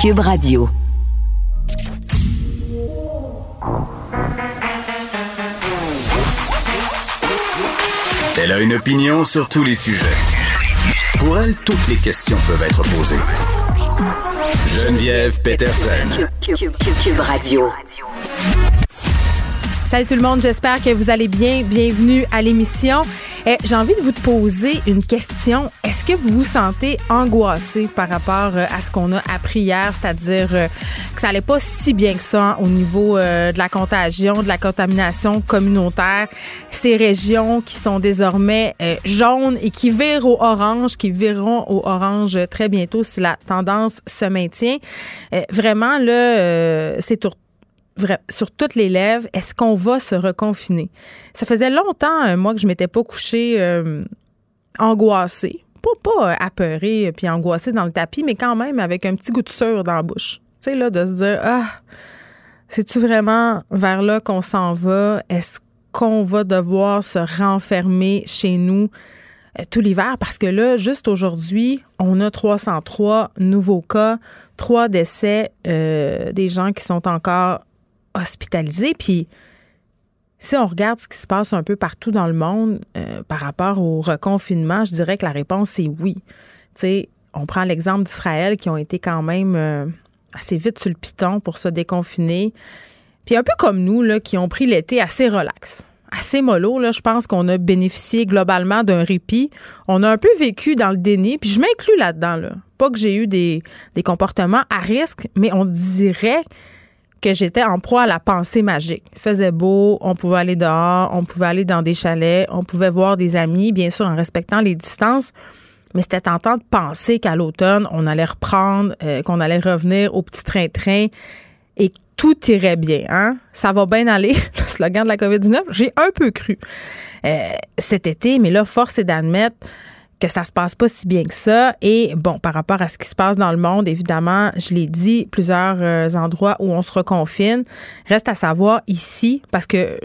Cube Radio. Elle a une opinion sur tous les sujets. Pour elle, toutes les questions peuvent être posées. Geneviève Peterson. Cube, Radio. Salut tout le monde, j'espère que vous allez bien. Bienvenue à l'émission. Eh, j'ai envie de vous poser une question. Est-ce que vous vous sentez angoissé par rapport euh, à ce qu'on a appris hier, c'est-à-dire euh, que ça allait pas si bien que ça au niveau euh, de la contagion, de la contamination communautaire, ces régions qui sont désormais jaunes et qui virent au orange, qui vireront au orange très bientôt si la tendance se maintient. vraiment là, c'est tout sur toutes les lèvres, est-ce qu'on va se reconfiner? Ça faisait longtemps, euh, moi, que je m'étais pas couchée euh, angoissée. Pas, pas euh, apeurée puis angoissée dans le tapis, mais quand même avec un petit goût de sueur dans la bouche. Tu sais, là, de se dire, ah, c'est-tu vraiment vers là qu'on s'en va? Est-ce qu'on va devoir se renfermer chez nous tout l'hiver? Parce que là, juste aujourd'hui, on a 303 nouveaux cas, trois décès des gens qui sont encore hospitalisés. Puis si on regarde ce qui se passe un peu partout dans le monde euh, par rapport au reconfinement, je dirais que la réponse est oui. Tu sais, on prend l'exemple d'Israël qui ont été quand même euh, assez vite sur le piton pour se déconfiner. Puis un peu comme nous, qui ont pris l'été assez relax assez mollo. Là, je pense qu'on a bénéficié globalement d'un répit. On a un peu vécu dans le déni, puis je m'inclus là-dedans. Là. Pas que j'ai eu des, des comportements à risque, mais on dirait que j'étais en proie à la pensée magique. Il faisait beau, on pouvait aller dehors, on pouvait aller dans des chalets, on pouvait voir des amis, bien sûr en respectant les distances. Mais c'était tentant de penser qu'à l'automne, on allait reprendre, euh, qu'on allait revenir au petit train-train et tout irait bien. Hein? Ça va bien aller, le slogan de la COVID-19. J'ai un peu cru euh, cet été, mais là, force est d'admettre que ça se passe pas si bien que ça. Et bon, par rapport à ce qui se passe dans le monde, évidemment, je l'ai dit, plusieurs euh, endroits où on se reconfine. Reste à savoir ici, parce que euh,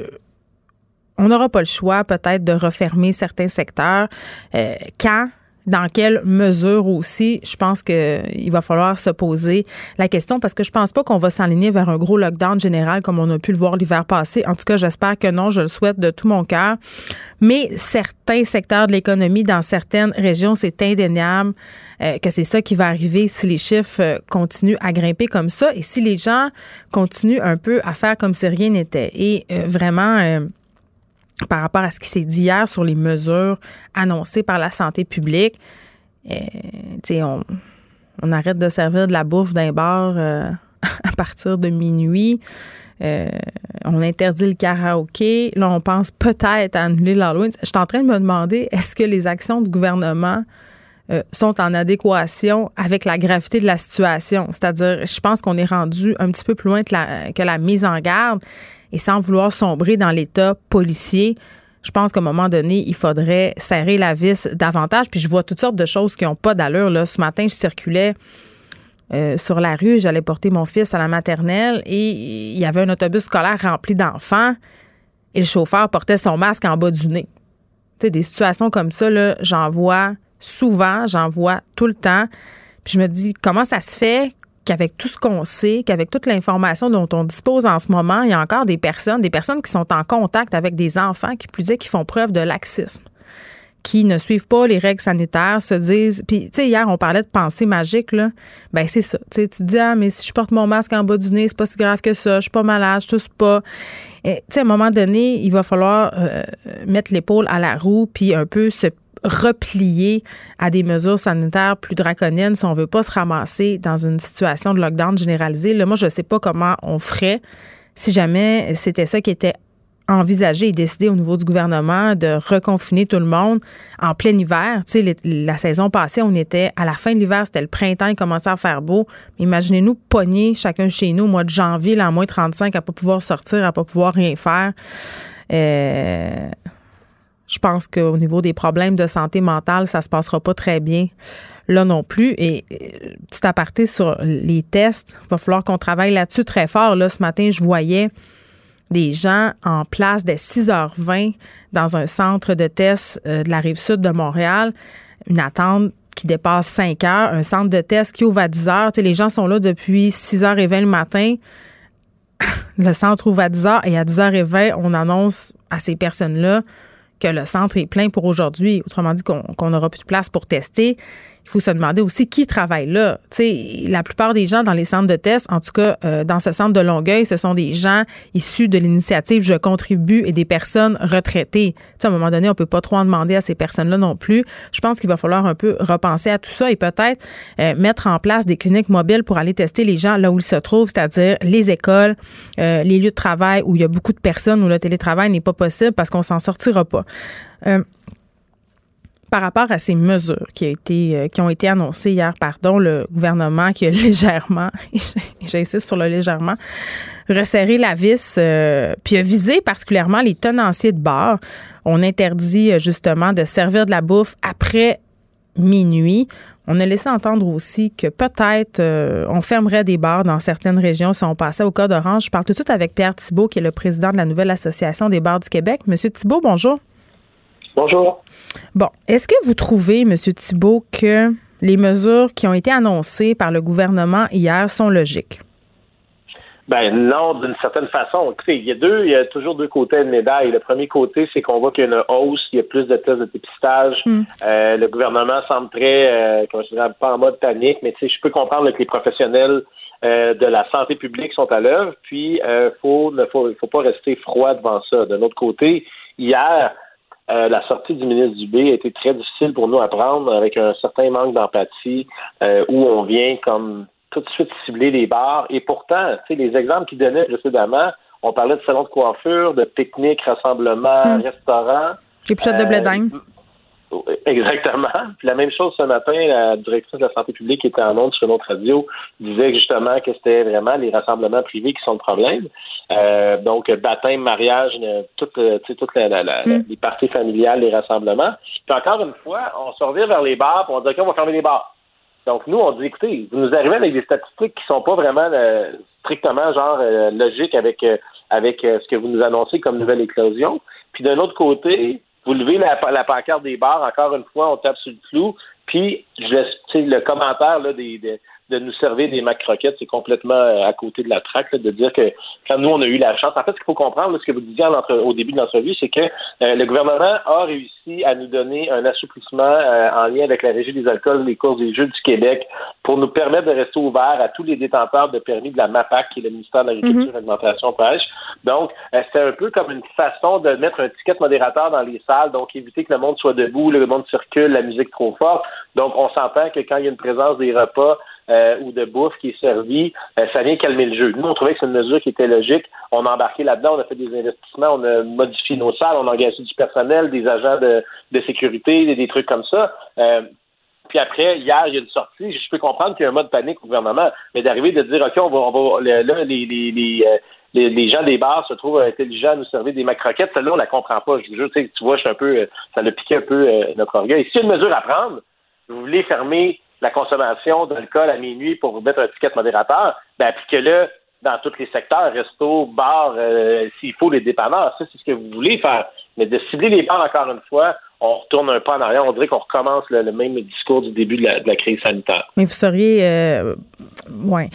on n'aura pas le choix peut-être de refermer certains secteurs. Euh, quand dans quelle mesure aussi, je pense qu'il va falloir se poser la question parce que je pense pas qu'on va s'aligner vers un gros lockdown général comme on a pu le voir l'hiver passé. En tout cas, j'espère que non, je le souhaite de tout mon cœur. Mais certains secteurs de l'économie dans certaines régions, c'est indéniable euh, que c'est ça qui va arriver si les chiffres euh, continuent à grimper comme ça et si les gens continuent un peu à faire comme si rien n'était. Et euh, vraiment par rapport à ce qui s'est dit hier sur les mesures annoncées par la santé publique. Euh, on, arrête de servir de la bouffe d'un bar euh, à partir de minuit. Euh, on interdit le karaoké. Là, on pense peut-être à annuler l'Halloween. Je suis en train de me demander est-ce que les actions du gouvernement sont en adéquation avec la gravité de la situation? C'est-à-dire, je pense qu'on est rendu un petit peu plus loin que la mise en garde et sans vouloir sombrer dans l'état policier, je pense qu'à un moment donné, il faudrait serrer la vis davantage. Puis je vois toutes sortes de choses qui n'ont pas d'allure. Là. Ce matin, je circulais euh, sur la rue, j'allais porter mon fils à la maternelle et il y avait un autobus scolaire rempli d'enfants et le chauffeur portait son masque en bas du nez. Tu sais, des situations comme ça, j'en vois souvent, j'en vois tout le temps. Puis je me dis, comment ça se fait qu'avec tout ce qu'on sait, qu'avec toute l'information dont on dispose en ce moment, il y a encore des personnes, des personnes qui sont en contact avec des enfants qui plus est qui font preuve de laxisme qui ne suivent pas les règles sanitaires, se disent. Puis, tu sais, hier, on parlait de pensée magique, là. Ben, c'est ça. Tu te dis, ah, mais si je porte mon masque en bas du nez, c'est pas si grave que ça, je suis pas malade, je tousse pas. Tu sais, à un moment donné, il va falloir euh, mettre l'épaule à la roue, puis un peu se replier à des mesures sanitaires plus draconiennes si on veut pas se ramasser dans une situation de lockdown généralisé. Là, moi, je sais pas comment on ferait si jamais c'était ça qui était envisagé et décidé au niveau du gouvernement de reconfiner tout le monde en plein hiver. Tu sais, la saison passée, on était à la fin de l'hiver, c'était le printemps, il commençait à faire beau. Imaginez-nous pogner chacun chez nous au mois de janvier, là, en moins 35, à pas pouvoir sortir, à pas pouvoir rien faire. Euh, je pense qu'au niveau des problèmes de santé mentale, ça se passera pas très bien là non plus. Et euh, petit aparté sur les tests, il va falloir qu'on travaille là-dessus très fort. Là, ce matin, je voyais des gens en place dès 6h20 dans un centre de tests euh, de la rive sud de Montréal. Une attente qui dépasse 5 heures, un centre de test qui ouvre à 10 heures. les gens sont là depuis 6h20 le matin. le centre ouvre à 10 heures et à 10h20, on annonce à ces personnes-là que le centre est plein pour aujourd'hui. Autrement dit, qu'on n'aura plus de place pour tester il faut se demander aussi qui travaille là. sais, la plupart des gens dans les centres de test, en tout cas euh, dans ce centre de Longueuil, ce sont des gens issus de l'initiative Je contribue et des personnes retraitées. sais, à un moment donné, on peut pas trop en demander à ces personnes-là non plus. Je pense qu'il va falloir un peu repenser à tout ça et peut-être euh, mettre en place des cliniques mobiles pour aller tester les gens là où ils se trouvent, c'est-à-dire les écoles, euh, les lieux de travail où il y a beaucoup de personnes où le télétravail n'est pas possible parce qu'on s'en sortira pas par rapport à ces mesures euh, qui ont été annoncées hier, pardon, le gouvernement qui a légèrement, j'insiste sur le légèrement, resserré la vis, euh, puis a visé particulièrement les tenanciers de bar. On interdit euh, justement de servir de la bouffe après minuit. On a laissé entendre aussi que peut-être on fermerait des bars dans certaines régions si on passait au code orange. Je parle tout de suite avec Pierre Thibault, qui est le président de la nouvelle association des bars du Québec. Monsieur Thibault, bonjour. Bonjour. Bon, est-ce que vous trouvez, M. Thibault, que les mesures qui ont été annoncées par le gouvernement hier sont logiques? Ben non, d'une certaine façon. Écoutez, il y a deux, il y a toujours deux côtés de médaille. Le premier côté, c'est qu'on voit qu'il y a une hausse, il y a plus de tests de dépistage. Hmm. Euh, le gouvernement semble très, euh, je dirais, pas en mode panique, mais tu sais, je peux comprendre que les professionnels euh, de la santé publique sont à l'œuvre. Puis, euh, faut, ne faut, faut pas rester froid devant ça. D'un autre côté, hier, euh, la sortie du ministre Dubé a été très difficile pour nous à prendre avec un certain manque d'empathie euh, où on vient comme tout de suite cibler les bars. Et pourtant, tu sais, les exemples qu'il donnait précédemment, on parlait de salons de coiffure, de pique-nique, rassemblements, hmm. restaurants. Et puis de blé Exactement. Puis la même chose ce matin, la directrice de la santé publique qui était en ondes sur notre radio disait justement que c'était vraiment les rassemblements privés qui sont le problème. Euh, donc baptême, mariage, toutes, toutes mm. les parties familiales, les rassemblements. Puis encore une fois, on se revient vers les bars, pour on dit OK, on va fermer les bars. Donc nous, on dit écoutez, vous nous arrivez avec des statistiques qui sont pas vraiment euh, strictement genre euh, logiques avec avec ce que vous nous annoncez comme nouvelle éclosion. Puis d'un autre côté, vous levez la, la, pancarte des bars, encore une fois, on tape sur le clou, puis je le commentaire là, des, de nous servir des mac croquettes, c'est complètement euh, à côté de la traque, de dire que quand nous, on a eu la chance. En fait, ce qu'il faut comprendre, ce que vous disiez au début de l'entrevue, c'est que euh, le gouvernement a réussi à nous donner un assouplissement euh, en lien avec la Régie des alcools, les courses des Jeux du Québec, pour nous permettre de rester ouverts à tous les détenteurs de permis de la MAPAC, qui est le ministère de l'Agriculture, mm l'Alimentation, Pêche. Donc, c'est un peu comme une façon de mettre un ticket modérateur dans les salles, donc éviter que le monde soit debout, le monde circule, la musique trop forte. Donc, on s'entend que quand il y a une présence des repas, euh, ou de bouffe qui est servie, euh, ça vient calmer le jeu. Nous, on trouvait que c'est une mesure qui était logique. On a embarqué là-dedans, on a fait des investissements, on a modifié nos salles, on a engagé du personnel, des agents de, sécurité, des, trucs comme ça. Euh, puis après, hier, il y a une sortie. Je peux comprendre qu'il y a un mode panique au gouvernement, mais d'arriver de dire, OK, on va, là, les, les, les, les, les, gens des bars se trouvent intelligents à nous servir des macroquettes. Celle-là, on la comprend pas. Je vous jure, tu vois, je suis un peu, ça a piqué un peu notre orgueil. Si y a une mesure à prendre, vous voulez fermer la consommation d'alcool à minuit pour mettre un ticket modérateur, ben appliquez-le dans tous les secteurs, resto, bar, euh, s'il faut les dépanneurs. Ça, c'est ce que vous voulez faire. Mais de cibler les bars encore une fois, on retourne un pas en arrière. On dirait qu'on recommence le, même discours du début de la, crise sanitaire. Mais vous seriez, euh, ouais.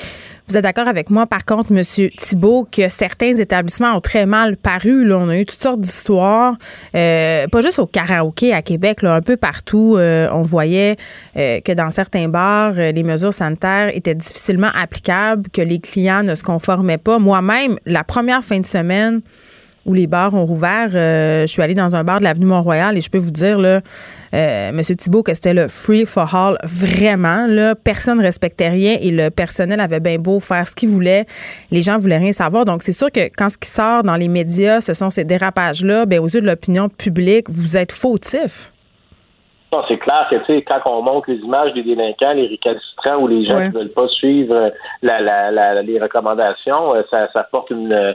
Vous êtes d'accord avec moi, par contre, M. Thibault, que certains établissements ont très mal paru. On a eu toutes sortes d'histoires, euh, pas juste au karaoké à Québec, là, un peu partout. Euh, on voyait que dans certains bars, les mesures sanitaires étaient difficilement applicables, que les clients ne se conformaient pas. Moi-même, la première fin de semaine, où les bars ont rouvert. Euh, je suis allée dans un bar de l'avenue Mont-Royal et je peux vous dire, là, euh, M. Thibault, que c'était le free for all. Vraiment, là, personne ne respectait rien et le personnel avait bien beau faire ce qu'il voulait. Les gens voulaient rien savoir. Donc, c'est sûr que quand ce qui sort dans les médias, ce sont ces dérapages-là, ben, aux yeux de l'opinion publique, vous êtes fautif. Non, c'est clair que, tu sais, quand on montre les images des délinquants, les récalcitrants ou les gens qui ne veulent pas suivre la, la, les recommandations, euh, ça, ça porte une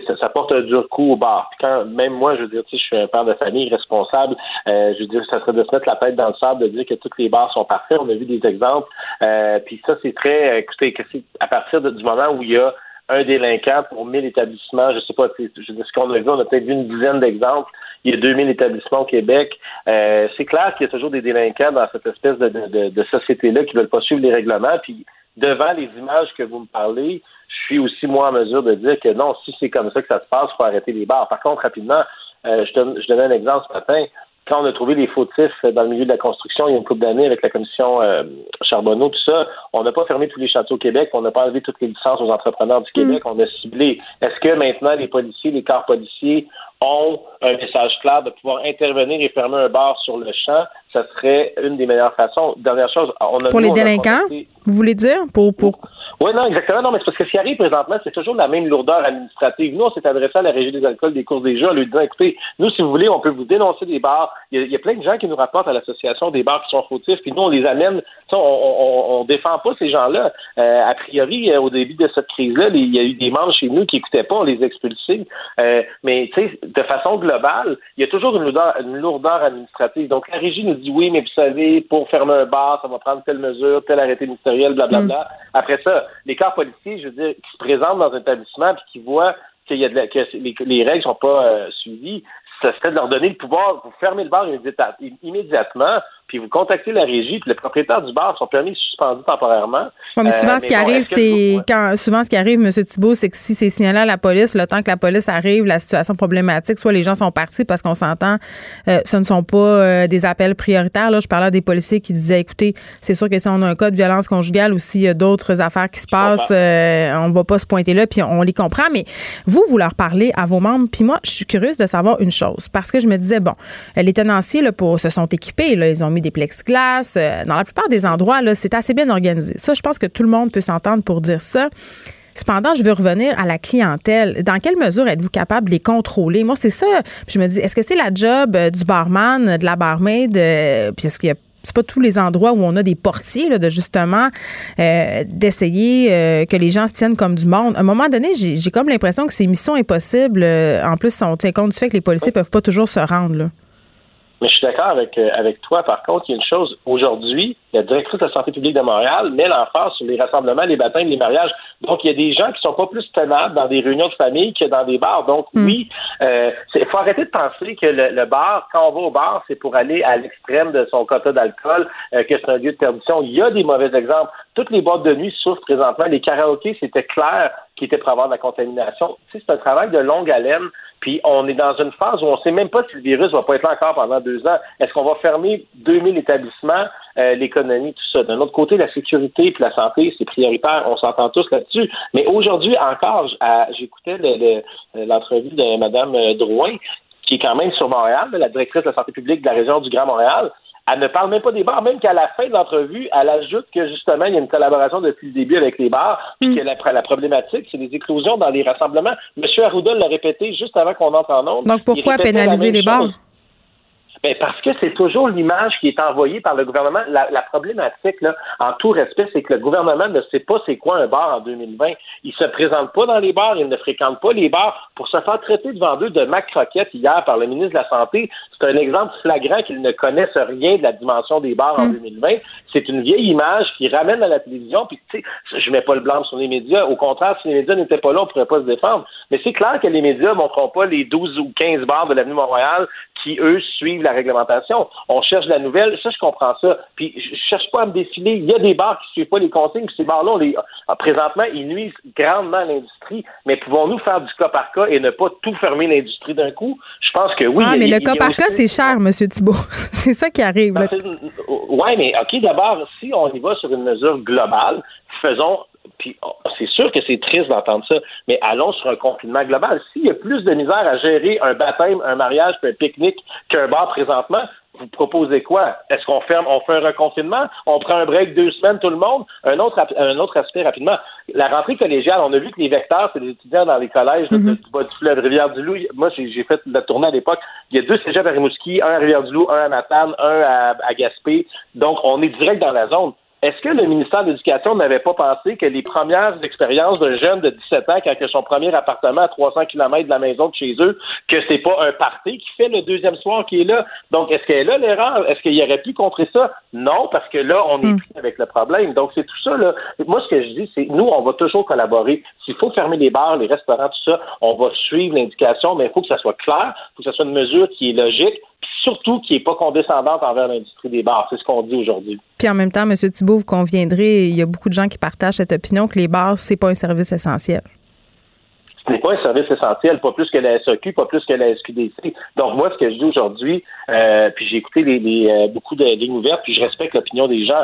ça, porte un dur coup au bar. quand même moi, je veux dire, je suis un père de famille responsable, euh, je veux dire, ça serait de se mettre la tête dans le sable, de dire que toutes les bars sont parfaits. On a vu des exemples. Euh, puis ça, c'est très, écoutez, que c'est à partir du moment où il y a un délinquant pour 1000 établissements, je sais pas, je ce qu'on a vu, on a peut-être vu une dizaine d'exemples. il y a 2000 établissements au Québec. Euh, c'est clair qu'il y a toujours des délinquants dans cette espèce de, de, de société-là qui veulent pas suivre les règlements. Puis devant les images que vous me parlez, suis aussi moi en mesure de dire que non, si c'est comme ça que ça se passe, il faut arrêter les bars. Par contre, rapidement, euh, je, donnais un exemple ce matin quand on a trouvé les fautifs dans le milieu de la construction il y a une couple d'années avec la commission euh, Charbonneau, tout ça, on n'a pas fermé tous les châteaux au Québec, on n'a pas enlevé toutes les licences aux entrepreneurs du Québec, mm. on a ciblé. Est-ce que maintenant les policiers, les corps policiers ont un message clair de pouvoir intervenir et fermer un bar sur le champ? Ça serait une des meilleures façons. Dernière chose, on a pour les délinquants, vous voulez dire? Pour pour oui, non, exactement. Non, mais c'est parce que ce qui arrive présentement, c'est toujours la même lourdeur administrative. Nous, on s'est adressé à la Régie des alcools des courses des jeux en lui disant, écoutez, nous, si vous voulez, on peut vous dénoncer des bars. Il y a, plein de gens qui nous rapportent à l'association des bars qui sont fautifs, puis nous, on les amène. On, on, on défend pas ces gens-là. Euh, a priori, euh, au début de cette crise-là, il y a eu des membres chez nous qui écoutaient pas, on les expulsait. Euh, mais, tu sais, de façon globale, il y a toujours une lourdeur, une lourdeur administrative. Donc, la Régie nous dit, oui, mais vous savez, pour fermer un bar, ça va prendre telle mesure, tel arrêté ministériel, blablabla. Bla, bla. Mm. Après ça, les cas policiers, je veux dire, qui se présentent dans un établissement puis qui voient qu'il y a que les, les règles sont pas euh, suivies, ça serait de leur donner le pouvoir, pour fermer le bar immédiatement, puis vous contactez la régie, puis le propriétaire du bar, son permis est suspendu temporairement. mais souvent, euh, ce qui arrive, c'est quand souvent ce qui arrive, M. Thibault, c'est que si c'est signalé à la police, le temps que la police arrive, la situation problématique, soit les gens sont partis parce qu'on s'entend, euh, ce ne sont pas euh, des appels prioritaires. Là, je parlais à des policiers qui disaient, écoutez, c'est sûr que si on a un cas de violence conjugale ou s'il y a d'autres affaires qui se passent, on va pas se pointer là, puis on les comprend. Mais vous, vous leur parlez à vos membres, puis moi, je suis curieuse de savoir une chose, parce que je me disais, bon, les tenanciers là, pour, se sont équipés, là, ils ont mis des plexiglas. Euh, dans la plupart des endroits, là, c'est assez bien organisé. Ça, je pense que tout le monde peut s'entendre pour dire ça. Cependant, je veux revenir à la clientèle. Dans quelle mesure êtes-vous capable de les contrôler? Moi, c'est ça. je me dis, est-ce que c'est la job euh, du barman, de la barmaid? Euh, puis est-ce qu'il y a c'est pas tous les endroits où on a des portiers là, de justement d'essayer que les gens se tiennent comme du monde? À un moment donné, j'ai comme l'impression que c'est mission impossible. en plus, on tient compte du fait que les policiers peuvent pas toujours se rendre. Là. Mais je suis d'accord avec, euh, avec toi. Par contre, il y a une chose. Aujourd'hui, la directrice de la santé publique de Montréal met l'emphase sur les rassemblements, les baptêmes, les mariages. Donc, il y a des gens qui sont pas plus tenables dans des réunions de famille que dans des bars. Donc, hmm. oui, euh, il faut arrêter de penser que le, bar, quand on va au bar, c'est pour aller à l'extrême de son quota d'alcool, euh, que c'est un lieu de perdition. Il y a des mauvais exemples. Toutes les boîtes de nuit souffrent présentement. Les karaokés, c'était clair qui était pour avoir de la contamination. Tu sais, c'est un travail de longue haleine. Puis on est dans une phase où on ne sait même pas si le virus va pas être là encore pendant deux ans. Est-ce qu'on va fermer 2000 établissements, euh, l'économie, tout ça? D'un autre côté, la sécurité et la santé, c'est prioritaire. On s'entend tous là-dessus. Mais aujourd'hui encore, j'écoutais l'entrevue de Mme Drouin, qui est quand même sur Montréal, la directrice de la santé publique de la région du Grand Montréal. Elle ne parle même pas des bars, même qu'à la fin de l'entrevue, elle ajoute que justement, il y a une collaboration depuis le début avec les bars, puis mm. que la, la problématique, c'est les éclosions dans les rassemblements. Monsieur Arruda l'a répété juste avant qu'on entre en. Donc pourquoi pénaliser les bars? Ben parce que c'est toujours l'image qui est envoyée par le gouvernement. La, la problématique, là, en tout respect, c'est que le gouvernement ne sait pas c'est quoi un bar en 2020. Il se présente pas dans les bars, il ne fréquente pas les bars pour se faire traiter devant eux de macroquette hier par le ministre de la Santé. C'est un exemple flagrant qu'ils ne connaissent rien de la dimension des bars en 2020. Mm. C'est une vieille image qui ramène à la télévision. Puis, tu sais, je mets pas le blanc sur les médias. Au contraire, si les médias n'étaient pas là, on pourrait pas se défendre. Mais c'est clair que les médias ne montreront pas les 12 ou 15 bars de l'avenue Montréal qui, eux, suivent la réglementation. On cherche la nouvelle, ça, je comprends ça. Puis, je cherche pas à me défiler. Il y a des bars qui suivent pas les consignes, puis ces bars-là, les, ah, présentement, ils nuisent grandement à l'industrie. Mais pouvons-nous faire du cas par cas et ne pas tout fermer l'industrie d'un coup? Je pense que oui. Ah, mais le cas par cas, c'est cher, M. Thibault. c'est ça qui arrive. Oui, mais OK, d'abord, si on y va sur une mesure globale, faisons puis oh, c'est sûr que c'est triste d'entendre ça, mais allons sur un confinement global. S'il y a plus de misère à gérer un baptême, un mariage, un pique-nique qu'un bar présentement, vous proposez quoi? Est-ce qu'on ferme, on fait un reconfinement? On prend un break deux semaines, tout le monde? Un autre, un autre aspect rapidement. La rentrée collégiale, on a vu que les vecteurs, c'est des étudiants dans les collèges mm-hmm. du bas du fleuve Rivière-du-Loup. Moi, j'ai fait la tournée à l'époque. Il y a deux cégeps à Rimouski, un à Rivière-du-Loup, un à Matane, un à, à Gaspé. Donc, on est direct dans la zone est-ce que le ministère de l'Éducation n'avait pas pensé que les premières expériences d'un jeune de 17 ans qui a son premier appartement à 300 km de la maison de chez eux, que c'est pas un party qui fait le deuxième soir qui est là? Donc, est-ce qu'elle a l'erreur? Est-ce qu'il aurait pu contrer ça? Non, parce que là, on est mm. pris avec le problème. Donc, c'est tout ça, là. Moi, ce que je dis, c'est nous, on va toujours collaborer. S'il faut fermer les bars, les restaurants, tout ça, on va suivre l'indication, mais il faut que ça soit clair, il faut que ça soit une mesure qui est logique, puis surtout qui n'est pas condescendante envers l'industrie des bars. C'est ce qu'on dit aujourd'hui. Puis en même temps, M. Thibault, vous conviendrez, il y a beaucoup de gens qui partagent cette opinion que les bars, c'est pas un service essentiel. Ce n'est pas un service essentiel, pas plus que la SAQ, pas plus que la SQDC. Donc moi, ce que je dis aujourd'hui, euh, puis j'ai écouté les, euh, beaucoup de lignes ouvertes, puis je respecte l'opinion des gens.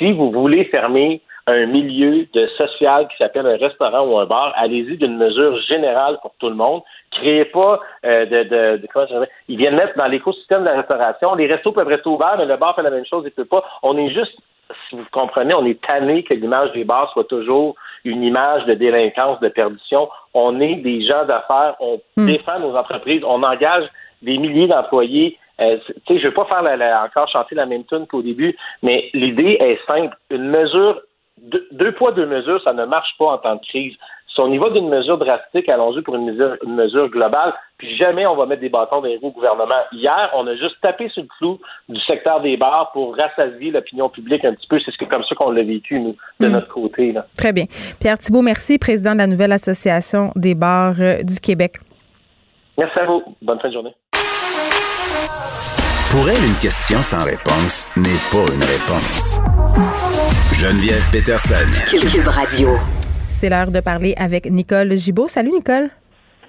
Si vous voulez fermer un milieu de social qui s'appelle un restaurant ou un bar, allez-y d'une mesure générale pour tout le monde. Créez pas euh, de, de, de comment Ils viennent mettre dans l'écosystème de la restauration. Les restos peuvent rester ouverts, mais le bar fait la même chose, il peut pas. On est juste, si vous comprenez, on est tanné que l'image des bars soit toujours une image de délinquance, de perdition. On est des gens d'affaires, on hmm. défend nos entreprises, on engage des milliers d'employés. Euh, je ne veux pas faire encore chanter la même tune qu'au début, mais l'idée est simple. Une mesure deux, poids, deux mesures, ça ne marche pas en temps de crise. Si on y va d'une mesure drastique, allons-y pour une mesure, une mesure globale, puis jamais on va mettre des bâtons dans les roues au gouvernement. Hier, on a juste tapé sur le clou du secteur des bars pour rassasier l'opinion publique un petit peu. C'est comme ça qu'on l'a vécu, nous, de hmm. notre côté. Très bien. Pierre Thibault, merci, président de la nouvelle Association des bars euh, du Québec. Merci à vous. Bonne fin de journée. Pour elle, une question sans réponse n'est pas une réponse. Geneviève Peterson. Cube Radio. C'est l'heure de parler avec Nicole Gibaud. Salut Nicole.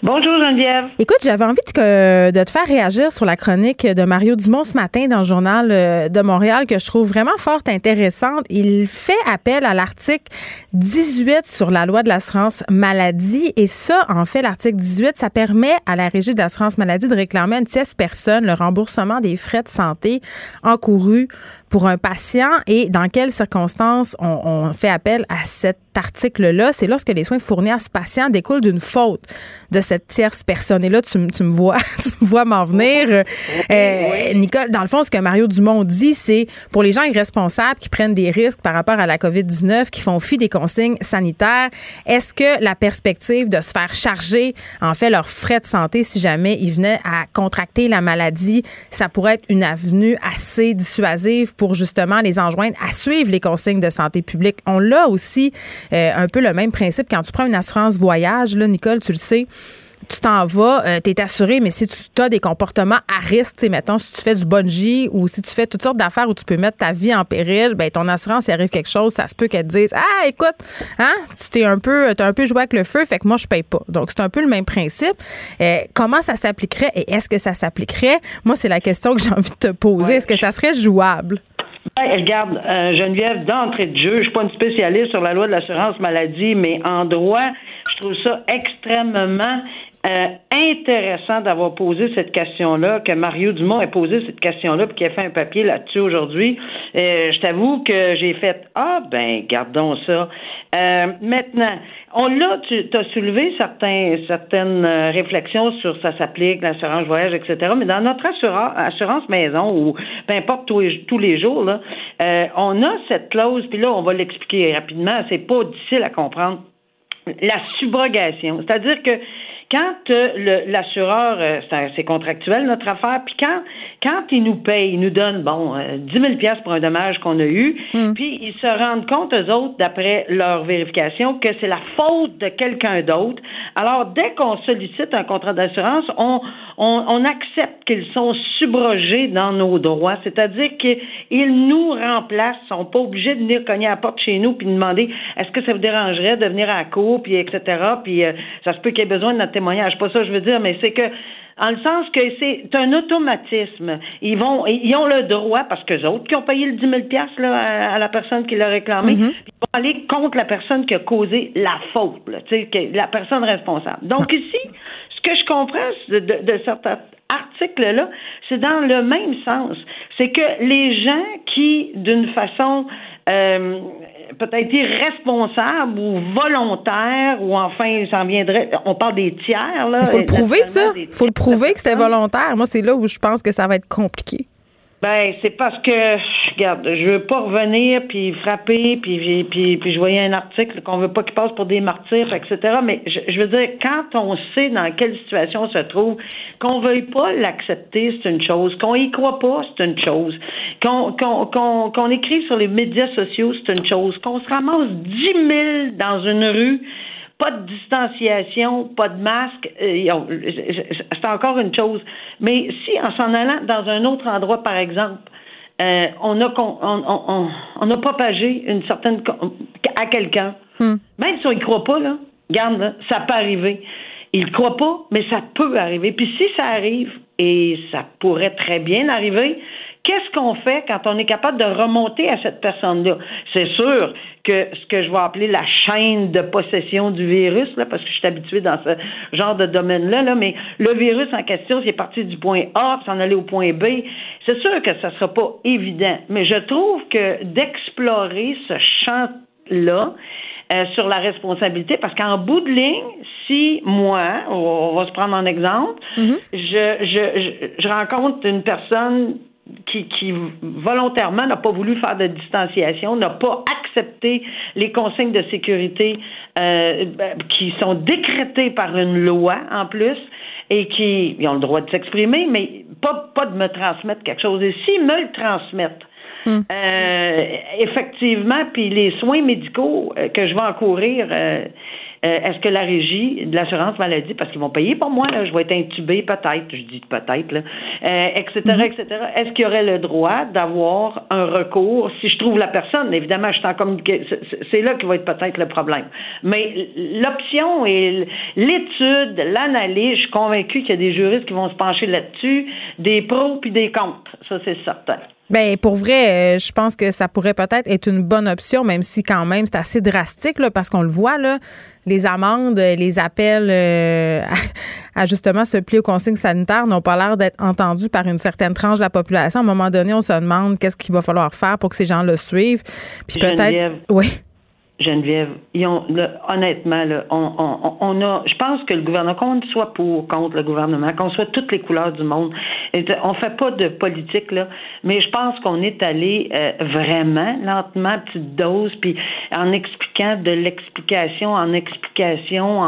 Bonjour Geneviève. Écoute, j'avais envie de, te faire réagir sur la chronique de Mario Dumont ce matin dans le journal euh, de Montréal que je trouve vraiment fort intéressante. Il fait appel à l'article 18 sur la loi de l'assurance maladie et ça, en fait, l'article 18, ça permet à la Régie de l'assurance maladie de réclamer à une tierce personne le remboursement des frais de santé encourus pour un patient et dans quelles circonstances on, fait appel à cet article-là, c'est lorsque les soins fournis à ce patient découlent d'une faute de cette tierce personne. Et là, tu, me vois, tu me vois m'en venir. Euh, Nicole, dans le fond, ce que Mario Dumont dit, c'est pour les gens irresponsables qui prennent des risques par rapport à la COVID-19, qui font fi des consignes sanitaires, est-ce que la perspective de se faire charger, en fait, leurs frais de santé si jamais ils venaient à contracter la maladie, ça pourrait être une avenue assez dissuasive pour justement les enjoindre à suivre les consignes de santé publique. On l'a aussi euh, un peu le même principe quand tu prends une assurance voyage, là, Nicole, tu le sais tu t'en vas, euh, tu es assuré, mais si tu as des comportements à risque, tu mettons, si tu fais du bungee ou si tu fais toutes sortes d'affaires où tu peux mettre ta vie en péril, ben ton assurance, s'il arrive quelque chose, ça se peut qu'elle te dise Ah, écoute, hein, tu t'es un peu, as un peu joué avec le feu, fait que moi, je paye pas. Donc, c'est un peu le même principe. Euh, comment ça s'appliquerait et est-ce que ça s'appliquerait? Moi, c'est la question que j'ai envie de te poser. Est-ce que ça serait jouable? Ben, regarde, euh, Geneviève, d'entrée de jeu, je suis pas une spécialiste sur la loi de l'assurance maladie, mais en droit, je trouve ça extrêmement euh, intéressant d'avoir posé cette question-là, que Mario Dumont ait posé cette question-là, puis qu'il ait fait un papier là-dessus aujourd'hui. Euh, je t'avoue que j'ai fait Ah ben, gardons ça. Euh, maintenant, on l'a, tu as soulevé certains, certaines réflexions sur ça s'applique, l'assurance voyage, etc. Mais dans notre assurance, assurance maison ou peu importe tous les, tous les jours, là, on a cette clause, puis là, on va l'expliquer rapidement, c'est pas difficile à comprendre. La subrogation. C'est-à-dire que quand euh, l'assureur, euh, c'est contractuel notre affaire, puis quand, quand il nous paye, il nous donne, bon, 10 000 pièces pour un dommage qu'on a eu, mm. puis ils se rendent compte, eux autres, d'après leur vérification, que c'est la faute de quelqu'un d'autre. Alors, dès qu'on sollicite un contrat d'assurance, on, on, on accepte qu'ils sont subrogés dans nos droits, c'est-à-dire qu'ils nous remplacent, ils sont pas obligés de venir cogner à la porte chez nous puis demander est-ce que ça vous dérangerait de venir à la cour, puis etc., puis euh, ça se peut qu'il y ait besoin de notre témoignage. Pas ça, je veux dire, mais c'est que en le sens que c'est un automatisme. Ils vont, ils ont le droit, parce que autres qui ont payé le 10 000 là, à, la personne qui l'a réclamé, mm-hmm. ils vont aller contre la personne qui a causé la faute, là, la personne responsable. Donc ah. ici, comprends de, de, certains articles-là, c'est dans le même sens. C'est que les gens qui, d'une façon euh, peut-être irresponsable ou volontaire ou enfin, s'en viendrait. On parle des tiers, là. Il faut le prouver, ça. Il faut le prouver que c'était volontaire. Moi, c'est là où je pense que ça va être compliqué. Ben, c'est parce que, regarde, je veux pas revenir puis frapper puis puis puis je voyais un article qu'on veut pas qu'il passe pour des martyrs, etc. Mais je, veux dire, quand on sait dans quelle situation on se trouve, qu'on veuille pas l'accepter, c'est une chose. Qu'on y croit pas, c'est une chose. Qu'on qu'on qu'on qu'on écrit sur les médias sociaux, c'est une chose. Qu'on se ramasse dix mille dans une rue pas de distanciation, pas de masque, euh, c'est encore une chose. Mais si en s'en allant dans un autre endroit, par exemple, euh, on a on, on, a propagé une certaine à quelqu'un, hmm. même si on y croit pas là, garde, ça peut arriver. Il ne croit pas, mais ça peut arriver. Puis si ça arrive, et ça pourrait très bien arriver, Qu'est-ce qu'on fait quand on est capable de remonter à cette personne-là? C'est sûr que ce que je vais appeler la chaîne de possession du virus, là, parce que je suis habitué dans ce genre de domaine-là, là, mais le virus en question, c'est parti du point A, s'en aller au point B. C'est sûr que ça ne sera pas évident, mais je trouve que d'explorer ce champ-là, euh, sur la responsabilité, parce qu'en bout de ligne, si moi, on va se prendre en exemple, mm-hmm. je, je, je rencontre une personne qui, qui, volontairement n'a pas voulu faire de distanciation, n'a pas accepté les consignes de sécurité euh, ben, qui sont décrétées par une loi en plus et qui ont le droit de s'exprimer, mais pas, pas de me transmettre quelque chose. Et s'ils me le transmettent, hmm. euh, effectivement, puis les soins médicaux euh, que je vais encourir, euh, euh, est-ce que la régie de l'assurance maladie, parce qu'ils vont payer pour moi, là, je vais être intubé peut-être, je dis peut-être, là, euh, etc., mhm. etc., est-ce qu'il y aurait le droit d'avoir un recours si je trouve la personne? Évidemment, je suis en communication. C'est là qui va être peut-être le problème. Mais l'option et l'étude, l'analyse, je suis convaincu qu'il y a des juristes qui vont se pencher là-dessus, des pros puis des contre. Ça, c'est certain. Ben pour vrai, euh, je pense que ça pourrait peut-être être une bonne option, même si quand même c'est assez drastique là, parce qu'on le voit là, les amendes, les appels euh, à, justement se plier aux consignes sanitaires n'ont pas l'air d'être entendus par une certaine tranche de la population. À un moment donné, on se demande qu'est-ce qu'il va falloir faire pour que ces gens le suivent. Puis peut-être, oui. Geneviève, honnêtement, on, a, je pense que le gouvernement, qu'on soit pour, contre le gouvernement, qu'on soit toutes les couleurs du monde, on fait pas de politique là, mais je pense qu'on est allé euh, vraiment lentement, petite dose, puis en expliquant de l'explication, en explication,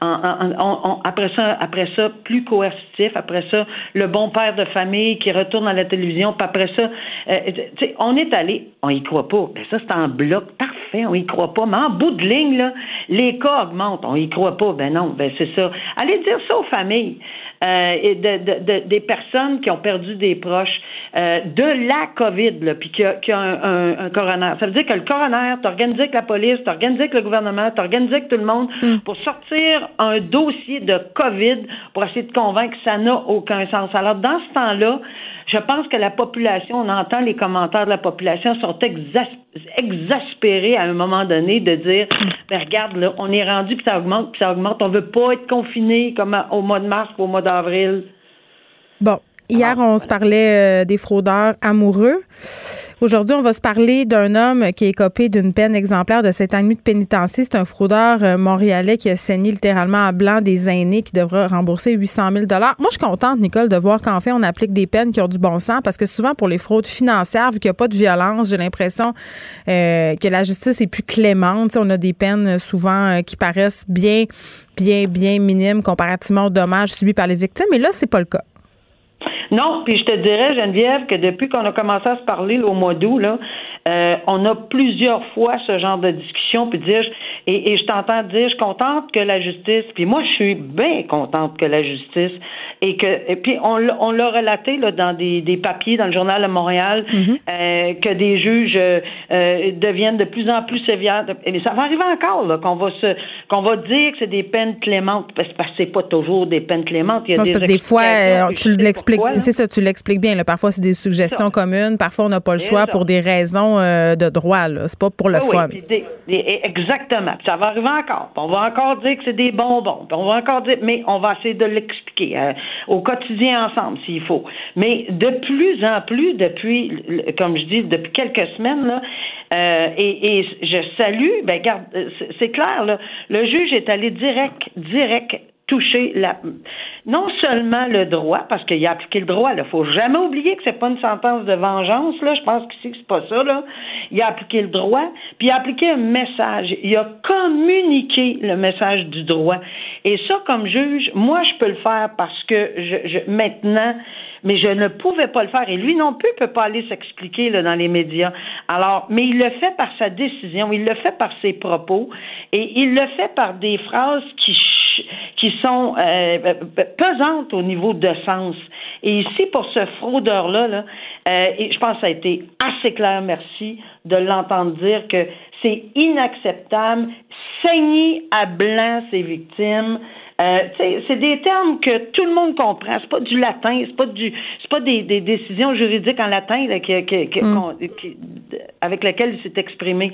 en, après ça, après ça, plus coercitif, après ça, le bon père de famille qui retourne à la télévision, puis après ça, euh, on est allé, on y croit pas, ben ça c'est en bloc, parfait, on y croit pas mais en bout de ligne, là, les cas augmentent. On y croit pas. Ben non, ben c'est ça. Allez dire ça aux familles. Euh, et de, de, des personnes qui ont perdu des proches euh, de la COVID, puis qui a, qui a un, un, coroner. Ça veut dire que le coroner, t'as organisé avec la police, t'as organisé avec le gouvernement, t'as organisé avec tout le monde mm. pour sortir un dossier de COVID pour essayer de convaincre que ça n'a aucun sens. Alors, dans ce temps-là, je pense que la population, on entend les commentaires de la population, sont exaspérés à un moment donné de dire, ben regarde, là, on est rendu, puis ça augmente, puis ça augmente. On veut pas être confiné comme au mois de mars ou au mois d'avril. Bon, Hier, on se parlait euh, des fraudeurs amoureux. Aujourd'hui, on va se parler d'un homme qui est copé d'une peine exemplaire de sept ans et demi de pénitencier. C'est un fraudeur euh, montréalais qui a saigné littéralement à blanc des aînés qui devra rembourser 800 000 Moi, je suis contente, Nicole, de voir qu'en fait, on applique des peines qui ont du bon sens parce que souvent, pour les fraudes financières, vu qu'il n'y a pas de violence, j'ai l'impression euh, que la justice est plus clémente. on a des peines souvent qui paraissent bien, bien, bien minimes comparativement aux dommages subis par les victimes. Mais là, c'est pas le cas. Non, puis je te dirais, Geneviève, que depuis qu'on a commencé à se parler au mois d'août, là, euh, on a plusieurs fois ce genre de discussion, puis dire, et, et je t'entends dire, je suis contente que la justice, puis moi, je suis bien contente que la justice, et que, et puis on, on l'a relaté là, dans des, des papiers dans le journal de Montréal, mm-hmm. euh, que des juges euh, deviennent de plus en plus sévères. Mais ça va arriver encore, là, qu'on va se, qu'on va dire que c'est des peines clémentes, parce que c'est pas toujours des peines clémentes. Il y a des, parce des fois, tu l'expliques, c'est ça, tu l'expliques bien. Là. Parfois, c'est des suggestions communes, parfois, on n'a pas le choix pour des raisons euh, de droit. C'est pas pour le fun. exactement. ça va arriver encore. On va encore dire que c'est des bonbons. On va encore dire, mais on va essayer de l'expliquer euh, au quotidien ensemble s'il faut. Mais de plus en plus, depuis, comme je dis, depuis quelques semaines, là, euh, et, je salue, ben c'est clair, le juge est allé direct, direct touché la, non seulement le droit, parce qu'il a appliqué le droit. Il faut jamais oublier que c'est pas une sentence de vengeance. Là, je pense que c'est pas ça. Là. Il a appliqué le droit, puis il a appliqué un message. Il a communiqué le message du droit. Et ça, comme juge, moi, je peux le faire parce que je, je maintenant mais je ne pouvais pas le faire. Et lui non plus peut pas aller s'expliquer dans les médias. Alors, mais il le fait par sa décision, il le fait par ses propos, et il le fait par des phrases qui qui sont euh, pesantes au niveau de sens. Et ici, pour ce fraudeur-là, là, euh, je pense que ça a été assez clair, merci, de l'entendre dire que c'est inacceptable, saigner à blanc ses victimes, euh, c'est des termes que tout le monde comprend. C'est pas du latin, c'est pas du, c'est pas des, des, décisions juridiques en latin là, qui, qui, mm. avec lesquelles il s'est exprimé.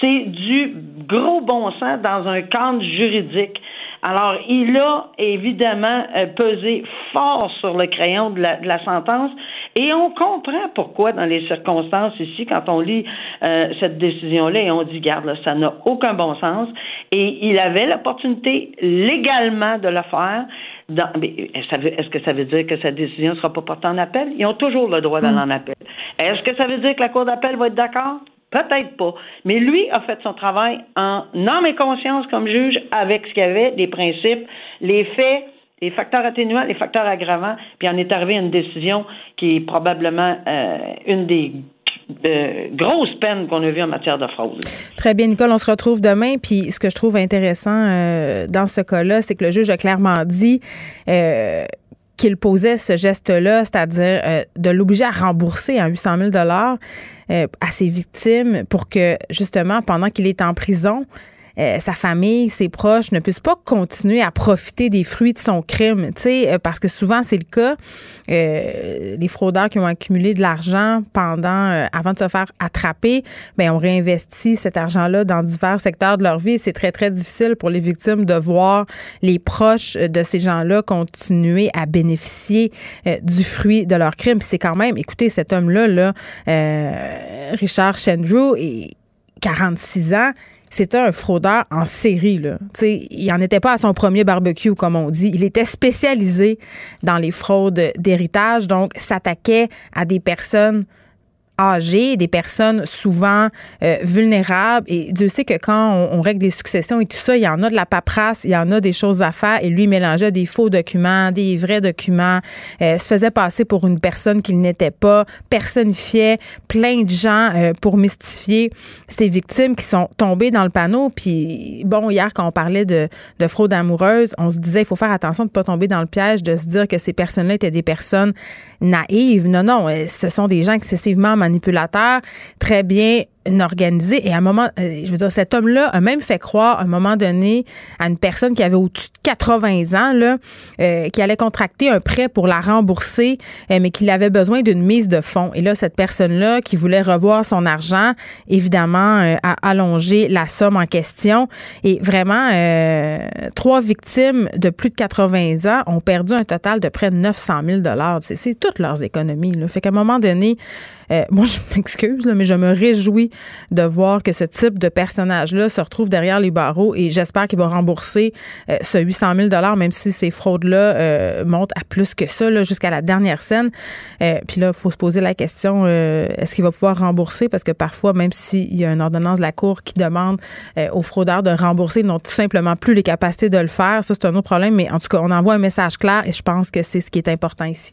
C'est du gros bon sens dans un cadre juridique. Alors, il a évidemment euh, pesé fort sur le crayon de la, de la, sentence et on comprend pourquoi dans les circonstances ici, quand on lit euh, cette décision-là et on dit, garde, là, ça n'a aucun bon sens et il avait l'opportunité légalement de le faire. Est-ce que ça veut dire que sa décision ne sera pas portée en appel? Ils ont toujours le droit d'aller mm. en appel. Est-ce que ça veut dire que la Cour d'appel va être d'accord? Peut-être pas. Mais lui a fait son travail en âme et conscience comme juge avec ce qu'il y avait, les principes, les faits, les facteurs atténuants, les facteurs aggravants, puis en est arrivé à une décision qui est probablement euh, une des grosses peines qu'on a vues en matière de fraude. Très bien, Nicole, on se retrouve demain. Puis ce que je trouve intéressant euh, dans ce cas-là, c'est que le juge a clairement dit euh, qu'il posait ce geste-là, c'est-à-dire euh, de l'obliger à rembourser un 800 000 dollars euh, à ses victimes pour que justement pendant qu'il est en prison, euh, sa famille, ses proches ne puissent pas continuer à profiter des fruits de son crime, tu sais, euh, parce que souvent c'est le cas. Euh, les fraudeurs qui ont accumulé de l'argent pendant, avant de se faire attraper, ben on réinvestit cet argent-là dans divers secteurs de leur vie. C'est très très difficile pour les victimes de voir les proches de ces gens-là continuer à bénéficier du fruit de leur crime. C'est quand même, écoutez, cet homme-là, là, Richard Shendrew, et 46 ans c'était un fraudeur en série. Là. il n'en était pas à son premier barbecue, comme on dit. Il était spécialisé dans les fraudes d'héritage, donc s'attaquait à des personnes âgés, des personnes souvent euh, vulnérables. Et Dieu sait que quand on, règle des successions et tout ça, il y en a de la paperasse, il y en a des choses à faire. Et lui mélangeait des faux documents, des vrais documents, euh, se faisait passer pour une personne qu'il n'était pas, personnifiait plein de gens euh, pour mystifier ces victimes qui sont tombées dans le panneau. Puis bon, hier quand on parlait de, de fraude amoureuse, on se disait il faut faire attention de ne pas tomber dans le piège de se dire que ces personnes-là étaient des personnes naïves. Non, non, ce sont des gens excessivement manipulateur, très bien organisé. Et à un moment, euh, je veux dire, cet homme-là a même fait croire à un moment donné à une personne qui avait au-dessus de 80 ans, là, euh, qui allait contracter un prêt pour la rembourser, euh, mais qu'il avait besoin d'une mise de fonds. Et là, cette personne-là, qui voulait revoir son argent, évidemment, a allongé la somme en question. Et vraiment, trois victimes de plus de 80 ans ont perdu un total de près de 900 000 C'est toutes leurs économies. Là. Fait qu'à un moment donné, moi, je m'excuse, mais je me réjouis de voir que ce type de personnage-là se retrouve derrière les barreaux et j'espère qu'il va rembourser euh, ce 800 000 même si ces fraudes-là euh, montent à plus que ça, jusqu'à la dernière scène. Euh, puis là, il faut se poser la question, est-ce qu'il va pouvoir rembourser? Parce que parfois, même s'il y a une ordonnance de la Cour qui demande aux fraudeurs de rembourser, ils n'ont tout simplement plus les capacités de le faire. Ça, c'est un autre problème, mais en tout cas, on envoie un message clair et je pense que c'est ce qui est important ici.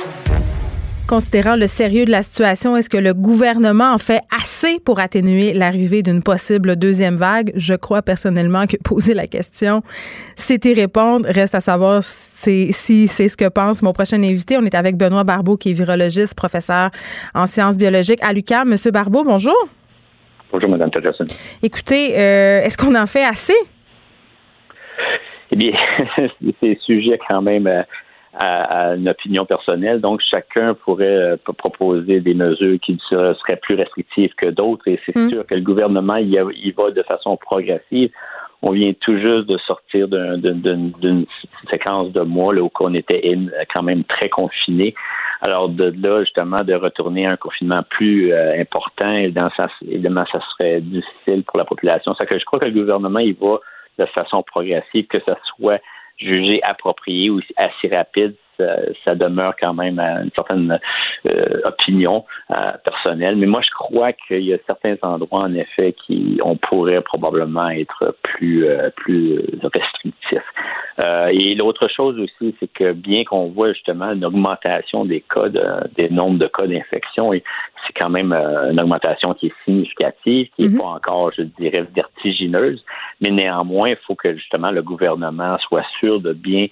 Considérant le sérieux de la situation, est-ce que le gouvernement en fait assez pour atténuer l'arrivée d'une possible deuxième vague? Je crois personnellement que poser la question, c'était répondre. Reste à savoir si c'est ce que pense mon prochain invité. On est avec Benoît Barbeau, qui est virologiste, professeur en sciences biologiques à l'UQAM. Monsieur Barbeau, bonjour. Bonjour, Mme Peterson. Écoutez, euh, est-ce qu'on en fait assez? Eh bien, c'est sujet quand même euh, à, une opinion personnelle. Donc, chacun pourrait euh, proposer des mesures qui seraient plus restrictives que d'autres. Et c'est hmm. sûr que le gouvernement y, va de façon progressive. on vient tout juste de sortir d'une séquence de mois là, où on était quand même très confiné. Alors de là, justement, de retourner à un confinement plus euh, important, évidemment, ça serait difficile pour la population. Ça que je crois que le gouvernement, il va de façon progressive, que ce soit jugé approprié ou assez rapide, ça, demeure quand même une certaine euh, opinion euh, personnelle. Mais moi, je crois qu'il y a certains endroits, en effet, qui on pourrait probablement être plus euh, plus restrictifs. et l'autre chose aussi, c'est que bien qu'on voit justement une augmentation des cas des nombres de cas d'infection, c'est quand même une augmentation qui est significative, qui n'est mm-hmm. pas encore, je dirais, vertigineuse, mais néanmoins, il faut que justement le gouvernement soit sûr de bien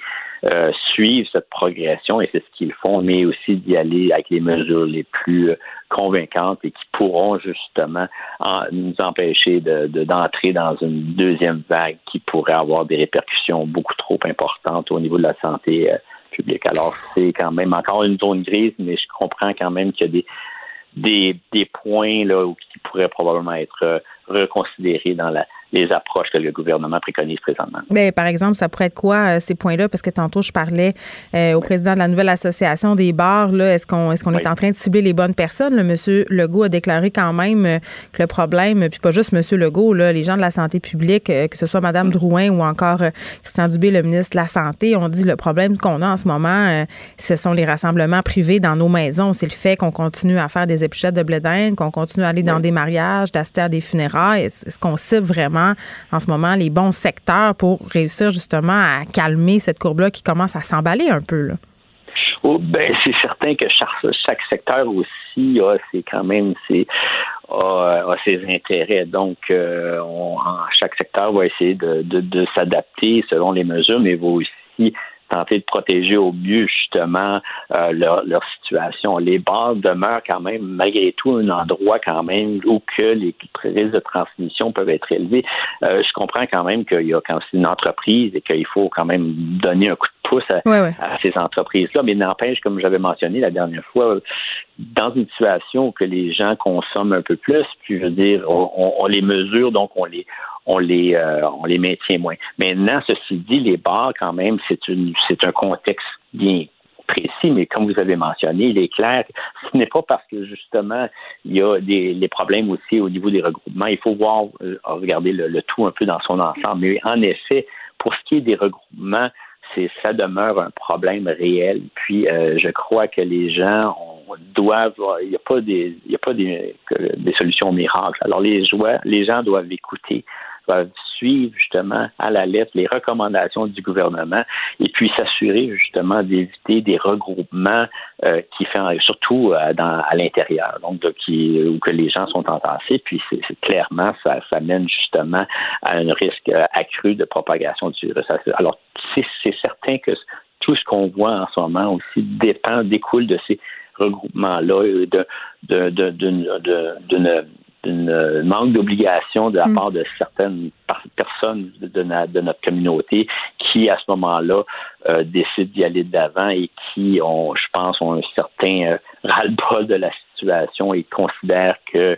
euh, suivre cette progression et c'est ce qu'ils font, mais aussi d'y aller avec les mesures les plus euh, convaincantes et qui pourront justement nous empêcher d'entrer dans une deuxième vague qui pourrait avoir des répercussions beaucoup trop importantes au niveau de la santé euh, publique. Alors c'est quand même encore une zone grise, mais je comprends quand même qu'il y a des des, des points là, qui pourraient probablement être reconsidérés dans la, les approches que le gouvernement préconise présentement. Mais par exemple, ça pourrait être quoi euh, ces points-là? Parce que tantôt je parlais euh, au président de la nouvelle association des bars. Là, est-ce qu'on est en train de cibler les bonnes personnes? Le Monsieur Legault a déclaré quand même euh, que le problème, puis pas juste Monsieur Legault, là, les gens de la santé publique, que ce soit Madame Drouin ou encore Christian Dubé, le ministre de la santé, ont dit le problème qu'on a en ce moment, ce sont les rassemblements privés dans nos maisons. C'est le fait qu'on continue à faire des épluchettes de blé qu'on continue à aller dans des mariages, d'assister à des funérailles. Est-ce qu'on cible vraiment en ce moment les bons secteurs pour réussir justement à calmer cette courbe-là qui commence à s'emballer un peu? Oh, ben, c'est certain que chaque, secteur aussi a c'est quand même ses, ses intérêts. Donc, euh, chaque secteur va essayer de s'adapter selon les mesures, mais va aussi tenter de protéger au mieux justement euh, leur, leur, situation. Les bars demeurent quand même malgré tout un endroit quand même où que les risques de transmission peuvent être élevés. Euh, je comprends quand même qu'il y a quand c'est une entreprise et qu'il faut quand même donner un coup de pouce à, ces entreprises-là, mais n'empêche, comme j'avais mentionné la dernière fois, dans une situation où que les gens consomment un peu plus, puis je veux dire, on, les mesure, donc on les on les, euh, on les maintient moins. Maintenant, ceci dit, les bars, quand même, c'est une, c'est un contexte bien précis, mais comme vous avez mentionné, il est clair, ce n'est pas parce que justement il y a des les problèmes aussi au niveau des regroupements. Il faut voir, euh, regarder le, tout un peu dans son ensemble. Mais en effet, pour ce qui est des regroupements, c'est ça demeure un problème réel. Puis euh, je crois que les gens doivent, il n'y a pas des, a pas des, des solutions miracles. Alors les les gens doivent écouter doivent suivre justement à la lettre les recommandations du gouvernement et puis s'assurer justement d'éviter des regroupements euh, qui font surtout euh, dans, à l'intérieur, donc où que les gens sont entassés, puis c'est, clairement ça, ça mène justement à un risque euh, accru de propagation du virus. Alors c'est, certain que tout ce qu'on voit en ce moment aussi dépend, découle de ces de, de, d'une une euh, manque d'obligation de la mm. part de certaines personnes de, notre communauté qui, à ce moment-là, euh, décident d'y aller de l'avant et qui, ont, je pense, ont un certain euh, ras-le-bol de la situation et considèrent que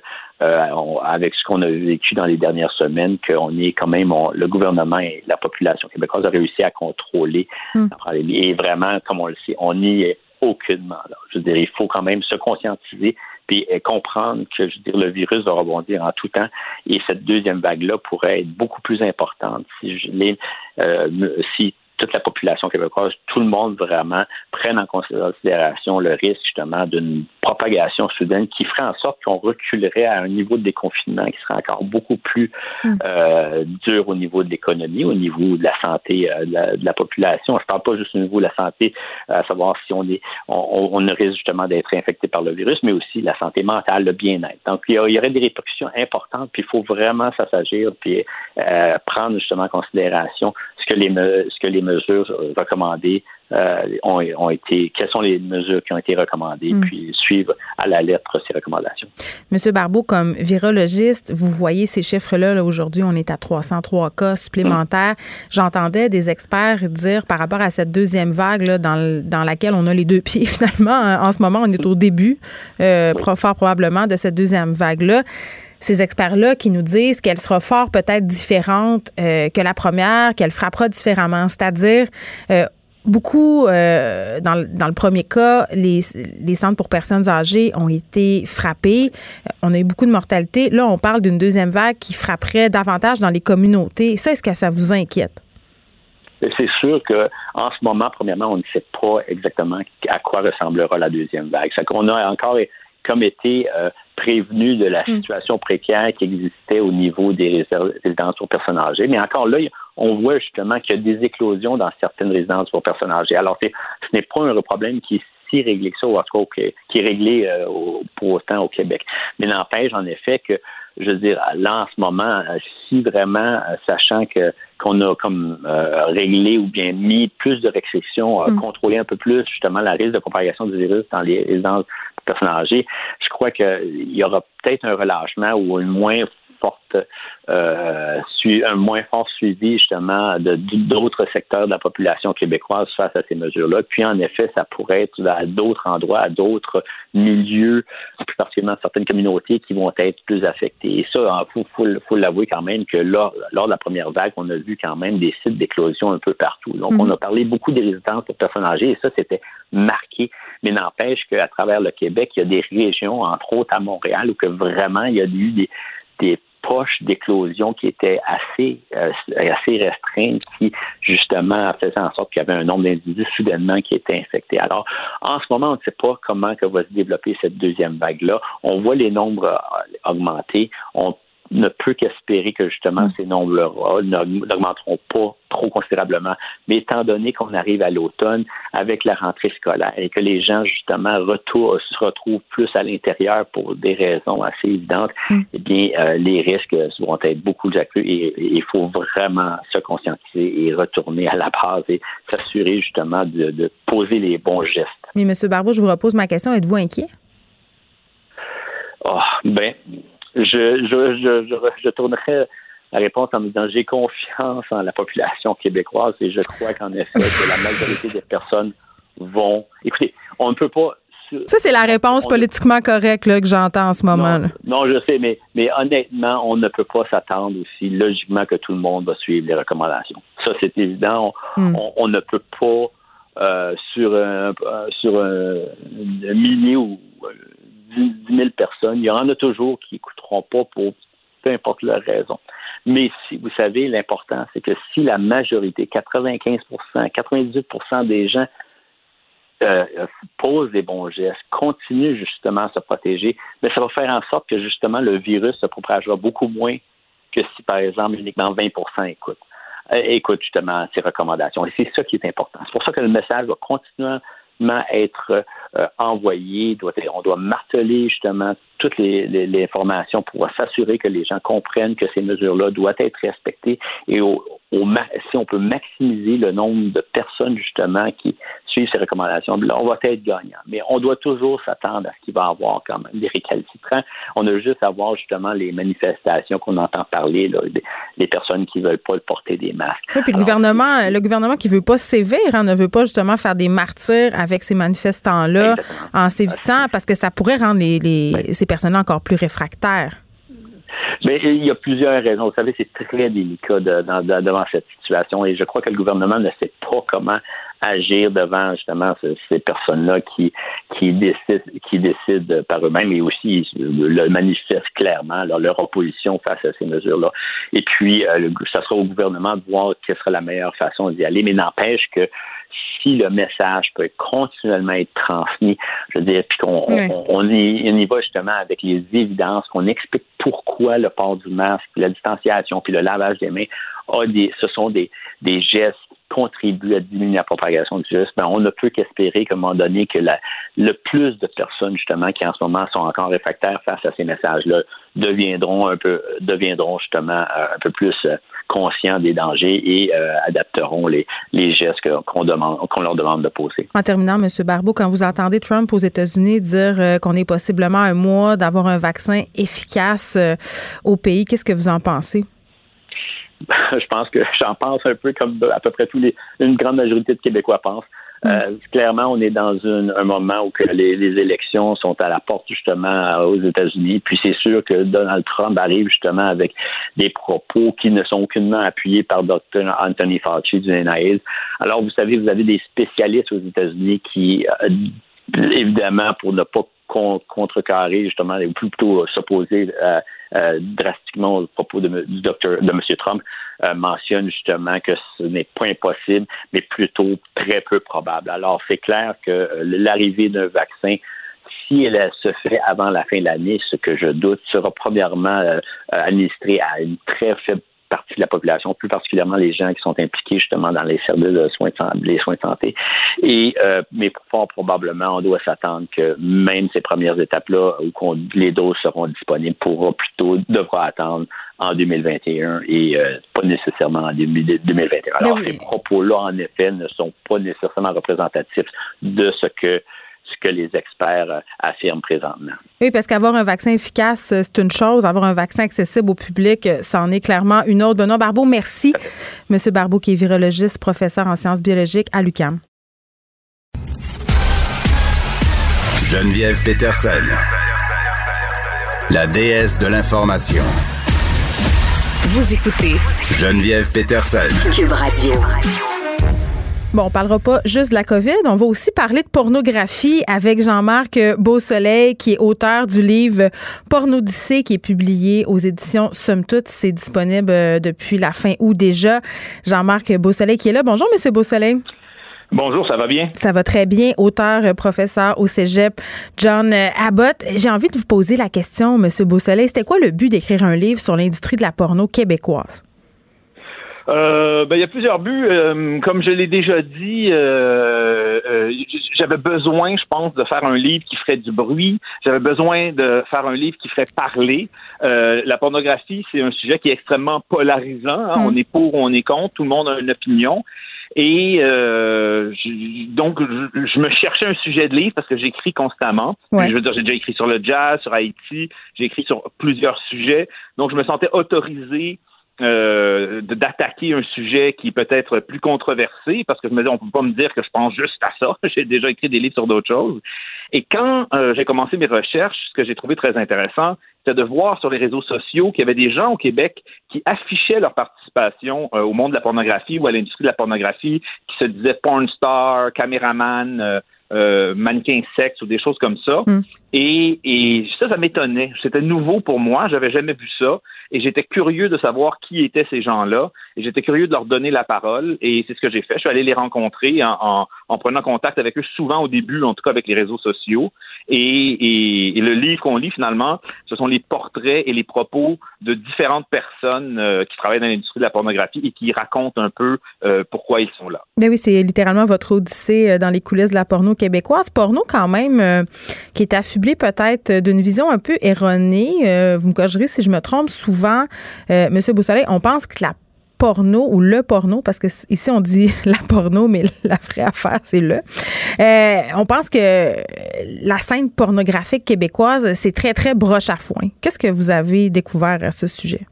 avec ce qu'on a vécu dans les dernières semaines, qu'on est quand même, le gouvernement et la population québécoise a réussi à contrôler mm. Et vraiment, comme on le sait, on n'y est aucunement. Là. Je veux dire, il faut quand même se conscientiser puis comprendre que je veux dire, le virus va rebondir en tout temps et cette deuxième vague-là pourrait être beaucoup plus importante si, je, les, euh, si toute la population québécoise, tout le monde vraiment prenne en considération le risque justement d'une propagation soudaine qui ferait en sorte qu'on reculerait à un niveau de déconfinement qui serait encore beaucoup plus hmm. euh, dur au niveau de l'économie, au niveau de la santé euh, de, la, population. Je ne parle pas juste au niveau de la santé, à savoir si on est on, on risque justement d'être infecté par le virus, mais aussi la santé mentale, le bien-être. Donc il y, aurait des répercussions importantes, puis il faut vraiment s'assagir puis euh, prendre justement en considération ce que les ce que les mesures recommandées euh, ont, été, quelles sont les mesures qui ont été recommandées, mm. puis suivre à la lettre ces recommandations. Monsieur Barbeau, comme virologiste, vous voyez ces chiffres-là, aujourd'hui, on est à 303 cas supplémentaires. J'entendais des experts dire par rapport à cette deuxième vague là, dans, dans laquelle on a les deux pieds finalement, en ce moment, on est au début, euh, fort probablement, de cette deuxième vague-là ces experts-là qui nous disent qu'elle sera fort peut-être différente euh, que la première, qu'elle frappera différemment, c'est-à-dire euh, beaucoup, euh, dans, le premier cas, les, les, centres pour personnes âgées ont été frappés. On a eu beaucoup de mortalité. Là, on parle d'une deuxième vague qui frapperait davantage dans les communautés. Ça, est-ce que ça vous inquiète? C'est sûr que en ce moment, premièrement, on ne sait pas exactement à quoi ressemblera la deuxième vague. C'est qu'on a encore comme été prévenu de la mm. situation précaire qui existait au niveau des résidences pour personnes âgées. Mais encore là, on voit justement qu'il y a des éclosions dans certaines résidences pour personnes âgées. Alors, ce n'est pas un problème qui est si réglé que ça, ou en tout cas qui est réglé euh, pour autant au Québec. Mais n'empêche, en effet, que je veux dire, là, en ce moment, euh, si vraiment, euh, sachant que qu'on a comme euh, réglé ou bien mis plus de restrictions, mm. contrôlé un peu plus justement la risque de propagation du virus dans les résidences je crois qu'il y aura peut-être un relâchement ou une moins forte, euh, un moins fort suivi justement de d'autres secteurs de la population québécoise face à ces mesures-là. Puis en effet, ça pourrait être à d'autres endroits, à d'autres milieux, plus particulièrement certaines communautés qui vont être plus affectées. Et ça, il faut, faut, l'avouer quand même que lors, lors de la première vague, on a vu quand même des sites d'éclosion un peu partout. Donc, on mm. a parlé beaucoup des résidences de personnes âgées et ça, c'était marqué. Mais n'empêche qu'à travers le Québec, il y a des régions, entre autres à Montréal, où que vraiment il y a eu des, des poche d'éclosion qui était assez, euh, assez restreinte, qui justement faisait en sorte qu'il y avait un nombre d'individus soudainement qui étaient infectés. Alors, en ce moment, on ne sait pas comment va se développer cette deuxième vague-là. On voit les nombres euh, augmenter. On ne peut qu'espérer que justement mm. ces nombres-là n'augmenteront pas trop considérablement. Mais étant donné qu'on arrive à l'automne avec la rentrée scolaire et que les gens justement se retrouvent plus à l'intérieur pour des raisons assez évidentes, mm. eh bien euh, les risques vont être beaucoup plus accrus et il faut vraiment se conscientiser et retourner à la base et s'assurer justement de, poser les bons gestes. Mais M. Barbeau, je vous repose ma question. Êtes-vous inquiet? Oh, ben, je, je, je, je, tournerai la réponse en me disant j'ai confiance en la population québécoise et je crois qu'en effet que la majorité des personnes vont. Écoutez, on ne peut pas. Ça, c'est la réponse politiquement correcte là, que j'entends en ce moment. Non, je sais, mais, mais honnêtement, on ne peut pas s'attendre aussi logiquement que tout le monde va suivre les recommandations. Ça, c'est évident. On, hmm. on, ne peut pas euh, sur un, euh, sur un, un millier ou 10 000 personnes, il y en a toujours qui n'écouteront pas pour peu importe leur raison. Mais si vous savez, l'important, c'est que si la majorité, 95% 98% des gens euh, posent des bons gestes, continuent justement à se protéger, mais ben, ça va faire en sorte que justement le virus se propagera beaucoup moins que si, par exemple, uniquement 20 écoutent. Euh, écoute justement ces recommandations. Et c'est ça qui est important. C'est pour ça que le message va continuer être euh, envoyé. on doit marteler justement toutes les, informations pour s'assurer que les gens comprennent que ces mesures-là doivent être respectées et si on peut maximiser le nombre de personnes justement qui suivent ces recommandations, là, on va être gagnant. Mais on doit toujours s'attendre à ce qu'il va y avoir quand même des récalcitrants. On a juste à voir justement les manifestations qu'on entend parler, là, des, personnes qui veulent pas porter des masques. Oui, puis le gouvernement, le gouvernement qui veut pas sévir, hein, ne veut pas justement faire des martyrs avec ces manifestants-là en sévissant parce que ça pourrait rendre les, ces personnes encore plus réfractaires. Mais il y a plusieurs raisons. Vous savez, c'est très délicat devant cette situation et je crois que le gouvernement ne sait pas comment agir devant justement ces personnes-là qui qui décident qui décident par eux-mêmes et aussi le manifestent clairement leur opposition face à ces mesures-là. Et puis, euh, ça sera au gouvernement de voir quelle sera la meilleure façon d'y aller, mais n'empêche que si le message peut continuellement être transmis, je veux dire, puis qu'on on, y, va justement avec les évidences, qu'on explique pourquoi le port du masque, la distanciation, puis le lavage des mains, a des, ce sont des, des gestes contribue à diminuer la propagation du virus, ben, on ne peut qu'espérer qu'à un moment donné que le plus de personnes justement qui en ce moment sont encore réfractaires face à ces messages-là deviendront un peu deviendront justement euh, un peu plus euh, conscients des dangers et euh, adapteront les, les gestes qu'on demande qu'on leur demande de poser. En terminant, M. Barbeau, quand vous entendez Trump aux États-Unis dire qu'on est possiblement un mois d'avoir un vaccin efficace au pays, qu'est-ce que vous en pensez? je pense que j'en pense un peu comme à peu près tous les, une grande majorité de Québécois pensent. Euh, clairement, on est dans un moment où que les, élections sont à la porte justement aux États-Unis. Puis c'est sûr que Donald Trump arrive justement avec des propos qui ne sont aucunement appuyés par Dr. Anthony Fauci du NIH. Alors, vous savez, vous avez des spécialistes aux États-Unis qui, euh, évidemment, pour ne pas contrecarrer justement, ou plutôt s'opposer euh, euh, drastiquement au propos de, du docteur de M. Trump, euh, mentionne justement que ce n'est pas impossible, mais plutôt très peu probable. Alors, c'est clair que l'arrivée d'un vaccin si elle se fait avant la fin de l'année, ce que je doute, sera premièrement administré à une très faible partie de la population, plus particulièrement les gens qui sont impliqués justement dans les services de soins de, les soins de santé. Et euh, mais fort probablement, on doit s'attendre que même ces premières étapes-là, où les doses seront disponibles, pourra plutôt devra attendre en 2021 et euh, pas nécessairement en 2021. Alors, ces propos-là, en effet, ne sont pas nécessairement représentatifs de ce que ce que les experts euh, affirment présentement. Oui, parce qu'avoir un vaccin efficace, euh, c'est une chose. Avoir un vaccin accessible au public, euh, c'en est clairement une autre. Benoît Barbeau, merci. Monsieur Barbeau, qui est virologiste, professeur en sciences biologiques à l'UCAM. Geneviève Peterson, la déesse de l'information. Vous écoutez Geneviève Peterson, Cube Radio. Bon, on parlera pas juste de la COVID, on va aussi parler de pornographie avec Jean-Marc Beausoleil, qui est auteur du livre Pornodyssée, qui est publié aux éditions Somme Toute. C'est disponible euh, depuis la fin août déjà. Jean-Marc Beausoleil qui est là. Bonjour, Monsieur Beausoleil. Bonjour, ça va bien? Ça va très bien. Auteur, euh, professeur au cégep, John euh, Abbott. J'ai envie de vous poser la question, Monsieur Beausoleil. C'était quoi le but d'écrire un livre sur l'industrie de la porno québécoise? Euh, ben, il y a plusieurs buts. Euh, comme je l'ai déjà dit, euh, j'avais besoin, je pense, de faire un livre qui ferait du bruit. J'avais besoin de faire un livre qui ferait parler. la pornographie, c'est un sujet qui est extrêmement polarisant. Hein. On mm. est pour ou on est contre. Tout le monde a une opinion. Et donc, je, me cherchais un sujet de livre parce que j'écris constamment. Je veux dire, j'ai déjà écrit sur le jazz, sur Haïti, j'ai écrit sur plusieurs sujets. Donc, je me sentais autorisé euh, d'attaquer un sujet qui peut être plus controversé, parce que je me dis, on peut pas me dire que je pense juste à ça. j'ai déjà écrit des livres sur d'autres choses. Et quand euh, j'ai commencé mes recherches, ce que j'ai trouvé très intéressant, c'était de voir sur les réseaux sociaux qu'il y avait des gens au Québec qui affichaient leur participation euh, au monde de la pornographie ou à l'industrie de la pornographie, qui se disaient porn star, caméraman, euh, mannequin sexe ou des choses comme ça. Et, et, ça, ça m'étonnait. C'était nouveau pour moi. J'avais jamais vu ça. Et j'étais curieux de savoir qui étaient ces gens-là. Et j'étais curieux de leur donner la parole. Et c'est ce que j'ai fait. Je suis allé les rencontrer en, en, prenant contact avec eux souvent au début, en tout cas avec les réseaux sociaux. Et, le livre qu'on lit finalement, ce sont les portraits et les propos de différentes personnes euh, qui travaillent dans l'industrie de la pornographie et qui racontent un peu euh, pourquoi ils sont là. Ben oui, c'est littéralement votre odyssée dans les coulisses de la porno québécoise. Porno, quand même, euh, qui est affublé peut-être d'une vision un peu erronée. Euh, vous me corrigerez si je me trompe. Souvent, euh, Monsieur Beausoleil, on pense que la porno ou le porno, parce que ici on dit la porno, mais la vraie affaire, c'est le. on pense que la scène pornographique québécoise, c'est très, très broche à foin. Qu'est-ce que vous avez découvert à ce sujet?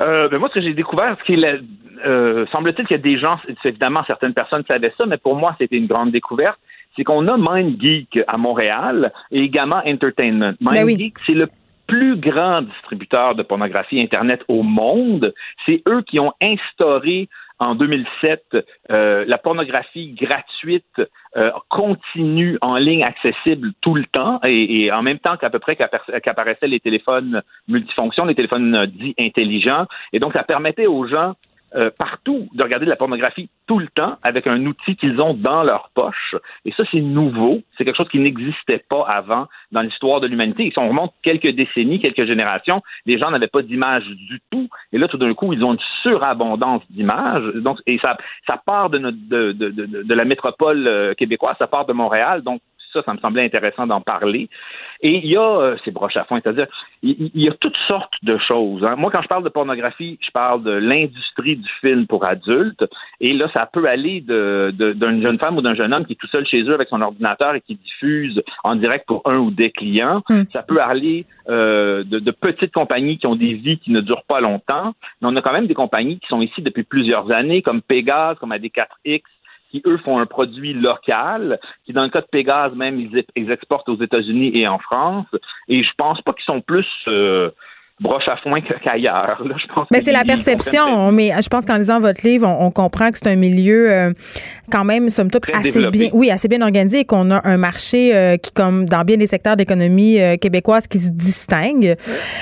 ben moi, ce que j'ai découvert, ce qui est euh, semble-t-il qu'il y a des gens, évidemment, certaines personnes savaient ça, mais pour moi, c'était une grande découverte. C'est qu'on a MindGeek à Montréal et également Entertainment. Ben MindGeek, c'est le plus grand distributeur de pornographie Internet au monde. C'est eux qui ont instauré en 2007 euh, la pornographie gratuite euh, continue en ligne accessible tout le temps et, en même temps qu'à peu près qu'apparaissaient les téléphones multifonctions, les téléphones dits intelligents. Et donc, ça permettait aux gens euh, partout de regarder de la pornographie tout le temps avec un outil qu'ils ont dans leur poche. Et ça, c'est nouveau. C'est quelque chose qui n'existait pas avant dans l'histoire de l'humanité. Si on remonte quelques décennies, quelques générations, les gens n'avaient pas d'image du tout. Et là, tout d'un coup, ils ont une surabondance d'images. Donc, et ça, ça part de, notre, de, de, de, la métropole euh, québécoise, ça part de Montréal. Donc, ça, ça me semblait intéressant d'en parler. Et il y a euh, ces broches à fond, c'est-à-dire, il, y a toutes sortes de choses. Hein. Moi, quand je parle de pornographie, je parle de l'industrie du film pour adultes. Et là, ça peut aller d'une de, jeune femme ou d'un jeune homme qui est tout seul chez eux avec son ordinateur et qui diffuse en direct pour un ou des clients. Hmm. Ça peut aller euh, de, de, petites compagnies qui ont des vies qui ne durent pas longtemps. Mais on a quand même des compagnies qui sont ici depuis plusieurs années, comme Pegasus, comme AD4X, qui, eux, font un produit local, qui, dans le cas de Pégase, même, ils, exportent aux États-Unis et en France. Et je pense pas qu'ils sont plus euh, broche à foin qu'ailleurs. Je pense mais c'est la perception. Mais je pense qu'en lisant votre livre, on, comprend que c'est un milieu euh, quand même, somme toute, assez bien, oui, assez bien organisé et qu'on a un marché euh, qui, comme dans bien des secteurs d'économie euh, québécoise, qui se distingue.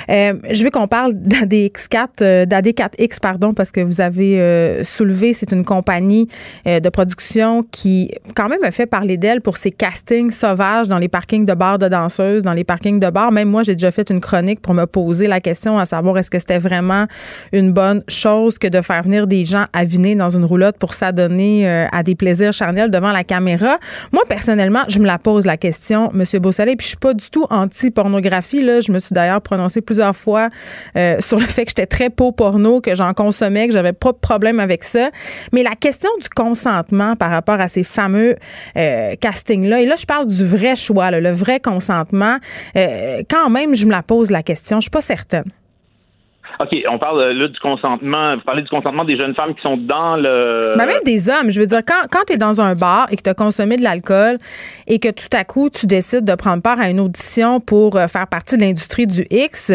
je veux qu'on parle d'ADX4, d'AD4X, pardon, parce que vous avez soulevé, c'est une compagnie de production qui, quand même, a fait parler d'elle pour ses castings sauvages dans les parkings de bars de danseuses, dans les parkings de bars. Même moi, j'ai déjà fait une chronique pour me poser la question à savoir est-ce que c'était vraiment une bonne chose que de faire venir des gens avinés dans une roulotte pour s'adonner euh, à des plaisirs charnels devant la caméra. Moi, personnellement, je me la pose la question, M. Beausoleil, puis je suis pas du tout anti-pornographie. Là. Je me suis d'ailleurs prononcée plusieurs fois euh, sur le fait que j'étais très peau porno, que j'en consommais, que j'avais pas de problème avec ça. Mais la question du consentement par rapport à ces fameux euh, castings-là, et là, je parle du vrai choix, le vrai consentement, quand même, je me la pose la question. Je suis pas certaine OK, on parle euh, là du consentement. Vous parlez du consentement des jeunes femmes qui sont dans le. Ben, même des hommes. Je veux dire, quand, quand tu es dans un bar et que tu as consommé de l'alcool et que tout à coup, tu décides de prendre part à une audition pour euh, faire partie de l'industrie du X,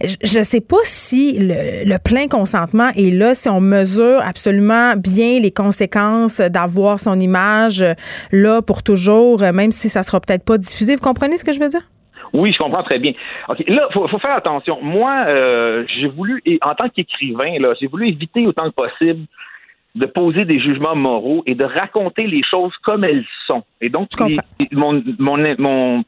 je ne sais pas si le, plein consentement est là, si on mesure absolument bien les conséquences d'avoir son image euh, là pour toujours, même si ça sera peut-être pas diffusé. Vous comprenez ce que je veux dire? Oui, je comprends très bien. OK, là, faut, faut faire attention. Moi, euh, j'ai voulu, et en tant qu'écrivain, là, j'ai voulu éviter autant que possible de poser des jugements moraux et de raconter les choses comme elles sont. Et donc, mon, mon, mon,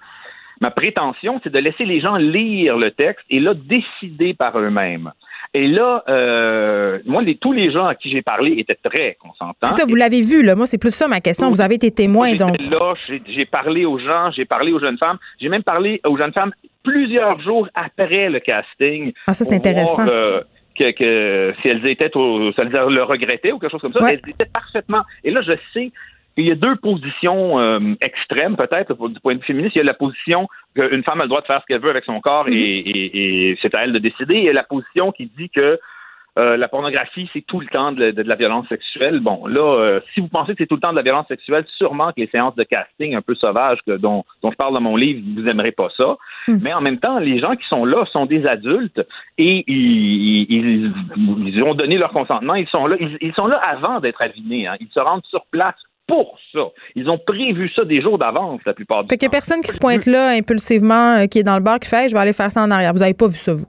ma prétention, c'est de laisser les gens lire le texte et là, décider par eux-mêmes. Et là, euh, moi, les, tous les gens à qui j'ai parlé étaient très consentants. C'est ça, vous l'avez vu, là. Moi, c'est plus ça ma question. Vous avez été témoin, donc. Là, j'ai parlé aux gens, j'ai parlé aux jeunes femmes. J'ai même parlé aux jeunes femmes plusieurs jours après le casting. Ah, ça, c'est intéressant. Euh, que, que, si elles étaient, au, ça le regrettaient ou quelque chose comme ça, elles étaient parfaitement. Et là, je sais il y a deux positions euh, extrêmes, peut-être, du point de vue féministe. Il y a la position qu'une femme a le droit de faire ce qu'elle veut avec son corps et, et, et c'est à elle de décider. Il y a la position qui dit que euh, la pornographie, c'est tout le temps de, la violence sexuelle. Bon, là, euh, si vous pensez que c'est tout le temps de la violence sexuelle, sûrement que les séances de casting un peu sauvages que, dont, dont je parle dans mon livre, vous n'aimerez pas ça. Hmm. Mais en même temps, les gens qui sont là sont des adultes et ils, ils, ils ont donné leur consentement. Ils sont là, ils, sont là avant d'être avinés. Hein. Ils se rendent sur place pour ça. Ils ont prévu ça des jours d'avance, la plupart du fait temps. Fait qu'il n'y a personne qui se pointe là impulsivement, euh, qui est dans le bar, qui fait Je vais aller faire ça en arrière. Vous n'avez pas vu ça, vous?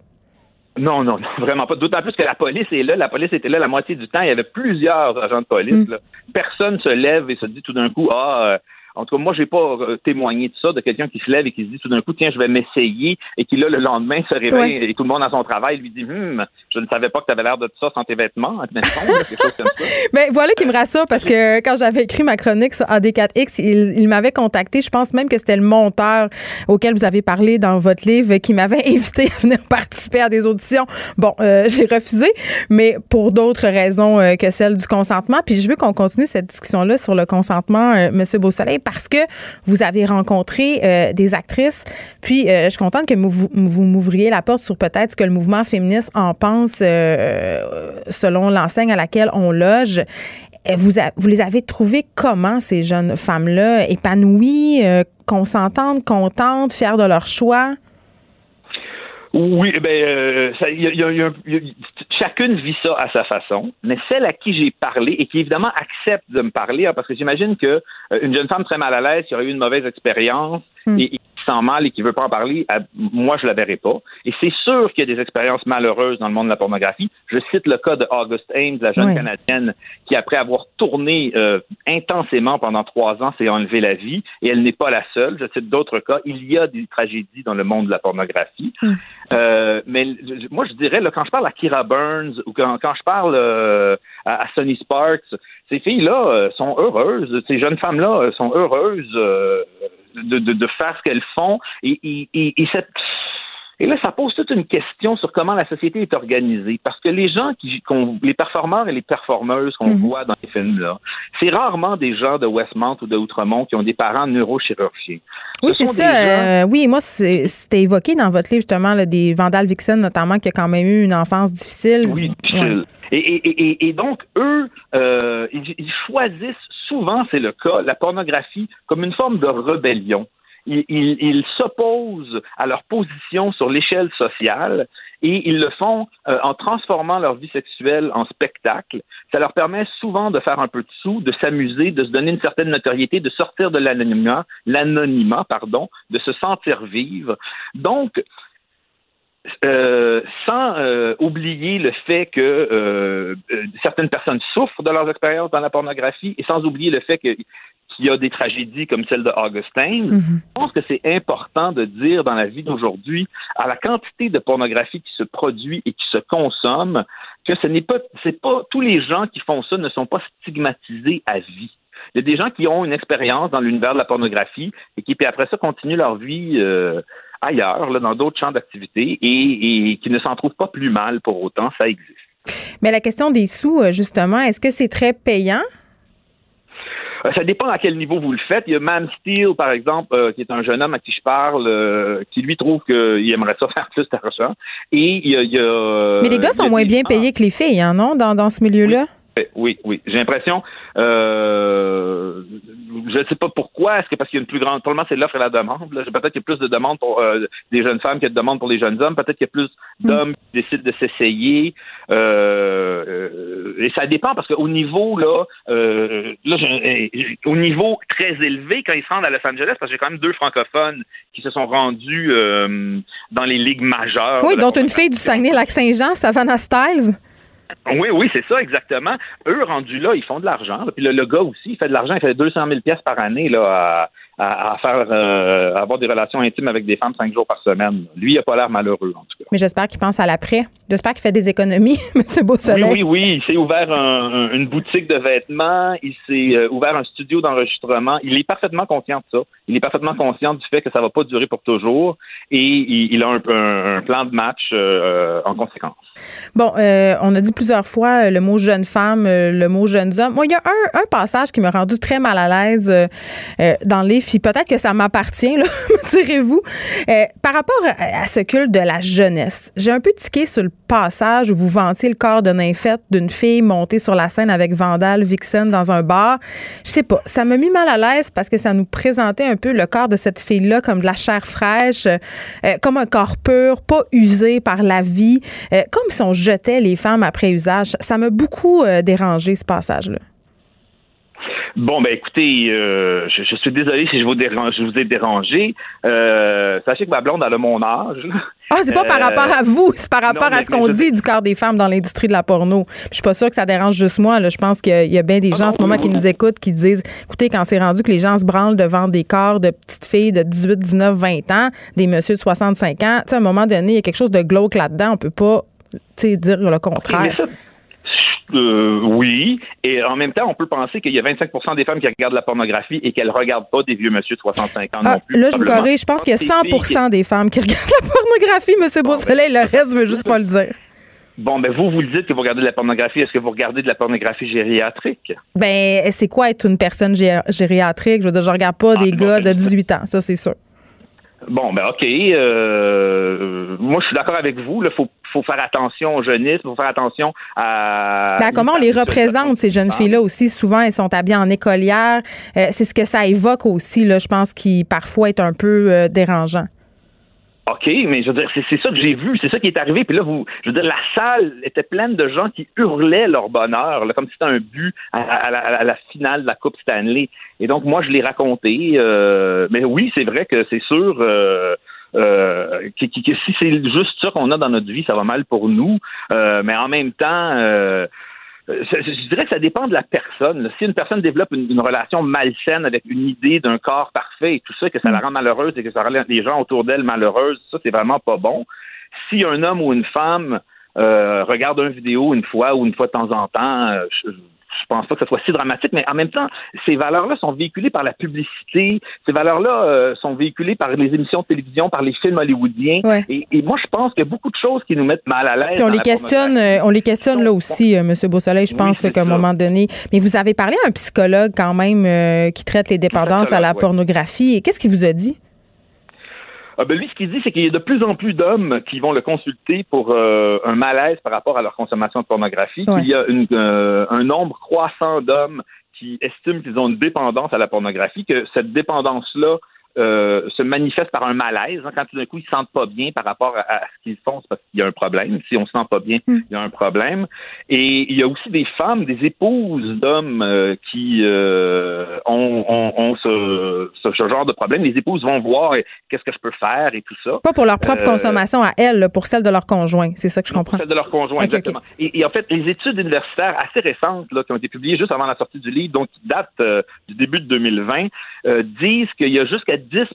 Non, non, non, vraiment pas. D'autant plus que la police est là. La police était là la moitié du temps. Il y avait plusieurs agents de police. Mm. Personne se lève et se dit tout d'un coup, ah, euh, en tout cas, moi, j'ai pas euh, témoigné de ça, de quelqu'un qui se lève et qui se dit tout d'un coup, tiens, je vais m'essayer, et qui, là, le lendemain, se réveille et tout le monde à son travail lui dit, hum, je ne savais pas que tu avais l'air de ça sans tes vêtements, quelque chose comme ça. Mais voilà qui me rassure parce que quand j'avais écrit ma chronique sur AD4X, il, m'avait contacté. Je pense même que c'était le monteur auquel vous avez parlé dans votre livre qui m'avait invité à venir participer à des auditions. Bon, euh, j'ai refusé, mais pour d'autres raisons euh, que celle du consentement. Puis je veux qu'on continue cette discussion-là sur le consentement, M. Monsieur Beausoleil, parce que vous avez rencontré euh, des actrices. Puis, euh, je suis contente que vous, m'ouvriez la porte sur peut-être ce que le mouvement féministe en pense euh, selon l'enseigne à laquelle on loge. Vous, vous les avez trouvées comment, ces jeunes femmes-là? Épanouies, consentantes, contentes, fières de leur choix? Oui, eh ben, euh, chacune vit ça à sa façon, mais celle à qui j'ai parlé et qui évidemment accepte de me parler, hein, parce que j'imagine que euh, une jeune femme très mal à l'aise qui aurait eu une mauvaise expérience hmm. et, sent mal et qui veut pas en parler, moi, je la verrai pas. Et c'est sûr qu'il y a des expériences malheureuses dans le monde de la pornographie. Je cite le cas de August Ames, la jeune Canadienne, qui, après avoir tourné euh, intensément pendant trois ans, s'est enlevé la vie. Et elle n'est pas la seule. Je cite d'autres cas. Il y a des tragédies dans le monde de la pornographie. Hmm. Euh, mais moi, je dirais, là, quand je parle à Kira Burns ou quand, quand je parle euh, à, Sonny Sparks, ces filles-là euh, sont heureuses. Ces jeunes femmes-là sont heureuses de, de, de, faire ce qu'elles font. Et, et, et, cette et là, ça pose toute une question sur comment la société est organisée. Parce que les gens, qui, les performeurs et les performeuses qu'on mhm. voit dans les films-là, c'est rarement des gens de Westmount ou de Outremont qui ont des parents neurochirurgiens. Oui, c'est ça. Euh, oui, moi, c'était évoqué dans votre livre, justement, là, des Vandal Vixen, notamment, qui a quand même eu une enfance difficile. Oui, difficile. Et, donc, eux, euh, ils, choisissent souvent, c'est le cas, la pornographie comme une forme de rébellion. Ils, s'opposent à leur position sur l'échelle sociale et ils le font euh, en transformant leur vie sexuelle en spectacle. Ça leur permet souvent de faire un peu de sous, de s'amuser, de se donner une certaine notoriété, de sortir de l'anonymat, de se sentir vivre. Donc, euh, sans euh, oublier le fait que euh, certaines personnes souffrent de leurs expériences dans la pornographie et sans oublier le fait qu'il y a des tragédies comme celle de Augustin, mhm. je pense que c'est important de dire dans la vie d'aujourd'hui, à la quantité de pornographie qui se produit et qui se consomme, que ce n'est pas, c'est pas tous les gens qui font ça ne sont pas stigmatisés à vie. Il y a des gens qui ont une expérience dans l'univers de la pornographie et qui, puis après ça, continuent leur vie ailleurs, là, dans d'autres champs d'activité, et, qui ne s'en trouvent pas plus mal pour autant, ça existe. Mais la question des sous, euh, justement, est-ce que c'est très payant? Euh, ça dépend à quel niveau vous le faites. Il y a Man Steel, par exemple, euh, qui est un jeune homme à qui je parle, qui lui trouve qu'il aimerait ça faire plus d'argent. Et il y a, Mais les gars sont moins bien payés que les filles, hein, non, dans, dans ce milieu-là? Oui, oui. J'ai l'impression, euh, je ne sais pas pourquoi. Est-ce que parce qu'il y a une plus grande, probablement c'est l'offre et la demande. Peut-être qu'il y a plus de demandes pour euh, des jeunes femmes qu'il y a de demandes pour les jeunes hommes. Peut-être qu'il y a plus d'hommes qui décident de s'essayer. Euh, et ça dépend parce qu'au niveau là, là au niveau très élevé quand ils se rendent à Los Angeles, parce que j'ai quand même deux francophones qui se sont rendus dans les ligues majeures. Oui, dont une fille du Saguenay-Lac-Saint-Jean, Savannah Styles. Oui, oui, c'est ça, exactement. Eux, rendus là, ils font de l'argent. Puis le, gars aussi, il fait de l'argent. Il fait 200 000 pièces par année là, à, faire euh, avoir des relations intimes avec des femmes cinq jours par semaine. Lui, il n'a pas l'air malheureux, en tout cas. Mais j'espère qu'il pense à l'après. J'espère qu'il fait des économies, M. Beausoleil. Oui, oui, oui. Il s'est ouvert une boutique de vêtements. Il s'est euh, ouvert un studio d'enregistrement. Il est parfaitement conscient de ça. Il est parfaitement conscient du fait que ça ne va pas durer pour toujours. Et il, a un, plan de match euh, en conséquence. Bon, on a dit plusieurs fois le mot jeune femme, le mot jeunes hommes. Moi, il y a un, un passage qui m'a rendu très mal à l'aise dans les puis peut-être que ça m'appartient, me direz-vous. Euh, par rapport à, ce culte de la jeunesse, j'ai un peu tiqué sur le passage où vous vantiez le corps de nymphette d'une fille montée sur la scène avec Vandal Vixen dans un bar. Je sais pas, ça m'a mis mal à l'aise parce que ça nous présentait un peu le corps de cette fille-là comme de la chair fraîche, euh, comme un corps pur, pas usé par la vie, euh, comme si on jetait les femmes après usage. Ça m'a beaucoup dérangé, ce passage-là. Bon, ben écoutez, euh, je, suis désolé si je vous, dérange, je vous ai dérangé. Euh, sachez que ma blonde, elle a mon âge. Ah, c'est pas par rapport à vous, c'est par rapport à ce qu'on dit du corps des femmes dans l'industrie de la porno. Je suis pas sûre que ça dérange juste moi. Là. Je pense qu'il y a bien des ah gens en ce moment qui nous écoutent qui disent écoutez, quand c'est rendu que les gens se branlent devant des corps de petites filles de 18, 19, 20 ans, des messieurs de 65 ans, à un moment donné, il y a quelque chose de glauque là-dedans. On peut pas dire le contraire. Euh, oui. Et en même temps, on peut penser qu'il y a 25% des femmes qui regardent la pornographie et qu'elles regardent pas des vieux monsieur de 65 ans non ah, plus. Là, je vous corrige. Je pense qu'il y a 100 des femmes qui regardent la pornographie, monsieur Beausoleil. Le reste veut juste pas le dire. Bon, ben vous, vous le dites que vous regardez de la pornographie. Est-ce que vous regardez de la pornographie gériatrique? Ben, c'est quoi être une personne gériatrique? Je veux dire, je regarde pas ah, des gars de 18 ans, ça, c'est sûr. Bon, ben OK. Euh, moi, je suis d'accord avec vous. Il faut, faut, faire attention aux jeunistes, il faut faire attention à... Ben, comment on les représente, ces jeunes filles-là aussi? Souvent, elles sont habillées en écolière. Euh, c'est ce que ça évoque aussi, là, je pense, qui parfois est un peu euh, dérangeant. OK, mais je veux dire, c'est ça que j'ai vu, c'est ça qui est arrivé. Puis là, vous, je veux dire, la salle était pleine de gens qui hurlaient leur bonheur, comme si c'était un but à, la, finale de la Coupe Stanley. Et donc, moi, je l'ai raconté. Euh, mais oui, c'est vrai que c'est sûr. Euh, euh, que, si c'est juste ça qu'on a dans notre vie, ça va mal pour nous. mais en même temps, euh, je dirais que ça dépend de la personne. Si une personne développe une, relation malsaine avec une idée d'un corps parfait et tout ça, que ça la mm. rend malheureuse et que ça rend les gens autour d'elle malheureuses, ça, c'est vraiment pas bon. Si un homme ou une femme euh, regarde une vidéo une fois ou une fois de temps en temps, euh, je pense pas que ce soit si dramatique, mais en même temps, ces valeurs-là sont véhiculées par la publicité, ces valeurs-là euh, sont véhiculées par les émissions de télévision, par les films hollywoodiens. Et, moi, je pense qu'il y a beaucoup de choses qui nous mettent mal à l'aise. On les questionne, euh, on les questionne là aussi, M. Beausoleil, je pense qu'à un moment donné. Mais vous avez parlé à un psychologue quand même euh, qui traite les dépendances à la pornographie. Qu'est-ce qu'il vous a dit? Ah, ben lui, ce qu'il dit, c'est qu'il y a de plus en plus d'hommes qui vont le consulter pour euh, un malaise par rapport à leur consommation de pornographie. Il y a une, euh, un nombre croissant d'hommes qui estiment qu'ils ont une dépendance à la pornographie, que cette dépendance-là euh, se manifeste par un malaise. Hein, quand tout d'un coup, ils se sentent pas bien par rapport à, ce qu'ils font, c'est parce qu'il y a un problème. Si on se sent pas bien, mm. il y a un problème. Et il y a aussi des femmes, des épouses d'hommes euh, qui euh, ont, ont, ce, ce, genre de problème. Les épouses vont voir qu'est-ce que je peux faire et tout ça. Pas pour leur propre consommation à elles, pour celle de leur conjoint. C'est ça que je comprends. Pour celle de leur conjoint, exactement. Et, en fait, les études universitaires assez récentes là, qui ont été publiées juste avant la sortie du livre, donc qui datent du début de 2020, disent qu'il y a jusqu'à 10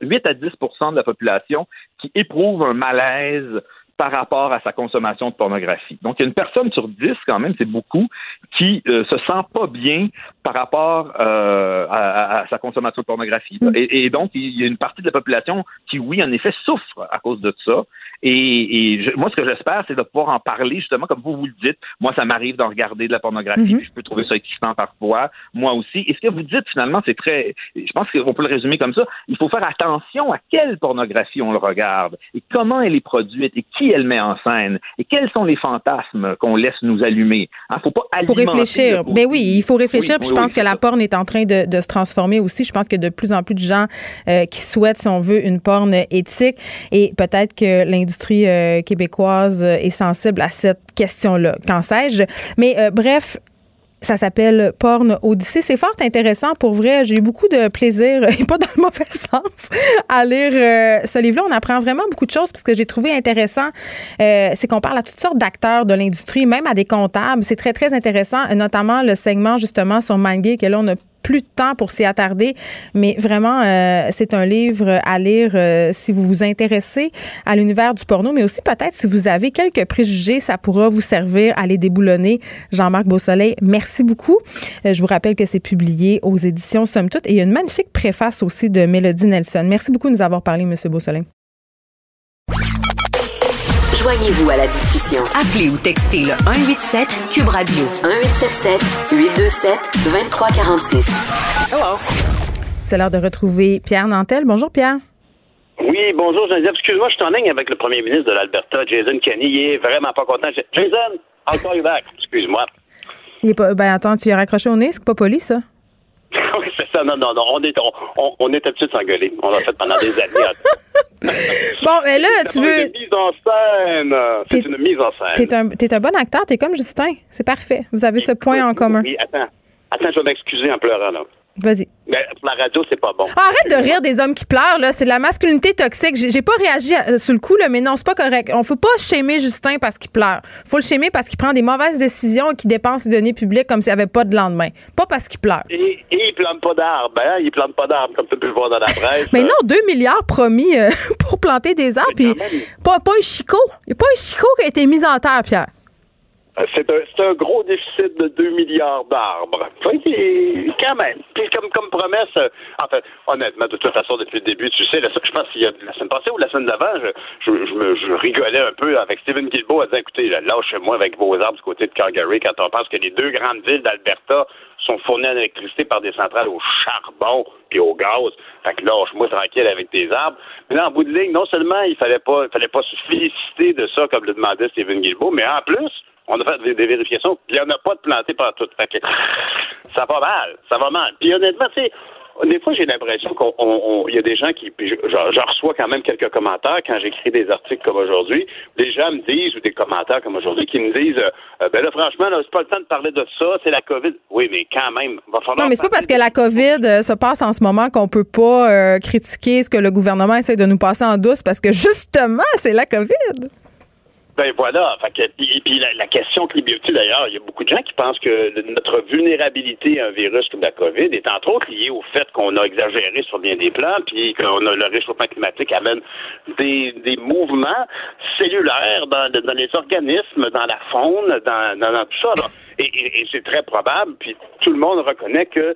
8 à 10% de la population qui éprouve un malaise par rapport à sa consommation de pornographie. Donc, il y a une personne sur dix, quand même, c'est beaucoup, qui euh, se sent pas bien par rapport euh, à, sa consommation de pornographie. Mm. Et, donc, il y a une partie de la population qui, oui, en effet, souffre à cause de ça. Et, moi, ce que j'espère, c'est de pouvoir en parler, justement, comme vous vous le dites. Moi, ça m'arrive d'en regarder de la pornographie, mm-hmm. je peux trouver ça excitant parfois, moi aussi. Et ce que vous dites, finalement, c'est très... Je pense qu'on peut le résumer comme ça. Il faut faire attention à quelle pornographie on le regarde et comment elle est produite et qui elle met en scène? Et quels sont les fantasmes qu'on laisse nous allumer? Il hein, faut pas faut réfléchir. Ben oui, il faut réfléchir. puis je pense que la porn est en train de, se transformer aussi. Je pense que de plus en plus de gens euh, qui souhaitent, si on veut, une porn éthique. Et peut-être que l'industrie euh, québécoise est sensible à cette question-là. Qu'en sais-je? Mais euh, bref, ça s'appelle Porn Odyssée. C'est fort intéressant pour vrai. J'ai eu beaucoup de plaisir, et pas dans le mauvais sens, à lire euh, ce livre-là. On apprend vraiment beaucoup de choses. parce que j'ai trouvé intéressant, euh, c'est qu'on parle à toutes sortes d'acteurs de l'industrie, même à des comptables. C'est très, très intéressant, notamment le segment justement sur MindGeek. Et là, on a plus de temps pour s'y attarder, mais vraiment, euh, c'est un livre à lire euh, si vous vous intéressez à l'univers du porno, mais aussi peut-être si vous avez quelques préjugés, ça pourra vous servir à les déboulonner. Jean-Marc Beausoleil, merci beaucoup. Euh, je vous rappelle que c'est publié aux éditions Somme Toute et il y a une magnifique préface aussi de Mélodie Nelson. Merci beaucoup de nous avoir parlé, Monsieur Beausoleil. Joignez-vous à la discussion. Appelez ou textez le 187 Cube Radio 1877 827 2346. Hello. C'est l'heure de retrouver Pierre Nantel. Bonjour Pierre. Oui, bonjour Geneviève. Excuse-moi, je suis en ligne avec le premier ministre de l'Alberta, Jason Kenney. Il est vraiment pas content. Jason, I'll call you back. Excuse-moi. Il est pas, ben attends, tu as raccroché au nez, c'est pas poli ça? oui, c'est ça. Non, non, non. On est, on, on est habitué de s'engueuler. On l'a fait pendant des années. bon, mais là, tu veux. C'est une mise en scène. C'est une mise en scène. T'es un, un bon acteur. T'es comme Justin. C'est parfait. Vous avez ce point en commun. Oui, attends. Attends, je vais m'excuser en pleurant, là. Vas-y. Mais pour la radio, c'est pas bon. Ah, arrête de rire des hommes qui pleurent, là. C'est de la masculinité toxique. J'ai pas réagi sur le coup, là, mais non, c'est pas correct. On faut pas shamer Justin parce qu'il pleure. Faut le shamer parce qu'il prend des mauvaises décisions et qu'il dépense les données publiques comme s'il n'y avait pas de lendemain. Pas parce qu'il pleure. Et, il plante pas d'arbres, hein? Il plante pas d'arbres, comme tu peux le voir dans la presse. mais non, 2 milliards promis euh, pour planter des arbres. Puis pas, pas un chicot. Il n'y a pas un chicot qui a été mis en terre, Pierre. Euh, c'est un, un, gros déficit de 2 milliards d'arbres. Quand même. Puis comme, comme promesse, euh, en fait, honnêtement, de toute façon, depuis le début, tu sais, je pense qu'il y a la semaine passée ou la semaine d'avant, je, je, rigolais un peu avec Stephen Guilbeault à dire, écoutez, lâchez-moi avec vos arbres du côté de Calgary quand on pense que les deux grandes villes d'Alberta sont fournies en électricité par des centrales au charbon et au gaz. Fait que lâche-moi tranquille avec tes arbres. Mais là, en bout de ligne, non seulement il fallait pas, il fallait pas se féliciter de ça comme le demandait Stephen Guilbeault, mais en plus, on a fait des, vérifications, puis il n'y en a pas de planté par tout. ça va mal, ça va mal. Puis honnêtement, tu sais, des fois, j'ai l'impression qu'il y a des gens qui. Je, reçois quand même quelques commentaires quand j'écris des articles comme aujourd'hui. Des gens me disent, ou des commentaires comme aujourd'hui, qui me disent euh, Ben là, franchement, là, c'est pas le temps de parler de ça, c'est la COVID. Oui, mais quand même, va falloir. Non, mais c'est pas parce que la COVID euh, se passe en ce moment qu'on peut pas euh, critiquer ce que le gouvernement essaie de nous passer en douce, parce que justement, c'est la COVID. Ben voilà. Fait puis, la, question climatique, d'ailleurs, il y a beaucoup de gens qui pensent que notre vulnérabilité à un virus comme la COVID est entre autres liée au fait qu'on a exagéré sur bien des plans, puis qu'on a le réchauffement climatique amène des, des mouvements cellulaires dans, dans les organismes, dans la faune, dans, dans, tout ça. Et, c'est très probable, puis tout le monde reconnaît que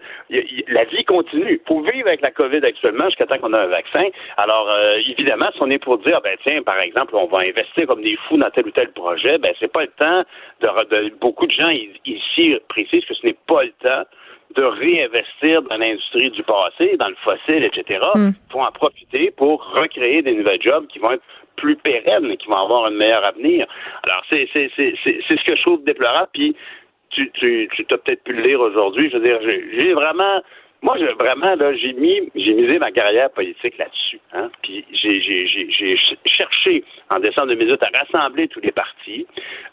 la vie continue. Il faut vivre avec la COVID actuellement jusqu'à temps qu'on a un vaccin. Alors, euh, évidemment, si on est pour dire, ben tiens, par exemple, on va investir comme des fous dans tel ou tel projet, ben c'est pas le temps de, beaucoup de gens ici précisent que ce n'est pas le temps de réinvestir dans l'industrie du passé, dans le fossile, etc. Mm. Il faut en profiter pour recréer des nouvelles jobs qui vont être plus pérennes et qui vont avoir un meilleur avenir. Alors, c'est c'est c'est c'est c'est ce que je trouve déplorable. Puis, tu tu tu t'as peut-être pu le lire aujourd'hui. Je veux dire, j'ai vraiment moi, j'ai vraiment, là, j'ai mis, j'ai misé ma carrière politique là-dessus. Hein? Puis j'ai, j'ai, j'ai, j'ai ch- cherché en décembre 2018 à rassembler tous les partis.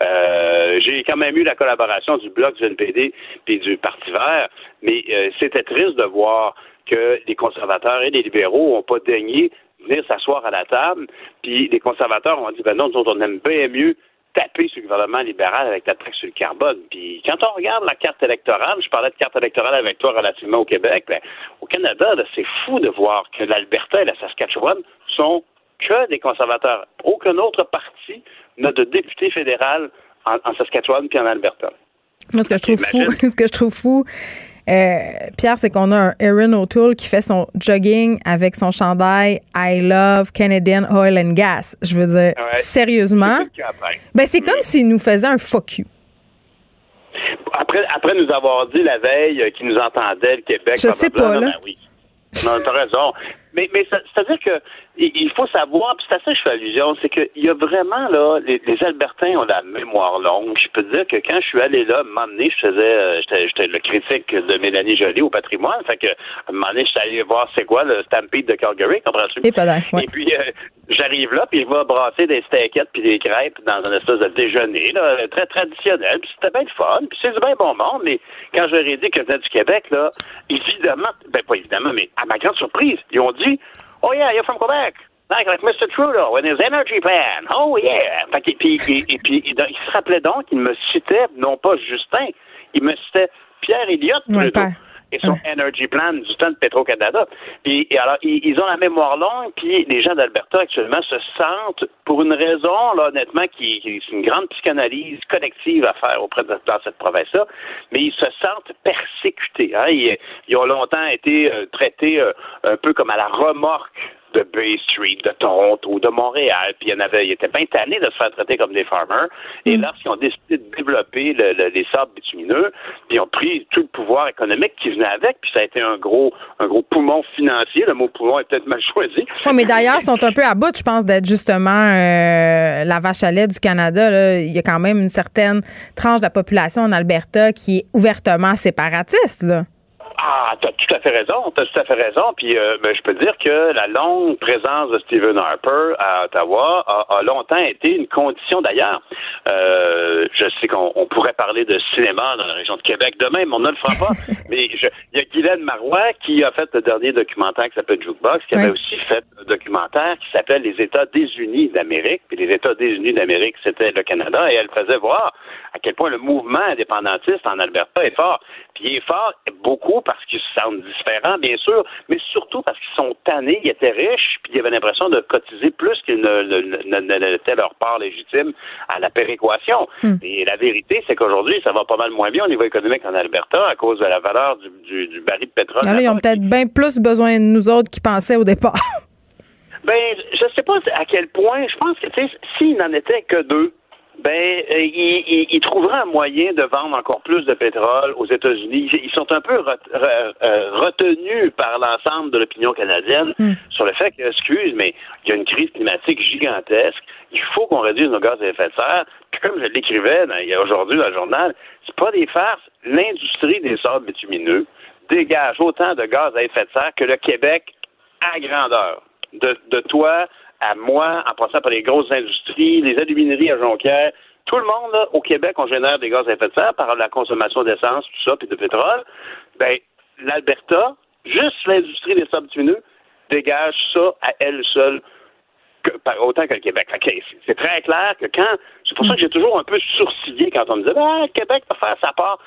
Euh, j'ai quand même eu la collaboration du Bloc, du NPD puis du Parti vert, mais euh, c'était triste de voir que les conservateurs et les libéraux n'ont pas daigné venir s'asseoir à la table. Puis les conservateurs ont dit, ben non, nous on aime bien mieux taper sur le gouvernement libéral avec la taxe sur le carbone. Puis quand on regarde la carte électorale, je parlais de carte électorale avec toi relativement au Québec, ben, au Canada, c'est fou de voir que l'Alberta et la Saskatchewan sont que des conservateurs. Aucun autre parti n'a de député fédéral en, en Saskatchewan puis en Alberta. Moi, ce que je trouve fou, ce que je trouve fou, euh, Pierre, c'est qu'on a un Erin O'Toole qui fait son jogging avec son chandail I love Canadian Oil and Gas. Je veux dire, Ouais. sérieusement, ben c'est comme s'il nous faisait un fuck you. Après, après nous avoir dit la veille euh, qu'il nous entendait, le Québec. Je sais pas, là. ben oui. Non, t'as raison. Mais, mais c'est-à-dire que il faut savoir, puis c'est à ça que je fais allusion, c'est qu'il y a vraiment, là, les, les Albertains ont la mémoire longue. Je peux te dire que quand je suis allé là, donné, je faisais, euh, j'étais, j'étais le critique de Mélanie Joly au patrimoine. Fait que, à un moment donné, je suis allé voir c'est quoi le Stampede de Calgary, comprends-tu? Et ouais. Et puis, euh, j'arrive là, puis je vais brasser des steakettes puis des crêpes dans un espèce de déjeuner, là, très traditionnel. Puis c'était bien le fun, puis c'est du bien bon monde. Mais quand ai dit que je venais du Québec, là, évidemment, ben pas évidemment, mais à ma grande surprise, ils ont dit « Oh yeah, you're from Quebec! » Like, like Mr. Trudeau and his energy plan. Oh yeah! Fait que, puis, et, et puis, il, il se rappelait donc qu'il me citait, non pas Justin, il me citait Pierre Elliott Ouais, Trudeau père. Et son Energy Plan du temps de Petro-Canada. Puis, et alors, ils, ils ont la mémoire longue, puis les gens d'Alberta actuellement se sentent, pour une raison, là, honnêtement, qui, qui c'est une grande psychanalyse collective à faire auprès de dans cette province-là, mais ils se sentent persécutés. Hein. Ils, ils ont longtemps été euh, traités euh, un peu comme à la remorque de Bay Street, de Toronto, de Montréal, puis il y en avait, ils étaient bien tannés de se faire traiter comme des farmers. Et lorsqu'ils ont décidé de développer le- le- les sables bitumineux, puis ils ont pris tout le pouvoir économique qui venait avec, puis ça a été un gros, un gros poumon financier. Le mot poumon est peut-être mal choisi. Mais d'ailleurs, ils sont un peu à bout, je pense, d'être justement euh, la vache à lait du Canada. là. Il y a quand même une certaine tranche de la population en Alberta qui est ouvertement séparatiste. Là. Ah, t'as tout à fait raison, t'as tout à fait raison. Puis, euh, ben, je peux dire que la longue présence de Stephen Harper à Ottawa a, a longtemps été une condition d'ailleurs. Euh, je sais qu'on on pourrait parler de cinéma dans la région de Québec demain, mais on ne le fera pas. mais je- il y a Guylaine Marois qui a fait le dernier documentaire qui s'appelle Jukebox, qui avait aussi fait un documentaire qui s'appelle Les États désunis d'Amérique. Puis les États désunis d'Amérique, c'était le Canada, et elle faisait voir à quel point le mouvement indépendantiste en Alberta est fort. Puis il est fort beaucoup parce qu'ils se sentent différents, bien sûr, mais surtout parce qu'ils sont tannés, ils étaient riches, puis ils avaient l'impression de cotiser plus qu'ils ne, ne, ne- ne- n'étaient leur part légitime à la péréquation. Et la vérité, c'est qu'aujourd'hui, ça va pas mal moins bien au niveau économique en Alberta à cause de la valeur du, du, du baril de pétrole. Alors, Ah, ils ont peut-être bien plus besoin de nous autres qu'ils pensaient au départ. Ben, je sais pas à quel point. Je pense que, tu sais, s'il n'en était que deux, ben, euh, ils, ils- ils trouveraient un moyen de vendre encore plus de pétrole aux États-Unis. Ils sont un peu re- re- euh, retenus par l'ensemble de l'opinion canadienne sur le fait que, excuse, mais il y a une crise climatique gigantesque. Il faut qu'on réduise nos gaz à effet de serre. Puis comme je l'écrivais il a aujourd'hui dans le journal, c'est pas des farces. L'industrie des sables bitumineux dégage autant de gaz à effet de serre que le Québec à grandeur. De, de toi à moi, en passant par les grosses industries, les alumineries à Jonquière, tout le monde, là, au Québec, on génère des gaz à effet de serre par la consommation d'essence, tout ça, puis de pétrole. Ben, l'Alberta, juste l'industrie des sables bitumineux, dégage ça à elle seule autant que le Québec. Que c'est- très clair que quand. C'est pour ça que j'ai toujours un peu sourcillé quand on me disait le Québec va faire sa part.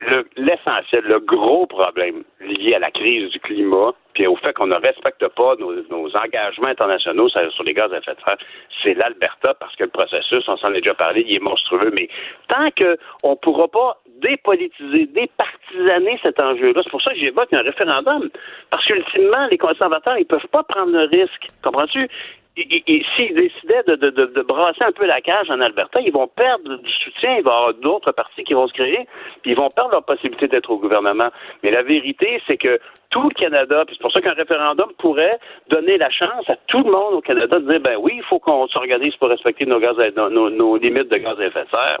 Le- L'essentiel, le, gros problème lié à la crise du climat, puis au fait qu'on ne respecte pas nos, engagements internationaux sur, les gaz à effet de serre, c'est l'Alberta, parce que le processus, on s'en est déjà parlé, il est monstrueux. Mais tant qu'on ne pourra pas dépolitiser, départisaner cet enjeu-là, c'est pour ça que j'évoque un référendum. Parce qu'ultimement, les conservateurs, ils peuvent pas prendre le risque. Comprends-tu? S'ils décidaient de, de, de, brasser un peu la cage en Alberta, ils vont perdre du soutien, il va y avoir d'autres partis qui vont se créer, puis ils vont perdre leur possibilité d'être au gouvernement. Mais la vérité, c'est que tout le Canada, puis c'est pour ça qu'un référendum pourrait donner la chance à tout le monde au Canada de dire, ben oui, il faut qu'on s'organise pour respecter nos, gaz, nos, nos limites de gaz à effet de serre.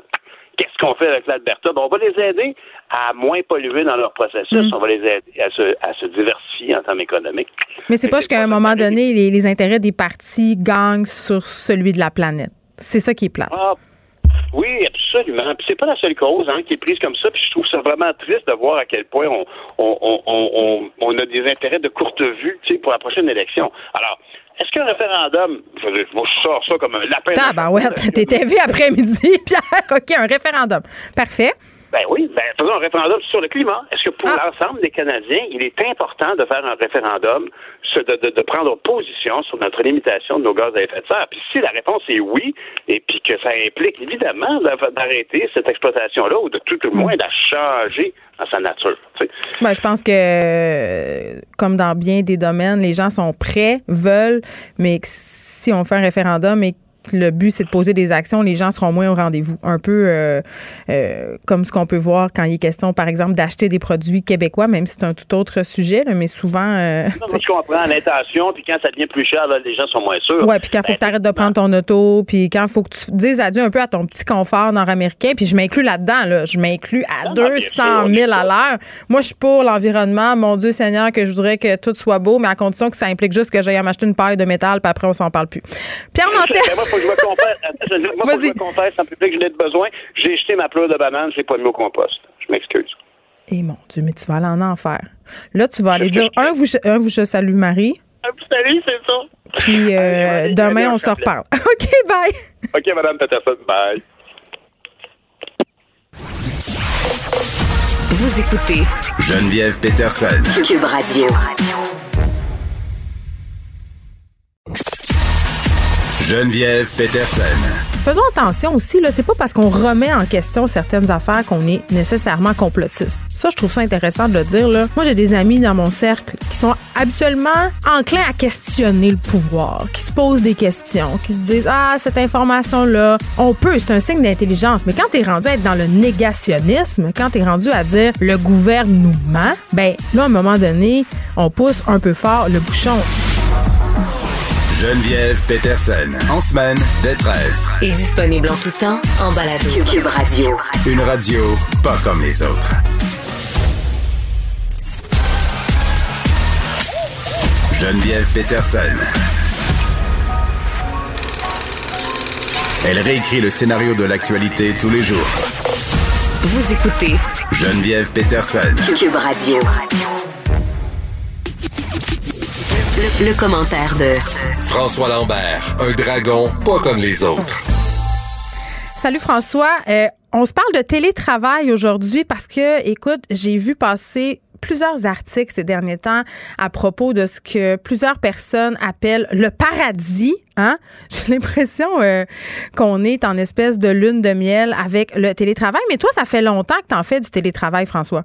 Qu'est-ce qu'on fait avec l'Alberta? Ben, on va les aider à moins polluer dans leur processus. Mm. On va les aider à se, à se diversifier en termes économiques. Mais c'est pas qu'à un moment donné, les, intérêts des partis gagnent sur celui de la planète. C'est ça qui est plat. Ah, oui, absolument. Puis c'est pas la seule cause hein, qui est prise comme ça. Puis je trouve ça vraiment triste de voir à quel point on, on, on, on a des intérêts de courte vue pour la prochaine élection. Alors, est-ce qu'un référendum, je, je sors ça comme un lapin. Ah, ben ouais, t'étais vu après-midi, Pierre. OK, un référendum. Parfait. Ben oui, ben faisons un référendum sur le climat. Est-ce que pour ah. l'ensemble des Canadiens, il est important de faire un référendum, de, de, de, prendre position sur notre limitation de nos gaz à effet de serre? Puis si la réponse est oui, et puis que ça implique évidemment d'arrêter cette exploitation-là, ou de tout le moins de la changer à sa nature. Ben, je pense que, comme dans bien des domaines, les gens sont prêts, veulent, mais si on fait un référendum et le but, c'est de poser des actions, les gens seront moins au rendez-vous. Un peu euh, euh, comme ce qu'on peut voir quand il est question, par exemple, d'acheter des produits québécois, même si c'est un tout autre sujet, mais souvent. Euh, non, je comprends l'intention, puis quand ça devient plus cher, les gens sont moins sûrs. Oui, puis quand il faut que tu arrêtes de prendre ton auto, puis quand il faut que tu dises adieu un peu à ton petit confort nord-américain, puis je m'inclus là-dedans, là, je m'inclus à 200 000 à l'heure. Moi, je suis pour l'environnement. Mon Dieu Seigneur, que je voudrais que tout soit beau, mais à condition que ça implique juste que j'aille m'acheter une paille de métal, puis après, on s'en parle plus. Pierre Nantel faut que je me confesse. Moi, faut que je me confesse en public, je n'ai besoin. J'ai jeté ma pleure de banane, je l'ai pas mis au compost. Je m'excuse. Eh mon Dieu, mais tu vas aller en enfer. Là, tu vas aller dire un vous, un, vous je salue Marie. Un vous salue, c'est ça. Puis euh, demain, on se reparle. OK, bye. OK, Madame Peterson, bye. Vous écoutez Geneviève Peterson. Cube Radio. Geneviève Peterson. Faisons attention aussi, là, c'est pas parce qu'on remet en question certaines affaires qu'on est nécessairement complotiste. Ça, je trouve ça intéressant de le dire. Moi, j'ai des amis dans mon cercle qui sont habituellement enclins à questionner le pouvoir, qui se posent des questions, qui se disent, ah, cette information-là, on peut, c'est un signe d'intelligence. Mais quand t'es rendu à être dans le négationnisme, quand t'es rendu à dire le gouvernement, ben, là, à un moment donné, on pousse un peu fort le bouchon. Geneviève Peterson. En semaine, dès 13. Et disponible en tout temps en balado. Cube Radio. Une radio pas comme les autres. Geneviève Peterson. Elle réécrit le scénario de l'actualité tous les jours. Vous écoutez Geneviève Peterson. Cube Radio. Le, commentaire de François Lambert, un dragon pas comme les autres. Salut François. Euh, on se parle de télétravail aujourd'hui parce que, écoute, j'ai vu passer plusieurs articles ces derniers temps à propos de ce que plusieurs personnes appellent le paradis. Hein? J'ai l'impression euh, qu'on est en espèce de lune de miel avec le télétravail. Mais toi, ça fait longtemps que tu en fais du télétravail, François.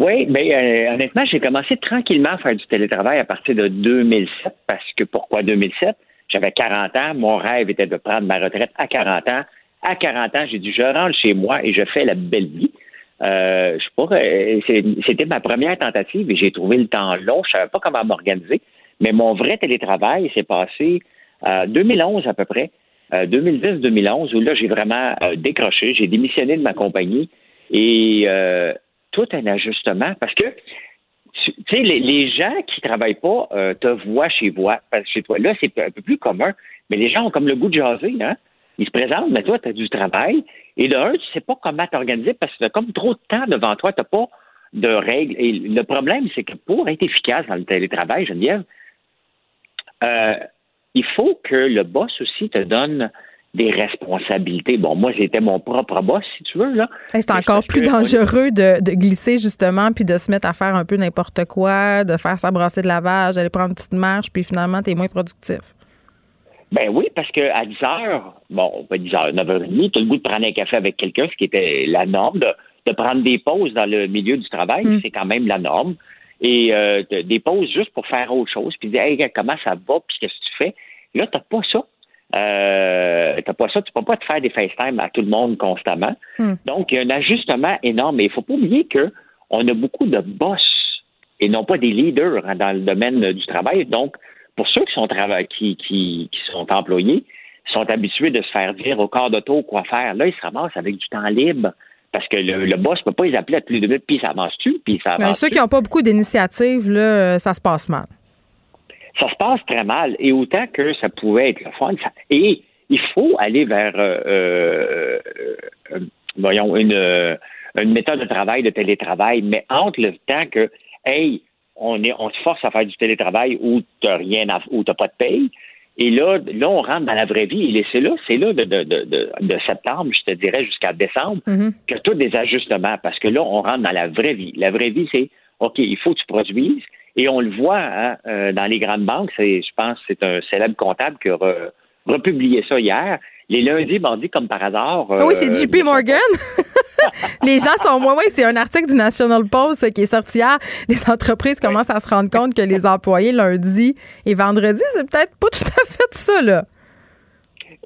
Oui, mais euh, honnêtement, j'ai commencé tranquillement à faire du télétravail à partir de 2007 parce que pourquoi 2007? J'avais 40 ans, mon rêve était de prendre ma retraite à 40 ans. À 40 ans, j'ai dit je rentre chez moi et je fais la belle vie. Euh, je pas, euh, c'était ma première tentative et j'ai trouvé le temps long. Je savais pas comment m'organiser, mais mon vrai télétravail s'est passé en 2011 à peu près, 2010-2011 où là j'ai vraiment décroché, j'ai démissionné de ma compagnie et tout un ajustement parce que tu sais, les, gens qui travaillent pas euh, te voient chez, toi, chez toi. Là, c'est un peu plus commun, mais les gens ont comme le goût de jaser, hein? Ils se présentent, mais toi, tu as du travail. Et de un, tu sais pas comment t'organiser parce que tu as comme trop de temps devant toi, tu pas de règles. Et le problème, c'est que pour être efficace dans le télétravail, Geneviève, euh, il faut que le boss aussi te donne des responsabilités. Bon, moi, j'étais mon propre boss, si tu veux. là. c'est encore plus dangereux de, glisser, justement, puis de se mettre à faire un peu n'importe quoi, de faire sa brassée de lavage, d'aller prendre une petite marche, puis finalement, tu es moins productif. Ben oui, parce qu'à 10 heures, bon, pas 10 heures, 9h30, tu as le goût de prendre un café avec quelqu'un, ce qui était la norme, de, prendre des pauses dans le milieu du travail, mm. c'est quand même la norme. Et euh, des pauses juste pour faire autre chose, puis dire, hey, comment ça va, puis qu'est-ce que tu fais? Là, tu n'as pas ça. Euh, t'as pas ça, tu peux pas te faire des FaceTime à tout le monde constamment. Hmm. Donc, il y a un ajustement énorme. Mais il faut pas oublier que on a beaucoup de boss et non pas des leaders hein, dans le domaine du travail. Donc, pour ceux qui sont, qui, qui, qui sont employés, sont habitués de se faire dire au corps d'auto quoi faire. Là, ils se ramassent avec du temps libre. Parce que le, le boss ne peut pas les appeler à tous les deux minutes, puis ça avance-tu, puis ça avance ceux qui n'ont pas beaucoup d'initiatives, là, ça se passe mal. Ça se passe très mal. Et autant que ça pouvait être le fun, ça- et il faut aller vers, euh, euh, euh, voyons, une, une méthode de travail, de télétravail, mais entre le temps que, hey, on, est, on te force à faire du télétravail où tu n'as rien à, où t'as pas de paye, et là, là, on rentre dans la vraie vie. Et c'est là, c'est là de, de, de, de, septembre, je te dirais, jusqu'à décembre, Mhm. que tous des ajustements, parce que là, on rentre dans la vraie vie. La vraie vie, c'est OK, il faut que tu produises. Et on le voit hein, euh, dans les grandes banques. C'est, je pense que c'est un célèbre comptable qui a re- republié ça hier. Les lundis, mardis, comme par hasard. Ah oui, c'est euh, JP Morgan. les gens sont moins. Oui, c'est un article du National Post qui est sorti hier. Les entreprises commencent à se rendre compte que les employés lundi et vendredi, c'est peut-être pas tout à fait ça, là.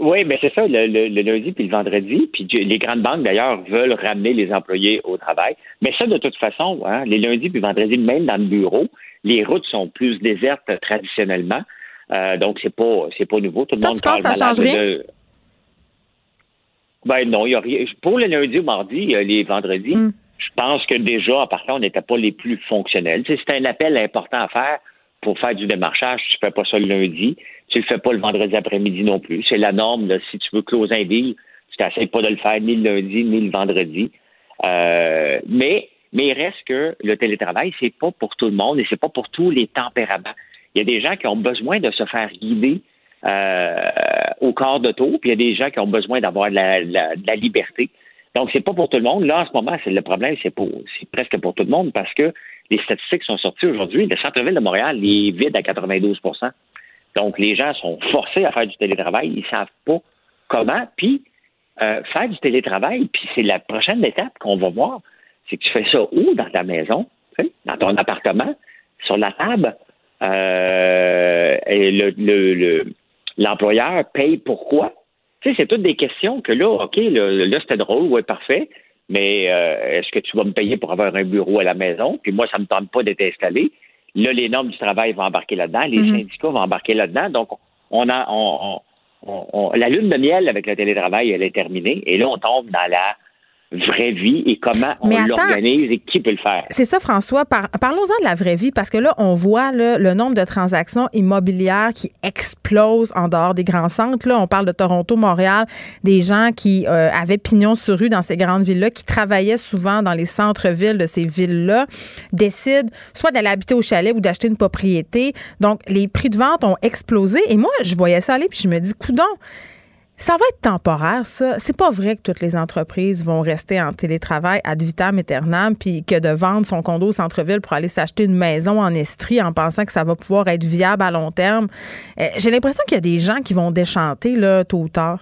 Oui, mais c'est ça, le, le- le lundi puis le vendredi. Puis les grandes banques, d'ailleurs, veulent ramener les employés au travail. Mais ça, de toute façon, hein, les lundis puis vendredis, même dans le bureau, les routes sont plus désertes traditionnellement. Euh, donc, c'est pas c'est pas nouveau. Tout le Toi, monde tu penses que ça parle change malade rien? de- Ben non, il y a rien. Pour le lundi ou mardi, euh, les vendredis, Mm. je pense que déjà, en partant, on n'était pas les plus fonctionnels. C'est un appel important à faire pour faire du démarchage. Tu fais pas ça le lundi. Tu le fais pas le vendredi après-midi non plus. C'est la norme. Si tu veux closer un deal, tu t'essayes pas de le faire ni le lundi ni le vendredi. Euh, mais, mais il reste que le télétravail, c'est pas pour tout le monde et c'est pas pour tous les tempéraments. Il y a des gens qui ont besoin de se faire guider euh, au corps d'auto, puis il y a des gens qui ont besoin d'avoir de la, de la liberté. Donc, c'est pas pour tout le monde. Là, en ce moment, c'est le problème, c'est c'est presque pour tout le monde parce que les statistiques sont sorties aujourd'hui. Le centre-ville de Montréal est vide à 92% Donc, les gens sont forcés à faire du télétravail. Ils savent pas comment. Puis, euh, faire du télétravail, puis c'est la prochaine étape qu'on va voir. C'est que tu fais ça où dans ta maison, dans ton appartement, sur la table, euh, l'employeur paye pourquoi? Tu sais, c'est toutes des questions que là, OK, là, là, c'était drôle, ouais, parfait, mais euh, est-ce que tu vas me payer pour avoir un bureau à la maison? Puis moi, ça me tente pas d'être installé. Là, les normes du travail vont embarquer là-dedans, les Mhm. syndicats vont embarquer là-dedans. Donc, on a on- on- on- la lune de miel avec le télétravail, elle est terminée. Et là, on tombe dans la vraie vie et comment on Mais l'organise et qui peut le faire. C'est ça, François. Par- Parlons-en de la vraie vie, parce que là, on voit là, le nombre de transactions immobilières qui explose en dehors des grands centres. Là, on parle de Toronto, Montréal, des gens qui euh, avaient pignon sur rue dans ces grandes villes-là, qui travaillaient souvent dans les centres-villes de ces villes-là, décident soit d'aller habiter au chalet ou d'acheter une propriété. Donc, les prix de vente ont explosé. Et moi, je voyais ça aller, puis je me dis, coudon, ça va être temporaire, ça. C'est pas vrai que toutes les entreprises vont rester en télétravail ad vitam aeternam, puis que de vendre son condo au centre-ville pour aller s'acheter une maison en Estrie en pensant que ça va pouvoir être viable à long terme. Euh, J'ai l'impression qu'il y a des gens qui vont déchanter, là, tôt ou tard.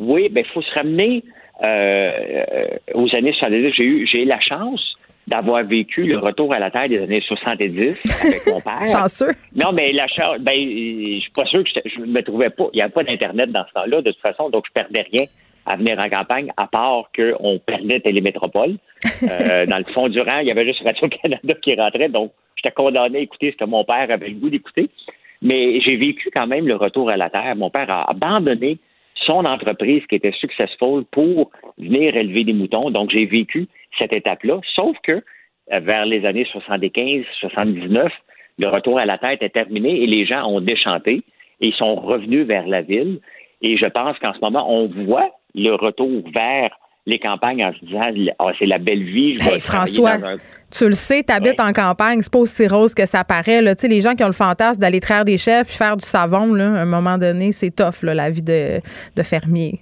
Oui, ben il faut se ramener euh, euh, aux années 70. J'ai eu, j'ai eu la chance d'avoir vécu le retour à la terre des années 70 avec mon père. Chanceux. Non, mais la chance, ben, je suis pas sûr que je me trouvais pas. Il n'y avait pas d'Internet dans ce temps-là, de toute façon, donc je perdais rien à venir en campagne, à part qu'on perdait Télémétropole. Euh, dans le fond du rang, il y avait juste Radio-Canada qui rentrait, donc j'étais condamné à écouter ce que mon père avait le goût d'écouter. Mais j'ai vécu quand même le retour à la terre. Mon père a abandonné son entreprise qui était successful pour venir élever des moutons. Donc, j'ai vécu cette étape-là. Sauf que euh, vers les années 75, 79, le retour à la tête est terminé et les gens ont déchanté et sont revenus vers la ville. Et je pense qu'en ce moment, on voit le retour vers les campagnes en se disant Ah, c'est la belle vie. Je vais Hey, François, un- tu le sais, tu habites en campagne, c'est pas aussi rose que ça paraît. Là. Les gens qui ont le fantasme d'aller traire des chefs puis faire du savon, là, à un moment donné, c'est tough, là, la vie de, de fermier.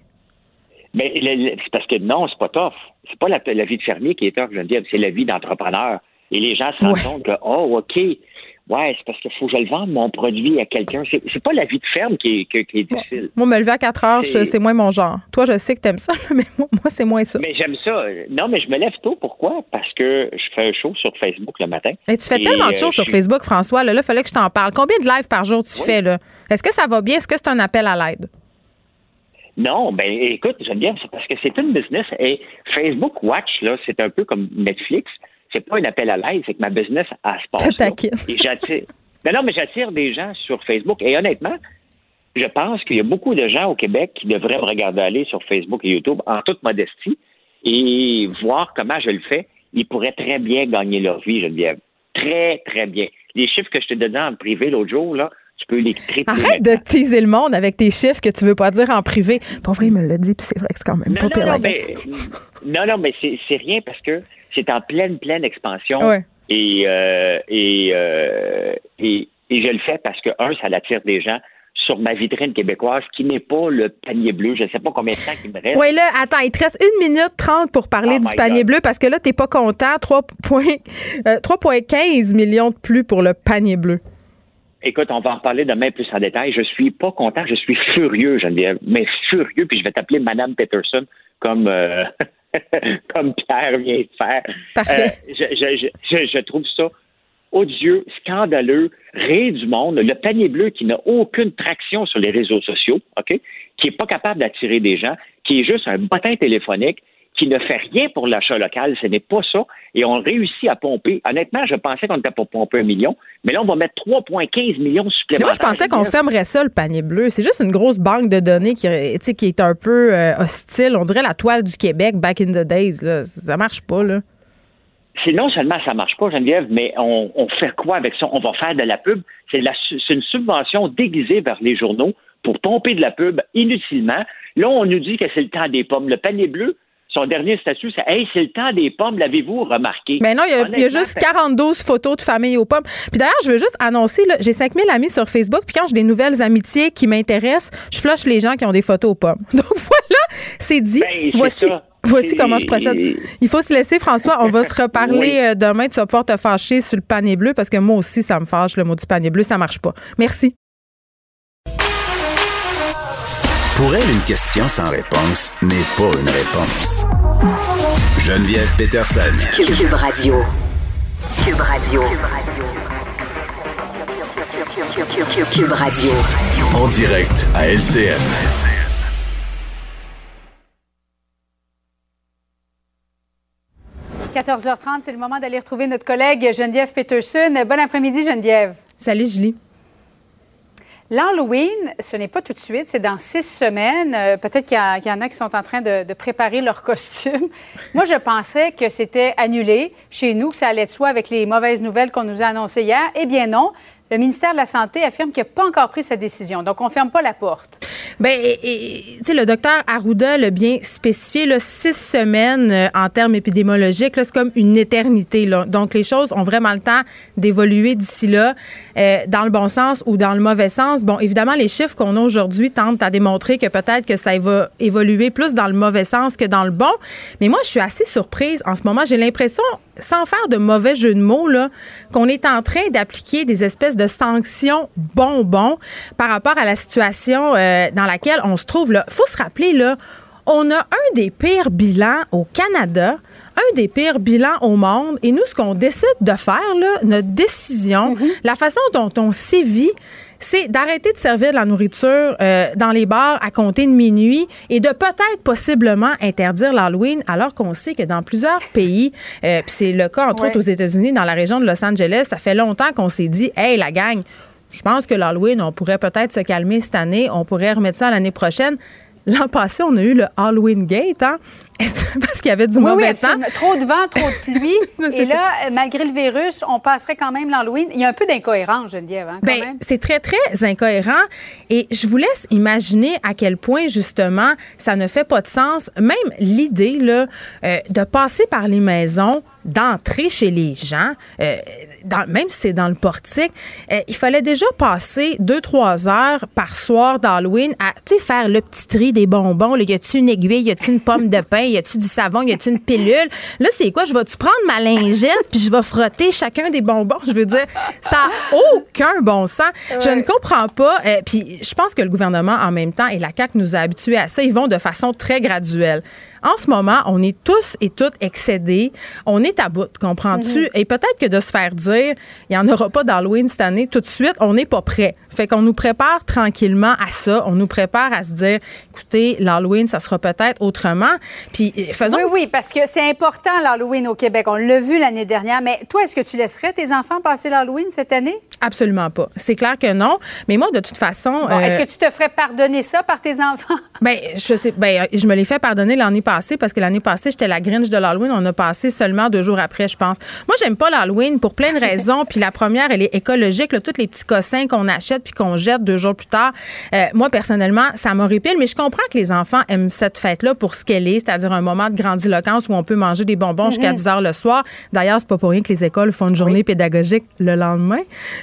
Mais c'est parce que non, c'est pas tough. C'est pas la, la vie de fermier qui est tough, Geneviève, c'est la vie d'entrepreneur. Et les gens se rendent Ouais. compte que, oh, OK, Ouais, c'est parce qu'il faut que je le vende, mon produit, à quelqu'un. C'est, c'est pas la vie de ferme qui est, qui, qui est difficile. Moi, me lever à 4 heures, C'est- moins mon genre. Toi, je sais que t'aimes ça, mais moi, moi, c'est moins ça. Mais j'aime ça. Non, mais je me lève tôt. Pourquoi? Parce que je fais un show sur Facebook le matin. Mais tu fais Et, tellement de euh, choses sur Facebook, François. Là, il fallait que je t'en parle. Combien de lives par jour tu Oui. fais, là? Est-ce que ça va bien? Est-ce que c'est un appel à l'aide? Non, ben écoute, j'aime bien, c'est parce que c'est une business. Et Facebook Watch, là, c'est un peu comme Netflix. C'est pas un appel à l'aide, c'est que ma business, elle se passe. Te là. Et j'attire. Non, non, mais j'attire des gens sur Facebook. Et honnêtement, je pense qu'il y a beaucoup de gens au Québec qui devraient me regarder aller sur Facebook et YouTube en toute modestie et voir comment je le fais. Ils pourraient très bien gagner leur vie, Geneviève. Très, très bien. Les chiffres que je t'ai donnés en privé l'autre jour, là, tu peux les tripler. Arrête de teaser le monde avec tes chiffres que tu veux pas dire en privé. Pas vrai, il me l'a dit, puis c'est vrai que c'est quand même Non, pas non, pire. non, mais, non, non, mais c'est rien parce que c'est en pleine, pleine expansion. Ouais. Et, euh, et, euh, et, et je le fais parce que, un, ça attire des gens sur ma vitrine québécoise qui n'est pas le panier bleu. Je ne sais pas combien de temps il me reste. Oui, là, attends, il te reste une minute trente pour parler Oh du panier God. bleu parce que là, t'es pas content. 3 points- euh, 3,15 millions de plus pour le panier bleu. Écoute, on va en reparler demain plus en détail. Je suis pas content, je suis furieux, Geneviève, mais furieux, puis je vais t'appeler Madame Peterson comme, euh, comme Pierre vient de faire. Parfait. Euh, je, je, je, je- trouve ça odieux, scandaleux, rire du monde. Le panier bleu qui n'a aucune traction sur les réseaux sociaux, OK, qui est pas capable d'attirer des gens, qui est juste un bottin téléphonique, qui ne fait rien pour l'achat local, ce n'est pas ça. Et on réussit à pomper. Honnêtement, je pensais qu'on était pour pomper un million, mais là, on va mettre 3,15 millions supplémentaires. Moi, je pensais qu'on fermerait ça, le panier bleu. C'est juste une grosse banque de données qui, est un peu euh, hostile. On dirait la toile du Québec back in the days. Là. Ça marche pas, là. c'est non seulement ça marche pas, Geneviève, mais on, on fait quoi avec ça? On va faire de la pub. C'est une subvention déguisée vers les journaux pour pomper de la pub inutilement. Là, on nous dit que c'est le temps des pommes. Le panier bleu, son dernier statut, c'est Hey, c'est le temps des pommes, l'avez-vous remarqué? Mais non, il y a, il y a Honnêtement, juste c'est- 42 photos de famille aux pommes. Puis d'ailleurs, je veux juste annoncer, j'ai 5000 amis sur Facebook, puis quand j'ai des nouvelles amitiés qui m'intéressent, je flush les gens qui ont des photos aux pommes. Donc voilà, c'est dit. Ben, voici ça. voici comment je procède. Il faut se laisser, François. On va se reparler Oui. euh, demain. Tu vas pouvoir te fâcher sur le panier bleu parce que moi aussi, ça me fâche, le mot du panier bleu. Ça marche pas. Merci. Pour elle, une question sans réponse n'est pas une réponse. Geneviève Peterson. Cube Radio. Cube Radio. Cube Radio. En direct à LCN. – 14h30, c'est le moment d'aller retrouver notre collègue Geneviève Peterson. Bon après-midi, Geneviève. Salut, Julie. L'Halloween, ce n'est pas tout de suite, c'est dans six semaines. Euh, Peut-être qu'il y, en a qui sont en train de, préparer leur costume. Moi, je pensais que c'était annulé chez nous, que ça allait de soi avec les mauvaises nouvelles qu'on nous a annoncées hier. Eh bien non. Le ministère de la Santé affirme qu'il n'a pas encore pris sa décision. Donc, on ne ferme pas la porte. Ben, et- et, le docteur Arruda l'a bien spécifié, là, six semaines euh, en termes épidémiologiques, c'est comme une éternité. Là. Donc, les choses ont vraiment le temps d'évoluer d'ici là, euh, dans le bon sens ou dans le mauvais sens. Bon, évidemment, les chiffres qu'on a aujourd'hui tentent à démontrer que peut-être que ça va évoluer plus dans le mauvais sens que dans le bon. Mais moi, je suis assez surprise en ce moment. J'ai l'impression, sans faire de mauvais jeu de mots, qu'on est en train d'appliquer des espèces de sanctions bonbons par rapport à la situation euh, dans laquelle on se trouve. Il faut se rappeler, là, on a un des pires bilans au Canada, un des pires bilans au monde. Et nous, ce qu'on décide de faire, là, notre décision, la façon dont on sévit, c'est d'arrêter de servir de la nourriture euh, dans les bars à compter de minuit et de peut-être possiblement interdire l'Halloween, alors qu'on sait que dans plusieurs pays, euh, puis c'est le cas entre Ouais. autres aux États-Unis, dans la région de Los Angeles, ça fait longtemps qu'on s'est dit, hey la gang, je pense que l'Halloween, on pourrait peut-être se calmer cette année, on pourrait remettre ça l'année prochaine. L'an passé, on a eu le Halloween Gate, hein? Parce qu'il y avait du Oui, oui, mauvais temps. Trop de vent, trop de pluie. Et là, euh, malgré le virus, on passerait quand même l'Halloween. Il y a un peu d'incohérence, Geneviève, hein, Ben, c'est très, très incohérent. Et je vous laisse imaginer à quel point, justement, ça ne fait pas de sens. Même l'idée, là, euh, de passer par les maisons, d'entrer chez les gens, euh, dans- même si c'est dans le portique, euh, il fallait déjà passer deux, trois heures par soir d'Halloween à, faire le petit tri des bonbons. Là. Y a-tu une aiguille? Y a-tu une pomme de pain? Y a-tu du savon? Y a-tu une pilule? Là, c'est quoi? Je vais-tu prendre ma lingette puis je vais frotter chacun des bonbons? Je veux dire, ça n'a aucun bon sens. Je ne comprends pas. Euh, puis je pense que le gouvernement, en même temps, et la CAQ nous a habitués à ça, ils vont de façon très graduelle en ce moment, on est tous et toutes excédés. On est à bout, comprends-tu? Mhm. Et peut-être que de se faire dire, il n'y en aura pas d'Halloween cette année, tout de suite, on n'est pas prêt. Fait qu'on nous prépare tranquillement à ça. On nous prépare à se dire, écoutez, l'Halloween, ça sera peut-être autrement. Puis euh, faisons. Oui, oui, parce que c'est important l'Halloween au Québec. On l'a vu l'année dernière. Mais toi, est-ce que tu laisserais tes enfants passer l'Halloween cette année? Absolument pas. C'est clair que non. Mais moi, de toute façon. Bon, Est-ce euh, que tu te ferais pardonner ça par tes enfants? Ben, je sais, ben, je me l'ai fait pardonner l'année passée parce que l'année passée, j'étais la Grinch de l'Halloween. On a passé seulement deux jours après, je pense. Moi, j'aime pas l'Halloween pour plein de raisons. puis la première, elle est écologique. Là, tous les petits cossins qu'on achète puis qu'on jette deux jours plus tard. Euh, moi, personnellement, ça m'horripile. Mais je comprends que les enfants aiment cette fête-là pour ce qu'elle est, c'est-à-dire un moment de grandiloquence où on peut manger des bonbons jusqu'à 10 heures le soir. D'ailleurs, c'est pas pour rien que les écoles font une journée pédagogique le lendemain.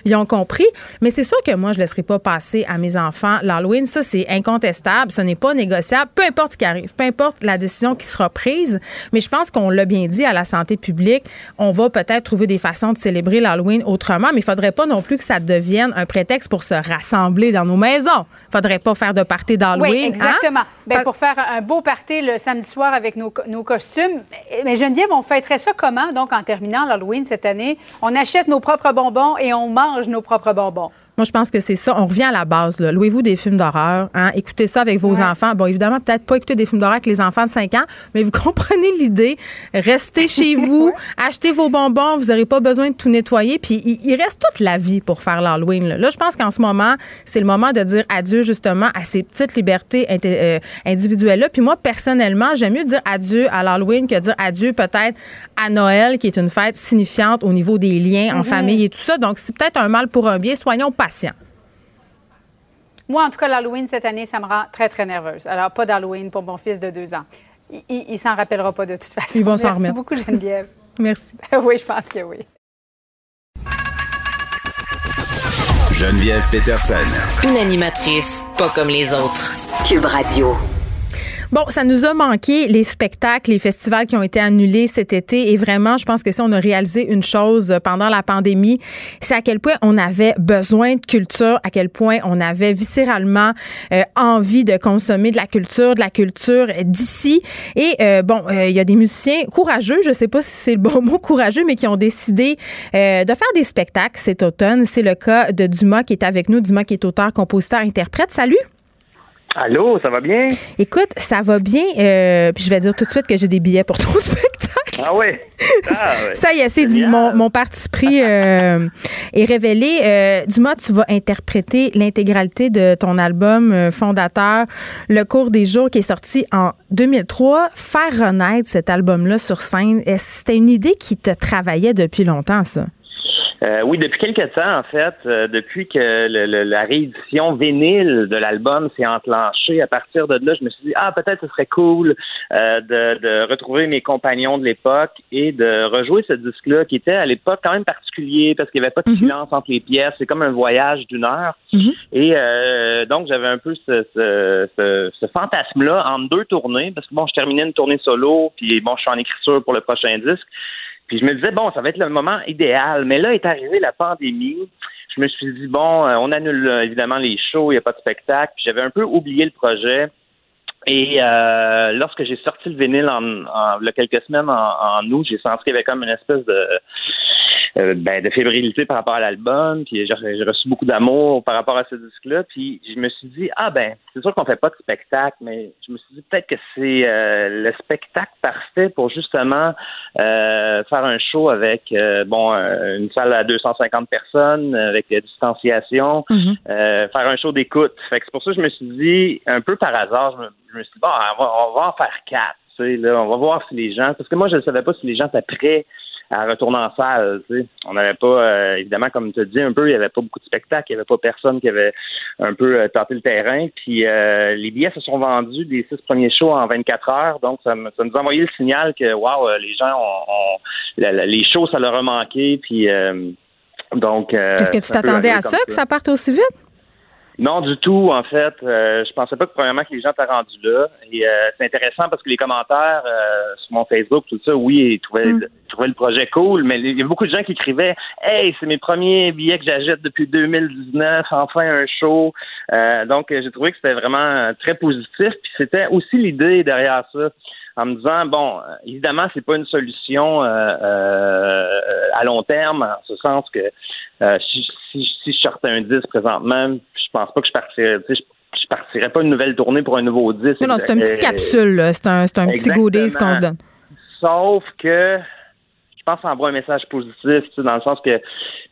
Ils ont compris. Mais c'est sûr que moi, je laisserai pas passer à mes enfants l'Halloween. Ça, c'est incontestable. Ce n'est pas négociable. Peu importe ce qui arrive, peu importe la décision qui sera prise. Mais je pense qu'on l'a bien dit à la santé publique. On va peut-être trouver des façons de célébrer l'Halloween autrement, mais il faudrait pas non plus que ça devienne un prétexte pour se rassembler dans nos maisons. Faudrait pas faire de party d'Halloween. Oui, hein? exactement. Pa- pour faire un beau party le samedi soir avec nos, nos costumes. Mais Geneviève, on fêterait ça comment, donc, en terminant l'Halloween cette année? On achète nos propres bonbons et on mange nos propres bonbons. Moi, je pense que c'est ça. On revient à la base. là. Louez-vous des films d'horreur. Hein? Écoutez ça avec vos enfants. Bon, évidemment, peut-être pas écouter des films d'horreur avec les enfants de 5 ans, mais vous comprenez l'idée. Restez chez vous, achetez vos bonbons. Vous n'aurez pas besoin de tout nettoyer. Puis, il, il reste toute la vie pour faire l'Halloween. Là. Là, je pense qu'en ce moment, c'est le moment de dire adieu, justement, à ces petites libertés euh, individuelles-là. Puis moi, personnellement, j'aime mieux dire adieu à l'Halloween que dire adieu peut-être à Noël, qui est une fête signifiante au niveau des liens en famille et tout ça. Donc, c'est peut-être un mal pour un bien. Soyons Moi, en tout cas, l'Halloween cette année, ça me rend très, très nerveuse. Alors, pas d'Halloween pour mon fils de deux ans. Il, il, il s'en rappellera pas de toute façon. Ils vont s'en Merci remettre. beaucoup, Geneviève. Merci. oui, je pense que oui. Geneviève Peterson. Une animatrice pas comme les autres. Cube Radio. Bon, ça nous a manqué les spectacles, les festivals qui ont été annulés cet été. Et vraiment, je pense que si on a réalisé une chose pendant la pandémie, c'est à quel point on avait besoin de culture, à quel point on avait viscéralement euh, envie de consommer de la culture, de la culture d'ici. Et euh, bon, euh, il y a des musiciens courageux, je sais pas si c'est le bon mot courageux, mais qui ont décidé de faire des spectacles cet automne. C'est le cas de Dumas qui est avec nous, Dumas qui est auteur, compositeur, interprète. Salut! Allô, ça va bien? Écoute, ça va bien. euh, puis je vais dire tout de suite que j'ai des billets pour ton spectacle. Ah oui? Ah, ouais. Ça y est, c'est dit. Mon, mon parti pris euh, est révélé. Euh, Dumas, tu vas interpréter l'intégralité de ton album euh, fondateur, Le cours des jours, qui est sorti en 2003. Faire renaître cet album-là sur scène, est-ce que c'était une idée qui te travaillait depuis longtemps, ça? Euh, oui, depuis quelques temps, en fait, euh, depuis que le- le- la réédition vinyle de l'album s'est enclenchée, à partir de là, je me suis dit, ah, peut-être ce serait cool euh, de, de retrouver mes compagnons de l'époque et de rejouer ce disque-là, qui était à l'époque quand même particulier, parce qu'il n'y avait pas de silence entre les pièces. C'est comme un voyage d'une heure. Et euh, donc, j'avais un peu ce, ce, ce, ce fantasme-là entre deux tournées, parce que bon, je terminais une tournée solo, puis bon, je suis en écriture pour le prochain disque. Puis je me disais, bon, ça va être le moment idéal. Mais là est arrivée la pandémie. Je me suis dit, bon, euh, on annule euh, évidemment les shows, il n'y a pas de spectacle. Puis j'avais un peu oublié le projet. Et euh, lorsque j'ai sorti le vinyle en, en il y a quelques semaines en, en août, j'ai senti qu'il y avait comme une espèce de euh, ben, de fébrilité par rapport à l'album. Puis j'ai reçu beaucoup d'amour par rapport à ce disque-là. Puis je me suis dit, ah ben, c'est sûr qu'on fait pas de spectacle, mais je me suis dit peut-être que c'est euh, le spectacle parfait pour justement euh, faire un show avec euh, bon une salle à 250 personnes, avec euh, distanciation, euh, faire un show d'écoute. Fait que c'est pour ça que je me suis dit, un peu par hasard, je me, je me suis dit, bon, on va, on va en faire quatre. Tu sais, là, on va voir si les gens, parce que moi je ne savais pas si les gens étaient prêts à retourner en salle. Tu sais. On n'avait pas, euh, évidemment, comme tu as dit un peu, il n'y avait pas beaucoup de spectacles, il n'y avait pas personne qui avait un peu euh, tenté le terrain. Puis euh, les billets se sont vendus des six premiers shows en 24 heures, donc ça, me- ça nous a envoyé le signal que, waouh, euh, les gens ont, ont- la- la- les shows, ça leur a manqué. Puis euh, donc. euh, Est-ce que tu t'attendais à ça, que ça parte aussi vite? Non, du tout, en fait. Euh, je pensais pas que premièrement que les gens étaient rendus là. Et euh, c'est intéressant parce que les commentaires euh, sur mon Facebook, tout ça, oui, ils trouvaient, Mm. ils trouvaient le projet cool, mais il y a beaucoup de gens qui écrivaient Hey, c'est mes premiers billets que j'achète depuis 2019, enfin un show. Euh, donc j'ai trouvé que c'était vraiment euh, très positif. Puis c'était aussi l'idée derrière ça. En me disant, bon, évidemment, c'est pas une solution euh, euh, à long terme, en ce sens que euh, si, si, si je sortais un disque présentement, je pense pas que je partirais, tu sais, je, je partirais pas une nouvelle tournée pour un nouveau disque. Non, non, c'est une petite capsule, là. C'est un, c'est un petit goodies qu'on se donne. Sauf que je pense envoie un message positif, dans le sens que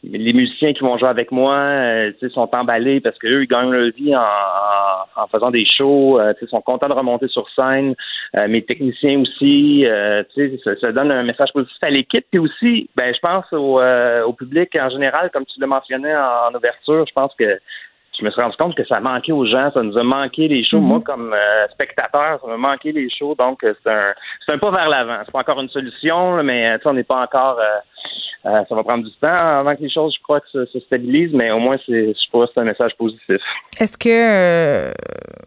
les musiciens qui vont jouer avec moi, euh, sont emballés parce qu'eux, ils gagnent leur vie en, en, en faisant des shows, euh, sais, sont contents de remonter sur scène. Euh, mes techniciens aussi, euh, ça, ça donne un message positif à l'équipe. Puis aussi, ben, je pense au, euh, au public en général, comme tu l'as mentionné en, en ouverture, je pense que je me suis rendu compte que ça manquait aux gens, ça nous a manqué les shows. Mhm. Moi, comme euh, spectateur, ça m'a manqué les shows, donc euh, c'est un c'est un pas vers l'avant. C'est pas encore une solution, mais euh, tu sais, on n'est pas encore euh, ça va prendre du temps avant que les choses, je crois, que se, se stabilisent, mais au moins c'est je crois que c'est un message positif. Est-ce que, euh,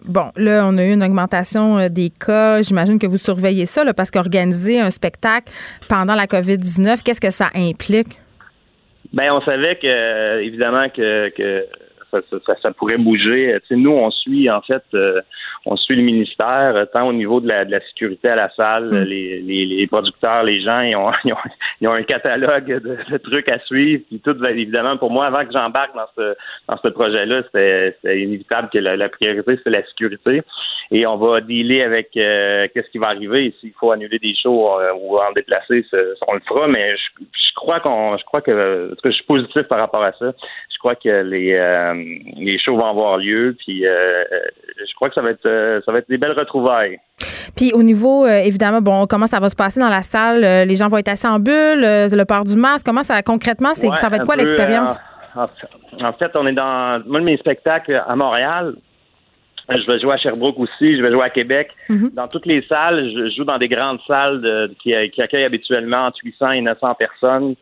bon, là, on a eu une augmentation des cas. J'imagine que vous surveillez ça, là, parce qu'organiser un spectacle pendant la COVID-19, qu'est-ce que ça implique? Ben, on savait que, évidemment, que, que ça, ça- ça- pourrait bouger. Tu nous, on suit, en fait, euh, on suit le ministère, euh, tant au niveau de la, de la sécurité à la salle, Mm. les, les, les producteurs, les gens, ils ont, ils ont, ils ont un catalogue de, de trucs à suivre. Puis tout, évidemment, pour moi, avant que j'embarque dans ce, dans ce projet-là, c'était inévitable que la, la priorité, c'est la sécurité. Et on va dealer avec euh, qu'est-ce qui va arriver. S'il faut annuler des shows euh, ou en déplacer, ce- on le fera. Mais je, je crois qu'on, je crois que, en tout cas, je suis positif par rapport à ça. Je crois que les, euh, les shows vont avoir lieu. Puis euh, je crois que ça va être, euh, ça va être des belles retrouvailles. Puis au niveau, euh, évidemment, bon, comment ça va se passer dans la salle? Euh, les gens vont être assis en bulle, le port du masque. Comment ça, concrètement, c'est, Ouais, ça va être quoi l'expérience? En, en fait, on est dans. Moi, mes spectacles à Montréal. Je vais jouer à Sherbrooke aussi, je vais jouer à Québec. Mm-hmm. Dans toutes les salles, je joue dans des grandes salles de- qui, qui accueillent habituellement entre 800 et 900 personnes.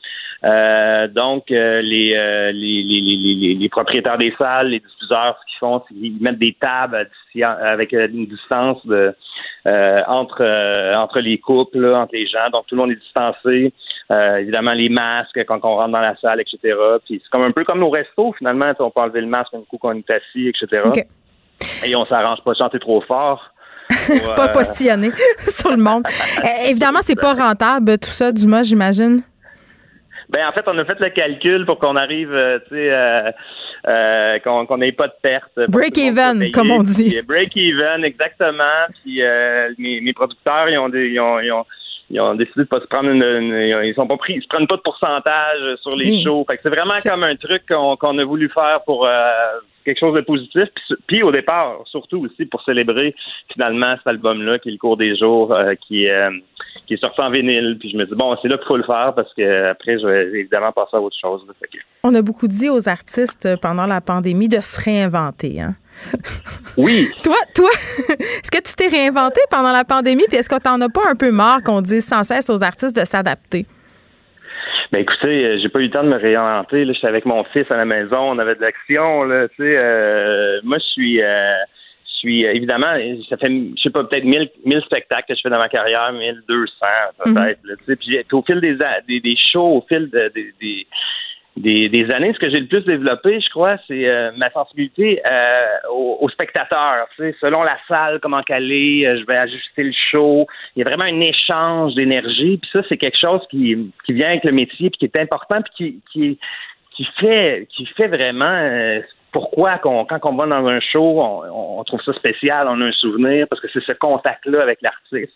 Euh, donc, euh, les, euh, les, les, les, les- propriétaires des salles, les diffuseurs, ce qu'ils font, c'est qu'ils mettent des tables avec une distance de, euh, entre, euh, entre les couples, là, entre les gens. Donc, tout le monde est distancé. Euh, évidemment, les masques quand on rentre dans la salle, etc. Puis c'est comme un peu comme nos restos, finalement. On peut enlever le masque un coup qu'on est assis, etc. Et on s'arrange pas de chanter trop fort. Pas euh, postillonner sur le monde. Euh, évidemment, c'est pas rentable, tout ça, Dumas, j'imagine. Ben en fait, on a fait le calcul pour qu'on arrive, euh, tu sais, euh, euh, qu'on qu'on n'ait pas de perte. Break even, comme on dit. Puis, euh, break even, exactement. Puis euh, mes, mes producteurs, ils ont, des, ils ont, ils ont ils ont décidé de pas se prendre une, une- ils sont pas pris, ils se prennent pas de pourcentage sur les shows. Fait que c'est vraiment comme un truc qu'on qu'on a voulu faire pour euh, quelque chose de positif. Puis, au départ, surtout aussi pour célébrer finalement cet album-là qui est le cours des jours, euh, qui, est, euh, qui est sorti en vinyle. Puis je me dis bon, c'est là qu'il faut le faire parce que après je vais évidemment passer à autre chose. Que- On a beaucoup dit aux artistes euh, pendant la pandémie de se réinventer. Hein? Oui, Toi, toi, est-ce que tu t'es réinventé pendant la pandémie? Puis est-ce que t'en as pas un peu marre qu'on dise sans cesse aux artistes de s'adapter? Ben écoutez, euh, j'ai pas eu le temps de me réinventer. Là, j'étais avec mon fils à la maison, on avait de l'action. Là, tu sais, euh, moi, je suis, euh, je suis euh, évidemment, ça fait, je sais pas, peut-être 1000, 1000 spectacles que je fais dans ma carrière, 1200 peut-être. tu sais. Puis j'ai- au fil des, des, des shows, au fil de- des, des, des, des années, ce que j'ai le plus développé, je crois, c'est euh, ma sensibilité euh, aux, aux spectateurs. Tu sais, selon la salle, comment qu'elle est, euh, je vais ajuster le show. Il y a vraiment un échange d'énergie. Puis ça, c'est quelque chose qui, qui vient avec le métier, puis qui est important, puis qui, qui, qui fait, qui fait vraiment euh, pourquoi qu'on, quand on va dans un show, on, on trouve ça spécial, on a un souvenir, parce que c'est ce contact-là avec l'artiste.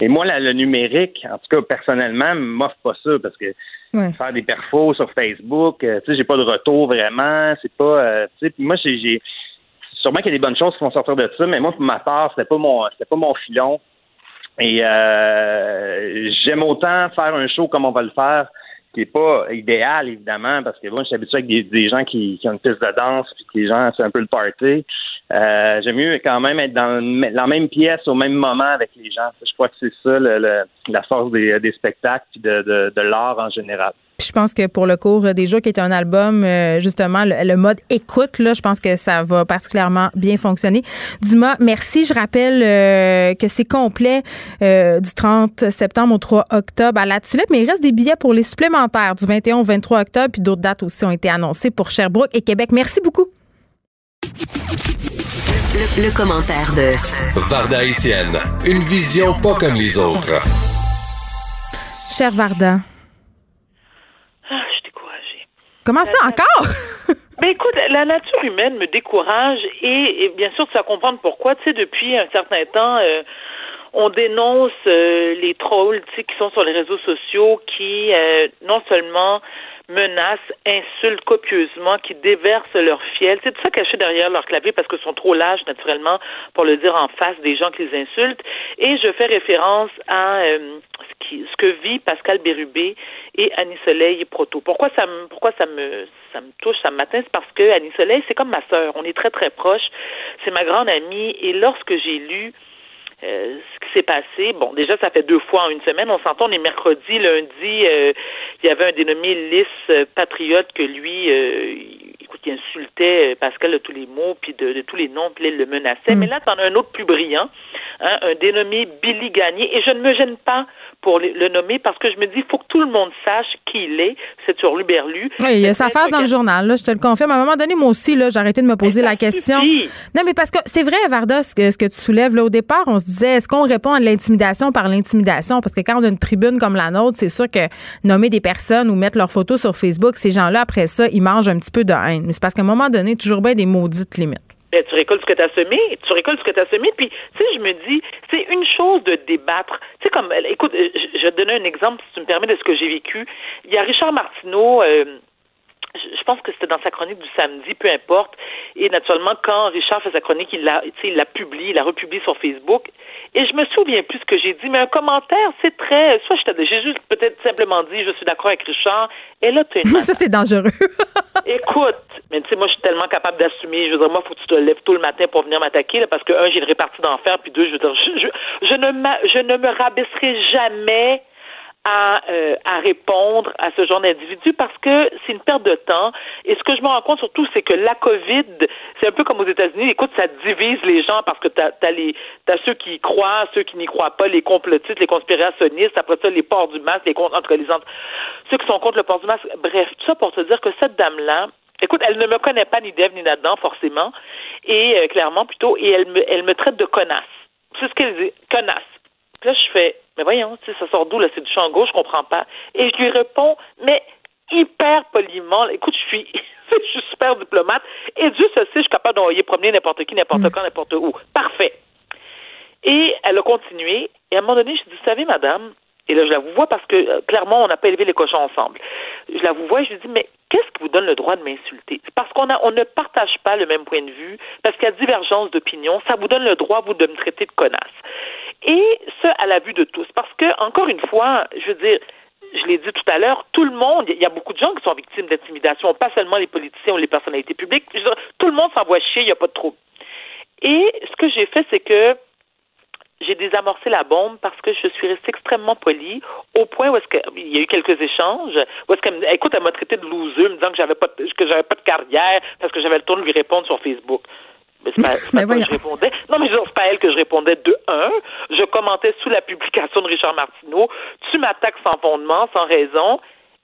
Et moi, là, le numérique, en tout cas, personnellement, m'offre pas ça, parce que Ouais. faire des perfos sur Facebook, euh, tu sais, j'ai pas de retour vraiment, c'est pas, euh, tu sais, puis moi, j'ai, j'ai- sûrement qu'il y a des bonnes choses qui vont sortir de ça, mais moi, pour ma part, c'était pas mon, c'était pas mon filon. Et euh, j'aime autant faire un show comme on va le faire, qui est pas idéal, évidemment, parce que moi, je suis habitué avec des, gens qui, ont une piste de danse, puis que les gens, c'est un peu le party. Euh, j'aime mieux quand même être dans la même pièce au même moment avec les gens. Je crois que c'est ça le- le- la force des, des spectacles puis de, de, de l'art en général. Puis je pense que pour le cours des jours, qui est un album, euh, justement, le, mode écoute, là, je pense que ça va particulièrement bien fonctionner. Dumas, merci. Je rappelle euh, que c'est complet euh, du 30 septembre au 3 octobre à la Tulipe, mais il reste des billets pour les supplémentaires du 21 au 23 octobre, puis d'autres dates aussi ont été annoncées pour Sherbrooke et Québec. Merci beaucoup. Le, commentaire de Varda Etienne, une vision pas comme les autres. Cher Varda. Comment ça, encore? Ben écoute, la nature humaine me décourage et, bien sûr, tu vas comprendre pourquoi. Tu sais, depuis un certain temps, euh, on dénonce euh, les trolls, tu sais, qui sont sur les réseaux sociaux, qui euh, non seulement menacent, insultent copieusement, qui déversent leur fiel. C'est tout ça caché derrière leur clavier parce qu'ils sont trop lâches, naturellement, pour le dire en face des gens qui les insultent. Et je fais référence à ce, qui, que vit Pascal Bérubé et Annie Soleil Proto. Pourquoi ça me, pourquoi ça me, ça me touche, ça me matin, c'est parce que Annie Soleil, c'est comme ma sœur. On est très très proches. C'est ma grande amie. Et lorsque j'ai lu euh, ce qui s'est passé, bon, déjà, ça fait deux fois en une semaine. On s'entend, on est mercredi, lundi, euh, il y avait un dénommé Lys euh, Patriote que lui, il insultait Pascal de tous les mots, puis de, tous les noms, puis il le menaçait. Mm. Mais là, t'en as un autre plus brillant, hein, un dénommé Billy Gagné, et je ne me gêne pas pour le nommer parce que je me dis, il faut que tout le monde sache qui il est. C'est sur Luberlu. Oui, il y a sa face dans le journal, là, je te le confirme. À un moment donné, moi aussi, là, j'ai arrêté de me poser la question. Non, mais parce que c'est vrai, Varda, ce que, ce que tu soulèves, là, au départ, on se disait, est-ce qu'on répond à l'intimidation par l'intimidation? Parce que quand on a une tribune comme la nôtre, c'est sûr que nommer des personnes ou mettre leurs photos sur Facebook, ces gens-là, après ça, ils mangent un petit peu de haine. Mais c'est parce qu'à un moment donné, toujours bien des maudites limites. Ben, tu récoltes ce que tu as semé, tu récoltes ce que tu as semé, puis tu sais, je me dis, c'est une chose de débattre. Tu sais, comme, écoute, je, vais te donner un exemple, si tu me permets, de ce que j'ai vécu. Il y a Richard Martineau, euh, je pense que c'était dans sa chronique du samedi, peu importe. Et naturellement, quand Richard fait sa chronique, il l'a, il l'a publié, il l'a republié sur Facebook. Et je me souviens plus ce que j'ai dit, mais un commentaire, c'est très. Soit j'ai juste peut-être simplement dit, je suis d'accord avec Richard. Et là, tu Ça, c'est dangereux. Écoute, mais tu sais, moi, je suis tellement capable d'assumer. Je veux dire, moi, faut que tu te lèves tôt le matin pour venir m'attaquer, là, parce que, un, j'ai une répartie d'enfer, puis deux, je veux dire, je, je, ne, je ne me rabaisserai jamais à, euh, à répondre à ce genre d'individu parce que c'est une perte de temps. Et ce que je me rends compte surtout, c'est que la COVID, c'est un peu comme aux États-Unis. Écoute, ça divise les gens parce que t'as as les t'as ceux qui y croient, ceux qui n'y croient pas, les complotistes, les conspirationnistes. Après ça, les ports du masque, les contre, entre les ceux qui sont contre le port du masque. Bref, tout ça pour te dire que cette dame-là, Écoute, elle ne me connaît pas ni d'Ève ni d'Adam, forcément, et euh, clairement plutôt, et elle me, elle me traite de connasse. C'est ce qu'elle dit, connasse. là, je fais, mais voyons, ça sort d'où, là? C'est du champ gauche, je comprends pas. Et je lui réponds, mais hyper poliment. Écoute, je suis, je suis super diplomate. Et Dieu sait, je suis capable d'envoyer promener n'importe qui, n'importe mm. quand, n'importe où. Parfait. Et elle a continué. Et à un moment donné, je dis, vous savez, madame, et là, je la vous vois parce que euh, clairement, on n'a pas élevé les cochons ensemble. Je la vous vois et je lui dis, mais qu'est-ce qui vous donne le droit de m'insulter? Parce qu'on on ne partage pas le même point de vue, parce qu'il y a divergence d'opinion. Ça vous donne le droit, vous, de me traiter de connasse. Et ce, à la vue de tous. Parce que, encore une fois, je veux dire, je l'ai dit tout à l'heure, tout le monde, il y a beaucoup de gens qui sont victimes d'intimidation, pas seulement les politiciens ou les personnalités publiques. tout le monde s'envoie chier, il n'y a pas de trouble. Et ce que j'ai fait, c'est que j'ai désamorcé la bombe parce que je suis restée extrêmement polie au point où est-ce qu'il y a eu quelques échanges où est-ce qu'elle écoute elle m'a traité de loser me disant que j'avais pas que j'avais pas de carrière parce que j'avais le temps de lui répondre sur Facebook mais c'est pas, pas que je répondais. Non, mais c'est pas elle que je répondais de un. Je commentais sous la publication de Richard Martineau. Tu m'attaques sans fondement, sans raison.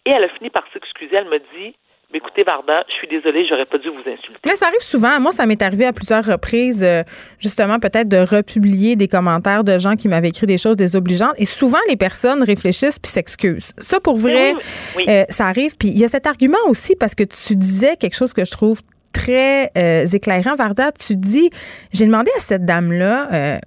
Et elle a fini par s'excuser. Elle me dit mais écoutez, Varda, je suis désolée, j'aurais pas dû vous insulter. Mais ça arrive souvent. Moi, ça m'est arrivé à plusieurs reprises, euh, justement, peut-être de republier des commentaires de gens qui m'avaient écrit des choses désobligeantes. Et souvent, les personnes réfléchissent puis s'excusent. Ça, pour vrai, euh, ça arrive. Puis il y a cet argument aussi parce que tu disais quelque chose que je trouve très euh, éclairant, Varda. Tu dis, j'ai demandé à cette dame-là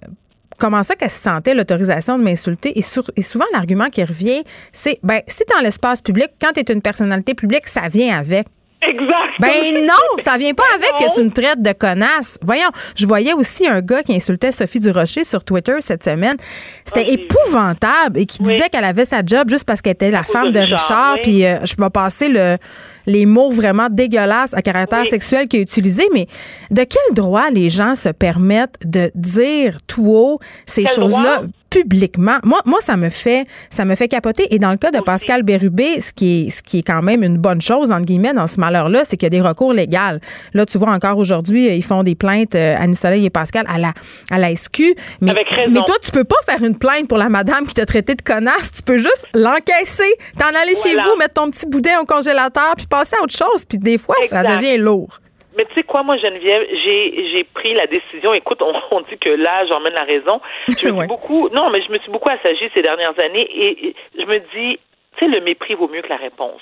comment ça qu'elle se sentait l'autorisation de m'insulter. Et, et, souvent, l'argument qui revient, c'est ben, si dans l'espace public, quand tu es une personnalité publique, ça vient avec. Exact. Ben non, ça vient pas avec que tu me traites de connasse. Voyons, je voyais aussi un gars qui insultait Sophie Durocher sur Twitter cette semaine. C'était épouvantable et qui disait qu'elle avait sa job juste parce qu'elle était la femme de Richard. Puis euh, je vais passer le les mots vraiment dégueulasses à caractère sexuel qu'il a utilisés, mais de quel droit les gens se permettent de dire tout haut ces choses-là? Publiquement. Moi, moi, ça me fait, ça me fait capoter. Et dans le cas de Pascal Bérubé, ce qui est, ce qui est quand même une bonne chose entre guillemets dans ce malheur-là, c'est qu'il y a des recours légaux. Là, tu vois encore aujourd'hui, ils font des plaintes euh, Annie Soleil et Pascal à la à la SQ. Mais, mais toi, tu peux pas faire une plainte pour la madame qui t'a traité de connasse. Tu peux juste l'encaisser, t'en aller chez vous, mettre ton petit boudin au congélateur, puis passer à autre chose. Puis des fois, ça devient lourd. Mais tu sais quoi, moi, Geneviève, j'ai, j'ai pris la décision. Écoute, on, on dit que là, j'emmène la raison. Je me suis beaucoup, non, mais je me suis beaucoup assagi ces dernières années et, je me dis, tu sais, le mépris vaut mieux que la réponse.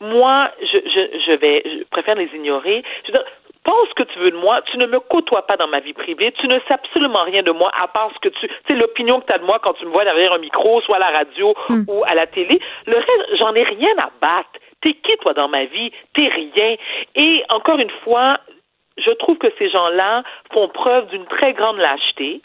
Moi, je, je, je vais, je préfère les ignorer. Je veux dire, pense ce que tu veux de moi, tu ne me côtoies pas dans ma vie privée, tu ne sais absolument rien de moi à part ce que tu, tu sais, l'opinion que tu as de moi quand tu me vois derrière un micro, soit à la radio Hmm. ou à la télé. Le reste, j'en ai rien à battre. T'es qui, toi, dans ma vie? T'es rien. Et encore une fois, je trouve que ces gens-là font preuve d'une très grande lâcheté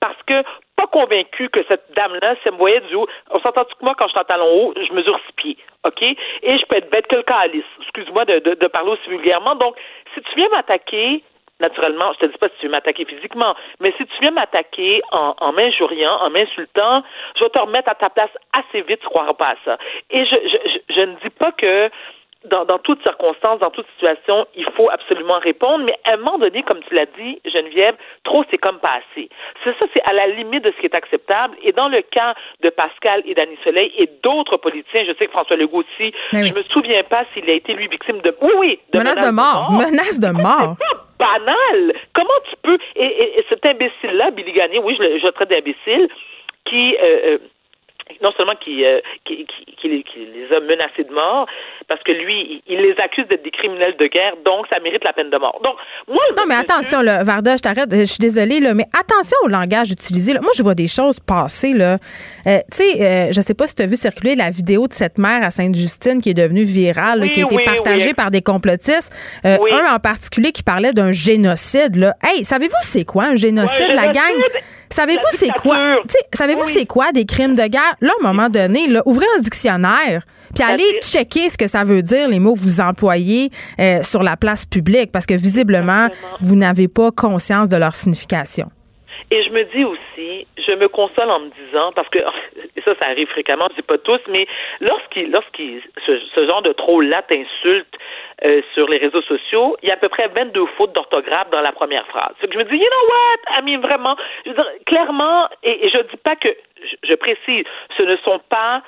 parce que pas convaincu que cette dame-là, elle me voyait du haut, on s'entend que moi, quand je suis en talon haut, je mesure six pieds, OK? Et je peux être bête que le calice. Excuse-moi de, de, de parler aussi vulgairement. Donc, si tu viens m'attaquer, naturellement, je te dis pas si tu veux m'attaquer physiquement, mais si tu viens m'attaquer en, en m'injuriant, en m'insultant, je vais te remettre à ta place assez vite, tu croiras pas à ça. Et je, je, je, je ne dis pas que dans, dans toutes circonstances, dans toute situation, il faut absolument répondre, mais à un moment donné, comme tu l'as dit, Geneviève, trop, c'est comme pas assez. C'est ça, c'est à la limite de ce qui est acceptable. Et dans le cas de Pascal et d'Annie Soleil et d'autres politiciens, je sais que François Legault aussi, oui. je me souviens pas s'il a été, lui, victime de... Oui, oui, de Menace de mort. Menace de mort. C'est pas banal. Comment tu peux... Et, et- et cet imbécile-là, Billy Gagné, oui, je le, je le traite d'imbécile, qui... euh, euh, non seulement qui, euh, qui, qui, qui les, qui les a menacés de mort, parce que lui, il, il les accuse d'être des criminels de guerre, donc ça mérite la peine de mort. Donc, moi, Non, mais attention, là, Varda, je t'arrête, je suis désolée, là, mais attention au langage utilisé. là. Moi, je vois des choses passer. Là. Euh, tu sais, euh, je sais pas si tu as vu circuler la vidéo de cette mère à Sainte-Justine qui est devenue virale, là, qui a été oui, partagée oui. par des complotistes. Euh. Un en particulier qui parlait d'un génocide. Là. Hey, savez-vous c'est quoi un génocide, Ouais, la gang? Savez-vous c'est quoi? dictature. Tu sais, Savez-vous c'est quoi des crimes de guerre? Là, à un moment donné, là, ouvrez un dictionnaire. Puis allez checker ce que ça veut dire, les mots que vous employez euh, sur la place publique, parce que visiblement, Exactement. vous n'avez pas conscience de leur signification. Et je me dis aussi, je me console en me disant, parce que et ça, ça arrive fréquemment, je dis pas tous, mais lorsqu'il, lorsqu'il, ce, ce genre de troll-là t'insulte euh, sur les réseaux sociaux, il y a à peu près 22 fautes d'orthographe dans la première phrase. Je me dis, you know what, I mean, vraiment, clairement, et, et je dis pas que, je, je précise, ce ne sont pas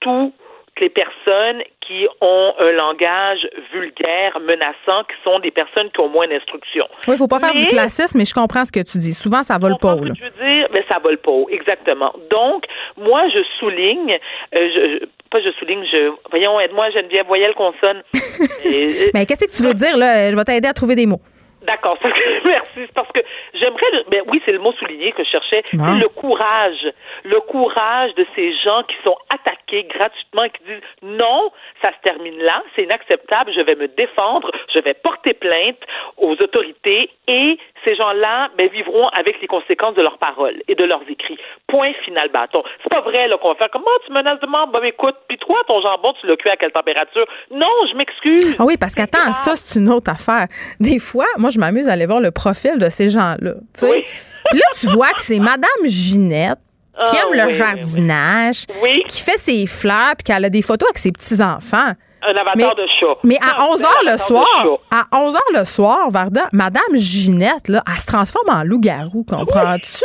tous les personnes qui ont un langage vulgaire, menaçant, qui sont des personnes qui ont moins d'instruction. Oui, il faut pas faire du classisme, mais je comprends ce que tu dis. Souvent, ça vole pas. je veux dire, mais ça vole pas haut, exactement. Donc, moi, je souligne, euh, je, je- pas je souligne, je, voyons, aide-moi, Geneviève, voyelle consonne. Et- Mais qu'est-ce que tu veux dire, là? Je vais t'aider à trouver des mots. D'accord, merci. Parce que j'aimerais, le- ben oui, c'est le mot souligné que je cherchais. Ah. C'est le courage, le courage de ces gens qui sont attaqués gratuitement et qui disent non, ça se termine là, c'est inacceptable, je vais me défendre, je vais porter plainte aux autorités et ces gens-là ben, vivront avec les conséquences de leurs paroles et de leurs écrits. Point final bâton. C'est pas vrai là qu'on va faire comment tu menaces de mort. Ben écoute, puis toi ton jambon tu l'as cuit à quelle température? Non, je m'excuse. Ah oui, parce qu'attends, ça, c'est une autre affaire. Des fois, moi, je m'amuse à aller voir le profil de ces gens-là. Oui. Puis là, tu vois que c'est Madame Ginette qui Ah, aime le oui, jardinage, Oui. qui fait ses fleurs, puis qu'elle a des photos avec ses petits-enfants. Un avatar Mais- de chat. Mais à Ah, 11 un h le avatar de soir, à 11 h le soir, Varda, Madame Ginette, là, elle se transforme en loup-garou, comprends-tu?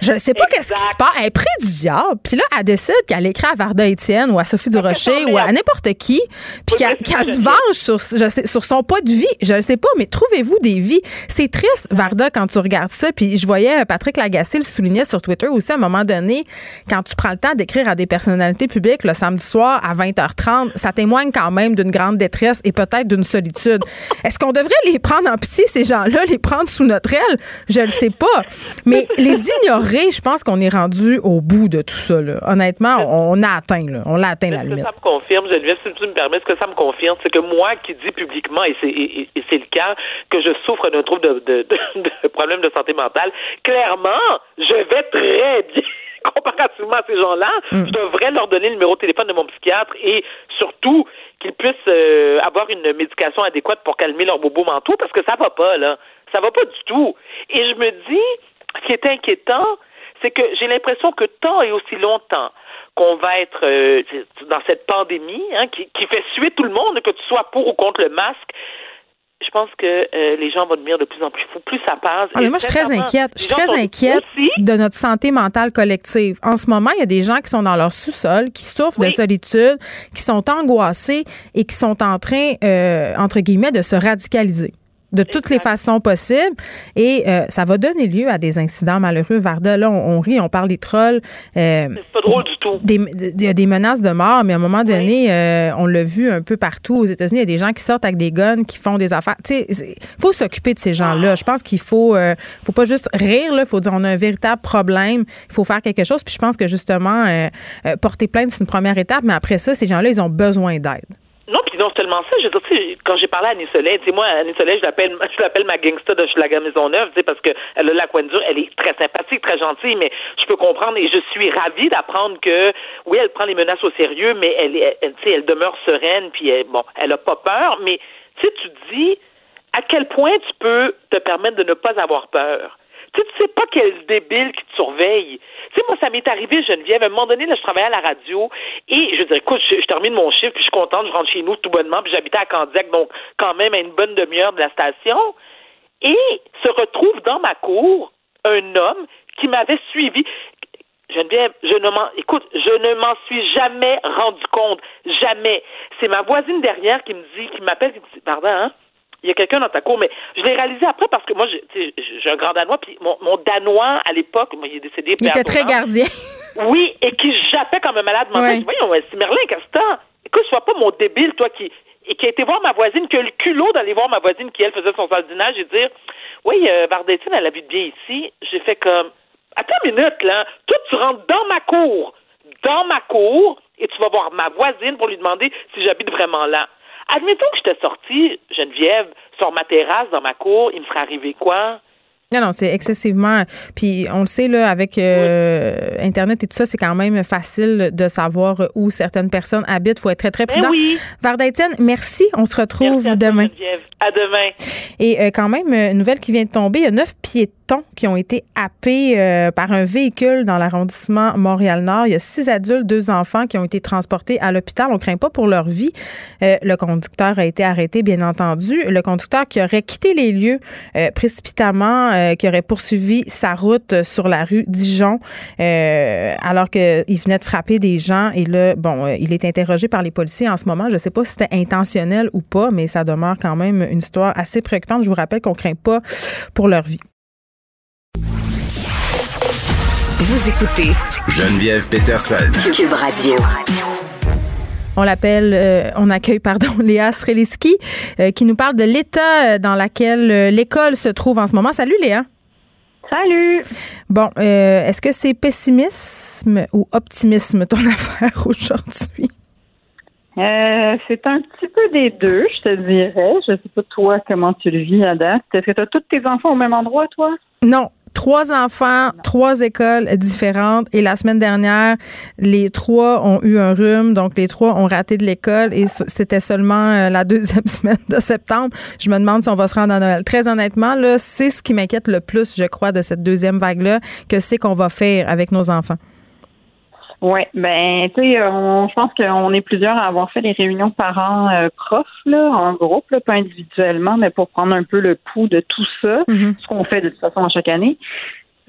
Je sais pas qu'est-ce qui se passe. Elle est près du diable. Puis là, elle décide qu'elle écrit à Varda Étienne ou à Sophie Durocher ou à n'importe qui, puis qu'elle se venge sur, je sais, sur son pas de vie. Je ne sais pas, mais trouvez-vous des vies? C'est triste, Varda, quand tu regardes ça. Puis je voyais Patrick Lagacé le soulignait sur Twitter aussi à un moment donné, quand tu prends le temps d'écrire à des personnalités publiques le samedi soir à 20h30, ça témoigne quand même d'une grande détresse et peut-être d'une solitude. Est-ce qu'on devrait les prendre en pitié, ces gens-là, les prendre sous notre aile? Je le sais pas. Mais les ignorer, je pense qu'on est rendu au bout de tout ça. Là. Honnêtement, on, a atteint, là. On l'a atteint la Ce que limite. ça me confirme, Geneviève, si tu me permets, ce que ça me confirme, c'est que moi qui dis publiquement, et c'est, et, et- et c'est le cas, que je souffre d'un trouble de, de, de, de problème de santé mentale, clairement, je vais très bien. Comparativement à ces gens-là, Mm. je devrais leur donner le numéro de téléphone de mon psychiatre et surtout qu'ils puissent euh, avoir une médication adéquate pour calmer leurs bobos mentaux parce que ça va pas, là. Ça va pas du tout. Et je me dis, ce qui est inquiétant, c'est que j'ai l'impression que tant et aussi longtemps qu'on va être euh, dans cette pandémie hein, qui, qui fait suer tout le monde, que tu sois pour ou contre le masque, je pense que euh, les gens vont devenir de plus en plus fous. Plus ça passe. Ah, mais moi, je suis très inquiète. Je suis très inquiète de notre santé mentale collective. En ce moment, il y a des gens qui sont dans leur sous-sol, qui souffrent de solitude, qui sont angoissés et qui sont en train, euh, entre guillemets, de se radicaliser de toutes les façons possibles. Et euh, ça va donner lieu à des incidents malheureux. Varda, là, on, rit, on parle des trolls. Euh, c'est pas drôle du tout. Il y a des menaces de mort, mais à un moment donné, euh, on l'a vu un peu partout aux États-Unis. Il y a des gens qui sortent avec des guns, qui font des affaires. Tu sais, il faut s'occuper de ces gens-là. Ah. Je pense qu'il faut, faut pas juste rire. Il faut dire on a un véritable problème. Il faut faire quelque chose. Puis je pense que justement, porter plainte, c'est une première étape. Mais après ça, ces gens-là, ils ont besoin d'aide. Non, puis non seulement ça, je veux dire, quand j'ai parlé à Annie Soleil, tu sais, moi, Annie Soleil, je l'appelle, je l'appelle ma gangsta de Schlager Maisonneuve, tu sais, parce qu'elle a la coin dure, elle est très sympathique, très gentille, mais je peux comprendre et je suis ravie d'apprendre que, oui, elle prend les menaces au sérieux, mais elle, elle, tu sais, elle demeure sereine, puis elle, bon, elle a pas peur, mais, tu sais, tu dis, à quel point tu peux te permettre de ne pas avoir peur? Tu tu sais pas quel débile qui te surveille. Tu sais, moi, ça m'est arrivé, Geneviève. À un moment donné, là, je travaillais à la radio et je dis, écoute, je, termine mon chiffre, puis je suis contente, je rentre chez nous tout bonnement, puis j'habitais à Candiac, donc quand même à une bonne demi-heure de la station. Et se retrouve dans ma cour un homme qui m'avait suivi. Geneviève, je ne m'en, écoute, je ne m'en suis jamais rendu compte. Jamais. C'est ma voisine derrière qui me dit, qui m'appelle, qui me dit, pardon, hein? Il y a quelqu'un dans ta cour, mais je l'ai réalisé après parce que moi, j'ai un grand Danois, puis mon, Danois, à l'époque, il est décédé. Il était très gardien. Oui, et qui jappait comme un malade mental. Oui. Voyons, c'est Merlin Castan. Écoute, sois pas mon débile, toi, qui, et qui a été voir ma voisine, qui a le culot d'aller voir ma voisine qui, elle, faisait son sardinage et dire Oui, euh, Bardetine, elle habite bien ici. J'ai fait comme Attends une minute, là. Toi, tu rentres dans ma cour, dans ma cour, et tu vas voir ma voisine pour lui demander si j'habite vraiment là. Admettons que j'étais sortie, Geneviève, sur ma terrasse, dans ma cour, il me serait arrivé quoi? Non, non, c'est excessivement. Puis on le sait, là, avec euh, Internet et tout ça, c'est quand même facile de savoir où certaines personnes habitent. Il faut être très, très ben prudent. oui. Varda merci. On se retrouve demain. À demain. Et euh, quand même, une nouvelle qui vient de tomber, il y a neuf piétons qui ont été happés euh, par un véhicule dans l'arrondissement Montréal-Nord. Il y a six adultes, deux enfants qui ont été transportés à l'hôpital. On craint pas pour leur vie. Euh, le conducteur a été arrêté, bien entendu. Le conducteur qui aurait quitté les lieux précipitamment, qui aurait poursuivi sa route sur la rue Dijon alors qu'il venait de frapper des gens. Et là, bon, il est interrogé par les policiers en ce moment. Je sais pas si c'était intentionnel ou pas, mais ça demeure quand même une histoire assez préoccupante. Je vous rappelle qu'on craint pas pour leur vie. Vous écoutez Geneviève Peterson. Cube Radio. On l'appelle, euh, on accueille, pardon, Léa Sreliski, euh, qui nous parle de l'état dans lequel euh, l'école se trouve en ce moment. Salut Léa. Salut. Bon, est-ce que c'est pessimisme ou optimisme ton affaire aujourd'hui? Euh, c'est un petit peu des deux, je te dirais. Je sais pas toi comment tu le vis à date. Est-ce que tu as tous tes enfants au même endroit, toi? Non. Trois enfants, trois écoles différentes. Et la semaine dernière, les trois ont eu un rhume. Donc, les trois ont raté de l'école. Et c'était seulement euh, la deuxième semaine de septembre. Je me demande si on va se rendre à Noël. Très honnêtement, là, c'est ce qui m'inquiète le plus, je crois, de cette deuxième vague-là, que c'est qu'on va faire avec nos enfants. Oui, ben tu sais, je pense qu'on est plusieurs à avoir fait les réunions parents euh, profs là, en groupe, là, pas individuellement, mais pour prendre un peu le pouls de tout ça, mm-hmm. ce qu'on fait de toute façon chaque année.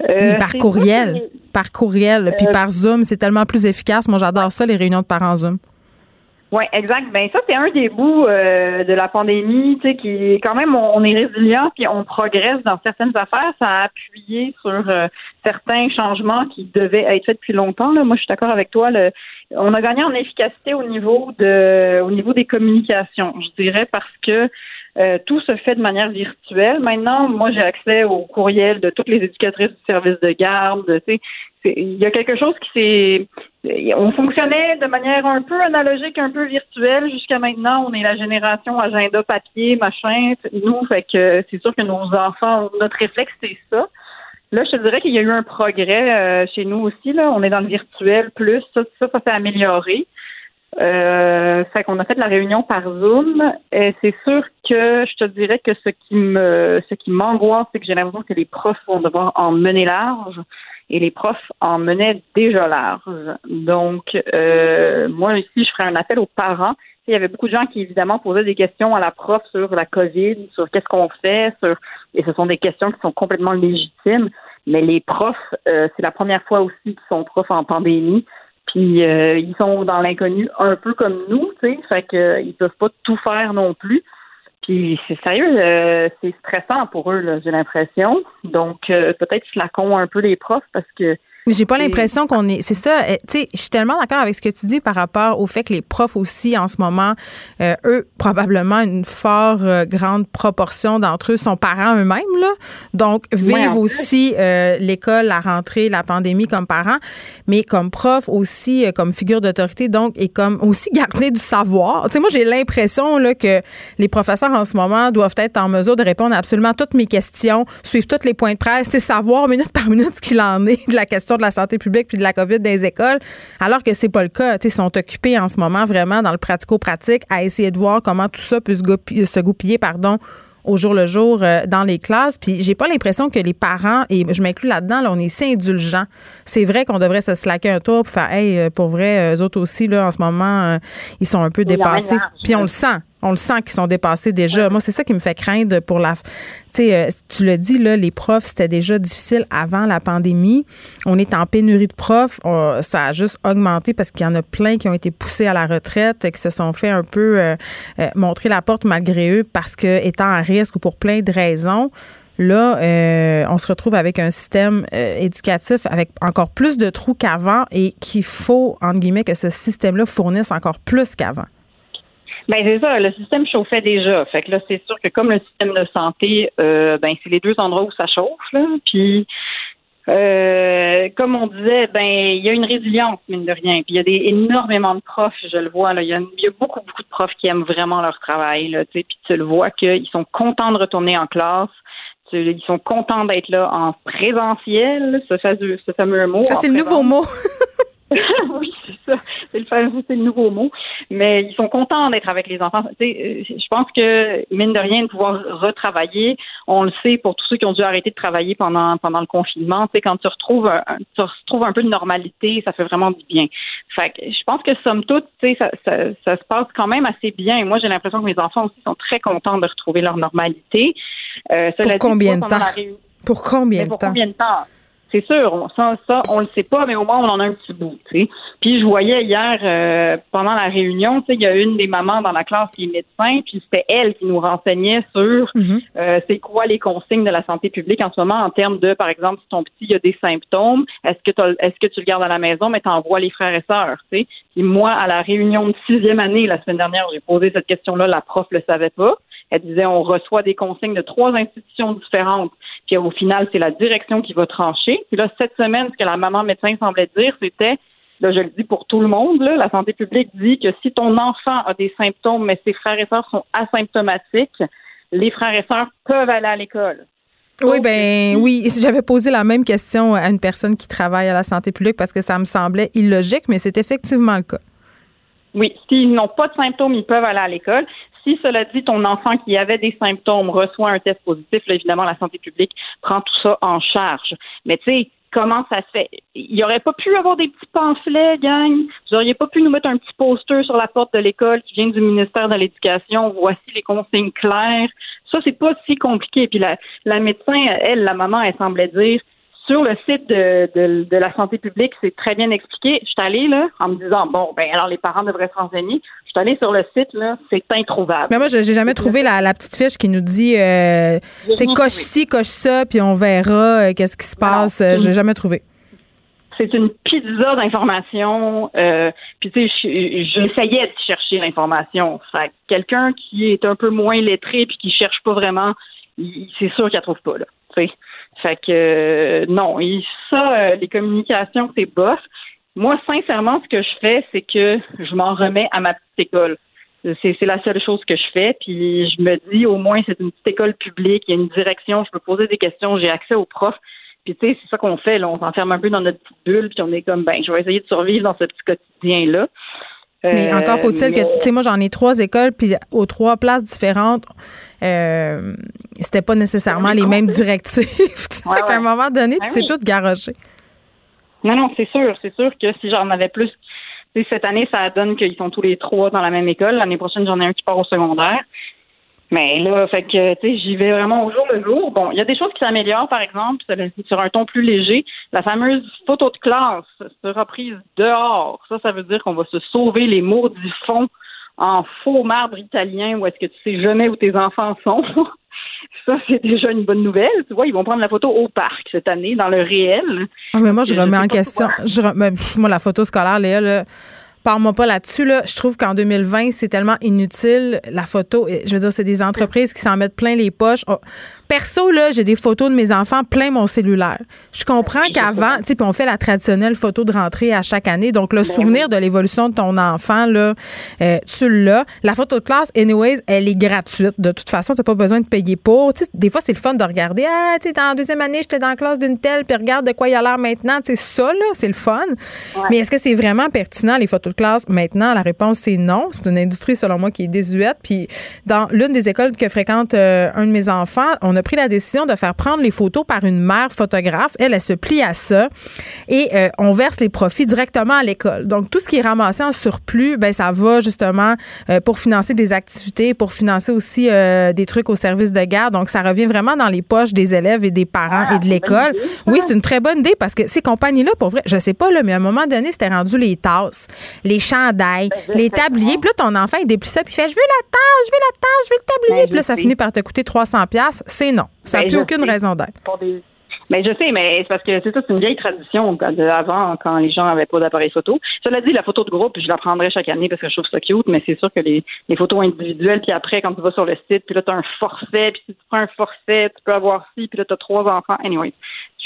Euh, par courriel, par courriel, puis euh, par Zoom, c'est tellement plus efficace. Moi, j'adore ça, les réunions de parents Zoom. Oui, exact. Ben ça, c'est un des bouts euh, de la pandémie, tu sais, qui quand même on, est résilient puis on progresse dans certaines affaires. Ça a appuyé sur euh, certains changements qui devaient être faits depuis longtemps. Là. Moi, je suis d'accord avec toi. On a gagné en efficacité au niveau de au niveau des communications, je dirais, parce que euh, tout se fait de manière virtuelle. Maintenant, moi, j'ai accès au courriel de toutes les éducatrices du service de garde. Il y a quelque chose qui s'est on fonctionnait de manière un peu analogique, un peu virtuelle jusqu'à maintenant. On est la génération agenda papier, machin. Nous, fait que c'est sûr que nos enfants, notre réflexe, c'est ça. Là, je te dirais qu'il y a eu un progrès euh, chez nous aussi. Là. On est dans le virtuel plus. Ça, ça, ça s'est amélioré. Euh, qu'on a fait la réunion par Zoom. Et c'est sûr que je te dirais que ce qui me ce qui m'angoisse, c'est que j'ai l'impression que les profs vont devoir en mener large et les profs en menaient déjà large. Donc euh, moi ici, je ferai un appel aux parents. Il y avait beaucoup de gens qui évidemment posaient des questions à la prof sur la COVID, sur qu'est-ce qu'on fait, sur et ce sont des questions qui sont complètement légitimes. Mais les profs, euh, c'est la première fois aussi qu'ils sont profs en pandémie. Puis euh, ils sont dans l'inconnu un peu comme nous, tu sais, fait que euh, ils peuvent pas tout faire non plus. Puis c'est sérieux, euh, c'est stressant pour eux, j'ai l'impression. Donc peut-être flacon un peu les profs parce que j'ai pas l'impression qu'on est. C'est ça. Euh, tu sais, je suis tellement d'accord avec ce que tu dis par rapport au fait que les profs aussi, en ce moment, euh, eux, probablement une fort euh, grande proportion d'entre eux sont parents eux-mêmes, là. Donc, vivent aussi l'école, la rentrée, la pandémie comme parents, mais comme prof aussi, comme figure d'autorité, donc, et comme aussi garder du savoir. Tu sais, moi, j'ai l'impression, là, que les professeurs en ce moment doivent être en mesure de répondre à absolument toutes mes questions, suivre tous les points de presse, c'est savoir minute par minute ce qu'il en est de la question de la santé publique puis de la COVID dans les écoles, alors que c'est pas le cas. Ils sont occupés en ce moment vraiment dans le pratico-pratique à essayer de voir comment tout ça peut se goupiller, pardon, au jour le jour euh, dans les classes. Puis j'ai pas l'impression que les parents, et je m'inclus là-dedans, là, on est si indulgents. C'est vrai qu'on devrait se slacker un tour pour faire, hey, euh, pour vrai, eux autres aussi, là, en ce moment, euh, ils sont un peu dépassés. Puis on le sent. On le sent qu'ils sont dépassés déjà. Moi, c'est ça qui me fait craindre pour la. Tu euh, tu le dis, là, les profs, c'était déjà difficile avant la pandémie. On est en pénurie de profs. ça a juste augmenté parce qu'il y en a plein qui ont été poussés à la retraite, et qui se sont fait un peu euh, euh, montrer la porte malgré eux parce que étant à risque ou pour plein de raisons. Là, on se retrouve avec un système éducatif avec encore plus de trous qu'avant et qu'il faut, entre guillemets, que ce système-là fournisse encore plus qu'avant. Ben c'est ça, le système chauffait déjà. Fait que là, c'est sûr que comme le système de santé, euh, ben c'est les deux endroits où ça chauffe. Là. Puis euh, comme on disait, ben il y a une résilience mine de rien. Puis il y a des énormément de profs, je le vois là. Il y a, y a beaucoup beaucoup de profs qui aiment vraiment leur travail. Là, puis tu le vois qu'ils sont contents de retourner en classe. Ils sont contents d'être là en présentiel, ce fameux, ce fameux mot. c'est le nouveau mot. oui, c'est ça. C'est le c'est le nouveau mot. Mais ils sont contents d'être avec les enfants. Euh, je pense que mine de rien de pouvoir retravailler, on le sait pour tous ceux qui ont dû arrêter de travailler pendant pendant le confinement. Quand tu retrouves un, tu retrouves un peu de normalité, ça fait vraiment du bien. Fait que je pense que somme toute, ça, ça, ça se passe quand même assez bien. Moi, j'ai l'impression que mes enfants aussi sont très contents de retrouver leur normalité. Euh, pour, combien de temps? pour combien de temps? Pour combien de temps? C'est sûr, on, ça, ça, on le sait pas, mais au moins on en a un petit bout. sais. Puis je voyais hier euh, pendant la réunion, il y a une des mamans dans la classe qui est médecin, puis c'était elle qui nous renseignait sur mhm. euh, c'est quoi les consignes de la santé publique en ce moment en termes de, par exemple, si ton petit a des symptômes, est-ce que est-ce que tu le gardes à la maison, mais t'envoies les frères et sœurs, tu sais. Puis moi, à la réunion de sixième année la semaine dernière, j'ai posé cette question-là, la prof le savait pas. Elle disait on reçoit des consignes de trois institutions différentes, puis au final, c'est la direction qui va trancher. Puis là, cette semaine, ce que la maman médecin semblait dire, c'était Là, je le dis pour tout le monde, là, la santé publique dit que si ton enfant a des symptômes, mais ses frères et sœurs sont asymptomatiques, les frères et sœurs peuvent aller à l'école. Oui, ben oui. J'avais posé la même question à une personne qui travaille à la santé publique parce que ça me semblait illogique, mais c'est effectivement le cas. Oui, s'ils n'ont pas de symptômes, ils peuvent aller à l'école si, cela dit, ton enfant qui avait des symptômes reçoit un test positif, là, évidemment, la santé publique prend tout ça en charge. Mais tu sais, comment ça se fait? Il n'y aurait pas pu avoir des petits pamphlets, gang? Vous n'auriez pas pu nous mettre un petit poster sur la porte de l'école qui vient du ministère de l'Éducation? Voici les consignes claires. Ça, c'est pas si compliqué. Puis la, la médecin, elle, la maman, elle semblait dire sur le site de, de, la santé publique, c'est très bien expliqué. Je suis allée là en me disant bon ben alors les parents devraient se renseigner. Je suis allée sur le site là, c'est introuvable. Mais moi j'ai jamais trouvé la, petite fiche qui nous dit euh, c'est coche ci, coche ça, puis on verra euh, qu'est-ce qui se passe. Euh, j'ai jamais trouvé. C'est une pizza d'informations. Euh, puis tu sais, j'essayais de chercher l'information. Fait quelqu'un qui est un peu moins lettré puis qui cherche pas vraiment, c'est sûr qu'il la trouve pas là. Fait que euh, non, ça, euh, les communications, c'est bof. Moi, sincèrement, ce que je fais, c'est que je m'en remets à ma petite école. C'est, la seule chose que je fais. Puis je me dis, au moins, c'est une petite école publique, il y a une direction, je peux poser des questions, j'ai accès aux profs. Puis tu sais, c'est ça qu'on fait. Là. On s'enferme un peu dans notre petite bulle, puis on est comme, ben, je vais essayer de survivre dans ce petit quotidien-là. Mais Euh, encore faut-il que, tu sais, moi, j'en ai trois écoles, puis aux trois places différentes, euh, c'était pas nécessairement les mêmes directives. Tu sais, Ouais, fait qu'à un ouais. moment donné, tu Ben sais oui. tout garocher. Non, non, c'est sûr. C'est sûr que si j'en avais plus. tu sais, Cette année, ça donne qu'ils sont tous les trois dans la même école. L'année prochaine, j'en ai un qui part au secondaire. Mais là, fait que, tu sais, j'y vais vraiment au jour le jour. Bon, il y a des choses qui s'améliorent, par exemple, sur un ton plus léger. La fameuse photo de classe sera prise dehors. Ça, ça veut dire qu'on va se sauver les maudits fonds en faux marbre italien où est-ce que tu sais jamais où tes enfants sont. Ça, c'est déjà une bonne nouvelle. Tu vois, ils vont prendre la photo au parc cette année, dans le réel. Ah, mais moi, je Je remets en question. Je pff, moi, la photo scolaire, Léa, là, parle-moi pas là-dessus. Là. Je trouve qu'en 2020, c'est tellement inutile, la photo. Je veux dire, c'est des entreprises qui s'en mettent plein les poches. Oh, Perso, là, j'ai des photos de mes enfants plein mon cellulaire. Je comprends qu'avant, tu sais, on fait la traditionnelle photo de rentrée à chaque année. Donc, le souvenir de l'évolution de ton enfant, là, euh, tu l'as. La photo de classe, anyways, elle est gratuite. De toute façon, tu n'as pas besoin de payer pour. Tu sais, des fois, c'est le fun de regarder. Ah, tu sais, dans la deuxième année, j'étais dans la classe d'une telle, puis regarde de quoi il a l'air maintenant. Tu sais, ça, là, c'est le fun. Mais est-ce que c'est vraiment pertinent, les photos de classe, maintenant? La réponse, c'est non. C'est une industrie, selon moi, qui est désuète. Puis, dans l'une des écoles que fréquente euh, un de mes enfants, on a pris la décision de faire prendre les photos par une mère photographe. Elle, elle se plie à ça et euh, on verse les profits directement à l'école. Donc, tout ce qui est ramassé en surplus, ben ça va justement euh, pour financer des activités, pour financer aussi euh, des trucs au service de garde. Donc, ça revient vraiment dans les poches des élèves et des parents et de l'école. Oui, c'est une très bonne idée parce que ces compagnies-là, pour vrai, je sais pas, là, mais à un moment donné, c'était rendu les tasses, les chandails, les tabliers. Puis là, ton enfant, il déplie ça, puis il fait Je veux la tasse, je veux la tasse, je veux le tablier. Ben, Puis là, ça sais. finit par te coûter 300$. C'est non. Ça n'a Ben, plus aucune sais. raison d'être. Mais je sais, mais c'est parce que c'est ça, c'est une vieille tradition quand- de avant, quand les gens avaient pas d'appareil photo. Cela dit, la photo de groupe, je la prendrai chaque année parce que je trouve ça cute, mais c'est sûr que les, les photos individuelles, puis après, quand tu vas sur le site, puis là, tu as un forfait, puis si tu prends un forfait, tu peux avoir ci, puis là, tu as trois enfants. Anyway,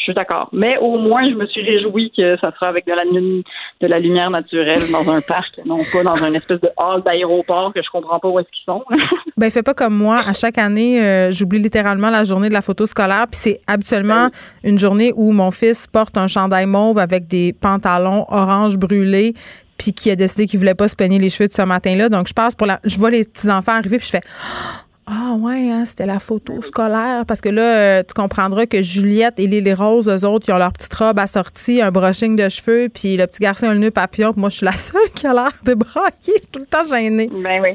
je suis d'accord. Mais au moins, je me suis réjouie que ça sera avec de la, de la lumière naturelle dans un parc, non pas dans une espèce de hall d'aéroport que je comprends pas où est-ce qu'ils sont. Ben, fais pas comme moi. À chaque année, euh, j'oublie littéralement la journée de la photo scolaire. Puis c'est habituellement une journée où mon fils porte un chandail mauve avec des pantalons orange brûlés puis qui a décidé qu'il voulait pas se peigner les cheveux de ce matin-là. Donc, je passe pour la. Je vois les petits-enfants arriver puis je fais. Ah ouais, hein, c'était la photo scolaire. Parce que là, euh, tu comprendras que Juliette et Lily Rose, eux autres, ils ont leur petite robe assortie, un brushing de cheveux, puis le petit garçon a le nœud papillon. Puis moi, je suis la seule qui a l'air débraillée. Je suis tout le temps gênée. Ben oui.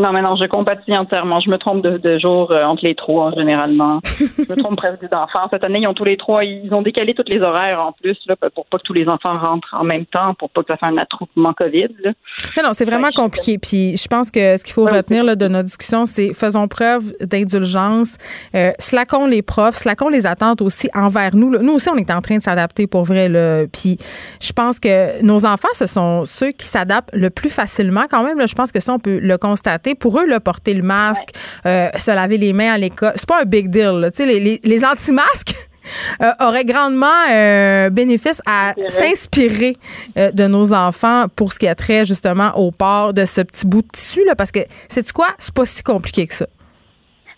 Non, mais non, je compatis entièrement. Je me trompe de, de jour euh, entre les trois, généralement. je me trompe presque d'enfants. Cette année, ils ont tous les trois, ils ont décalé tous les horaires en plus, là, pour pas que tous les enfants rentrent en même temps, pour pas que ça fasse un attroupement COVID. Là. Non, non, c'est vraiment compliqué. Puis je pense que ce qu'il faut retenir là, de nos discussions, c'est faisons preuve d'indulgence, euh, slackons les profs, slackons les attentes aussi envers nous. là. Nous aussi, on est en train de s'adapter pour vrai. Là. Puis je pense que nos enfants, ce sont ceux qui s'adaptent le plus facilement quand même. Là, je pense que ça, on peut le constater. Pour eux, là, porter le masque, euh, se laver les mains à l'école, c'est pas un big deal. là. Tu sais, les, les, les anti-masques, euh, aurait grandement euh, bénéfice à s'inspirer euh, de nos enfants pour ce qui a trait justement au port de ce petit bout de tissu là parce que c'est quoi? C'est pas si compliqué que ça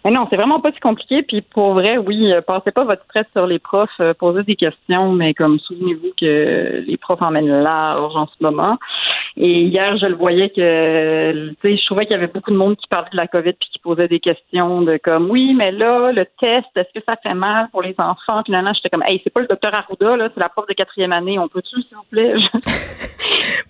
Mais non, c'est vraiment pas si compliqué. Puis pour vrai, oui, euh, passez pas votre stress sur les profs, posez des questions, mais comme souvenez-vous que les profs emmènent large en ce moment. Et hier, je le voyais que, tu sais, je trouvais qu'il y avait beaucoup de monde qui parlait de la COVID puis qui posait des questions de comme, oui, mais là, le test, est-ce que ça fait mal pour les enfants? Finalement, j'étais comme, hey, c'est pas le docteur Arruda, là, c'est la prof de quatrième année. On peut-tu, s'il vous plaît?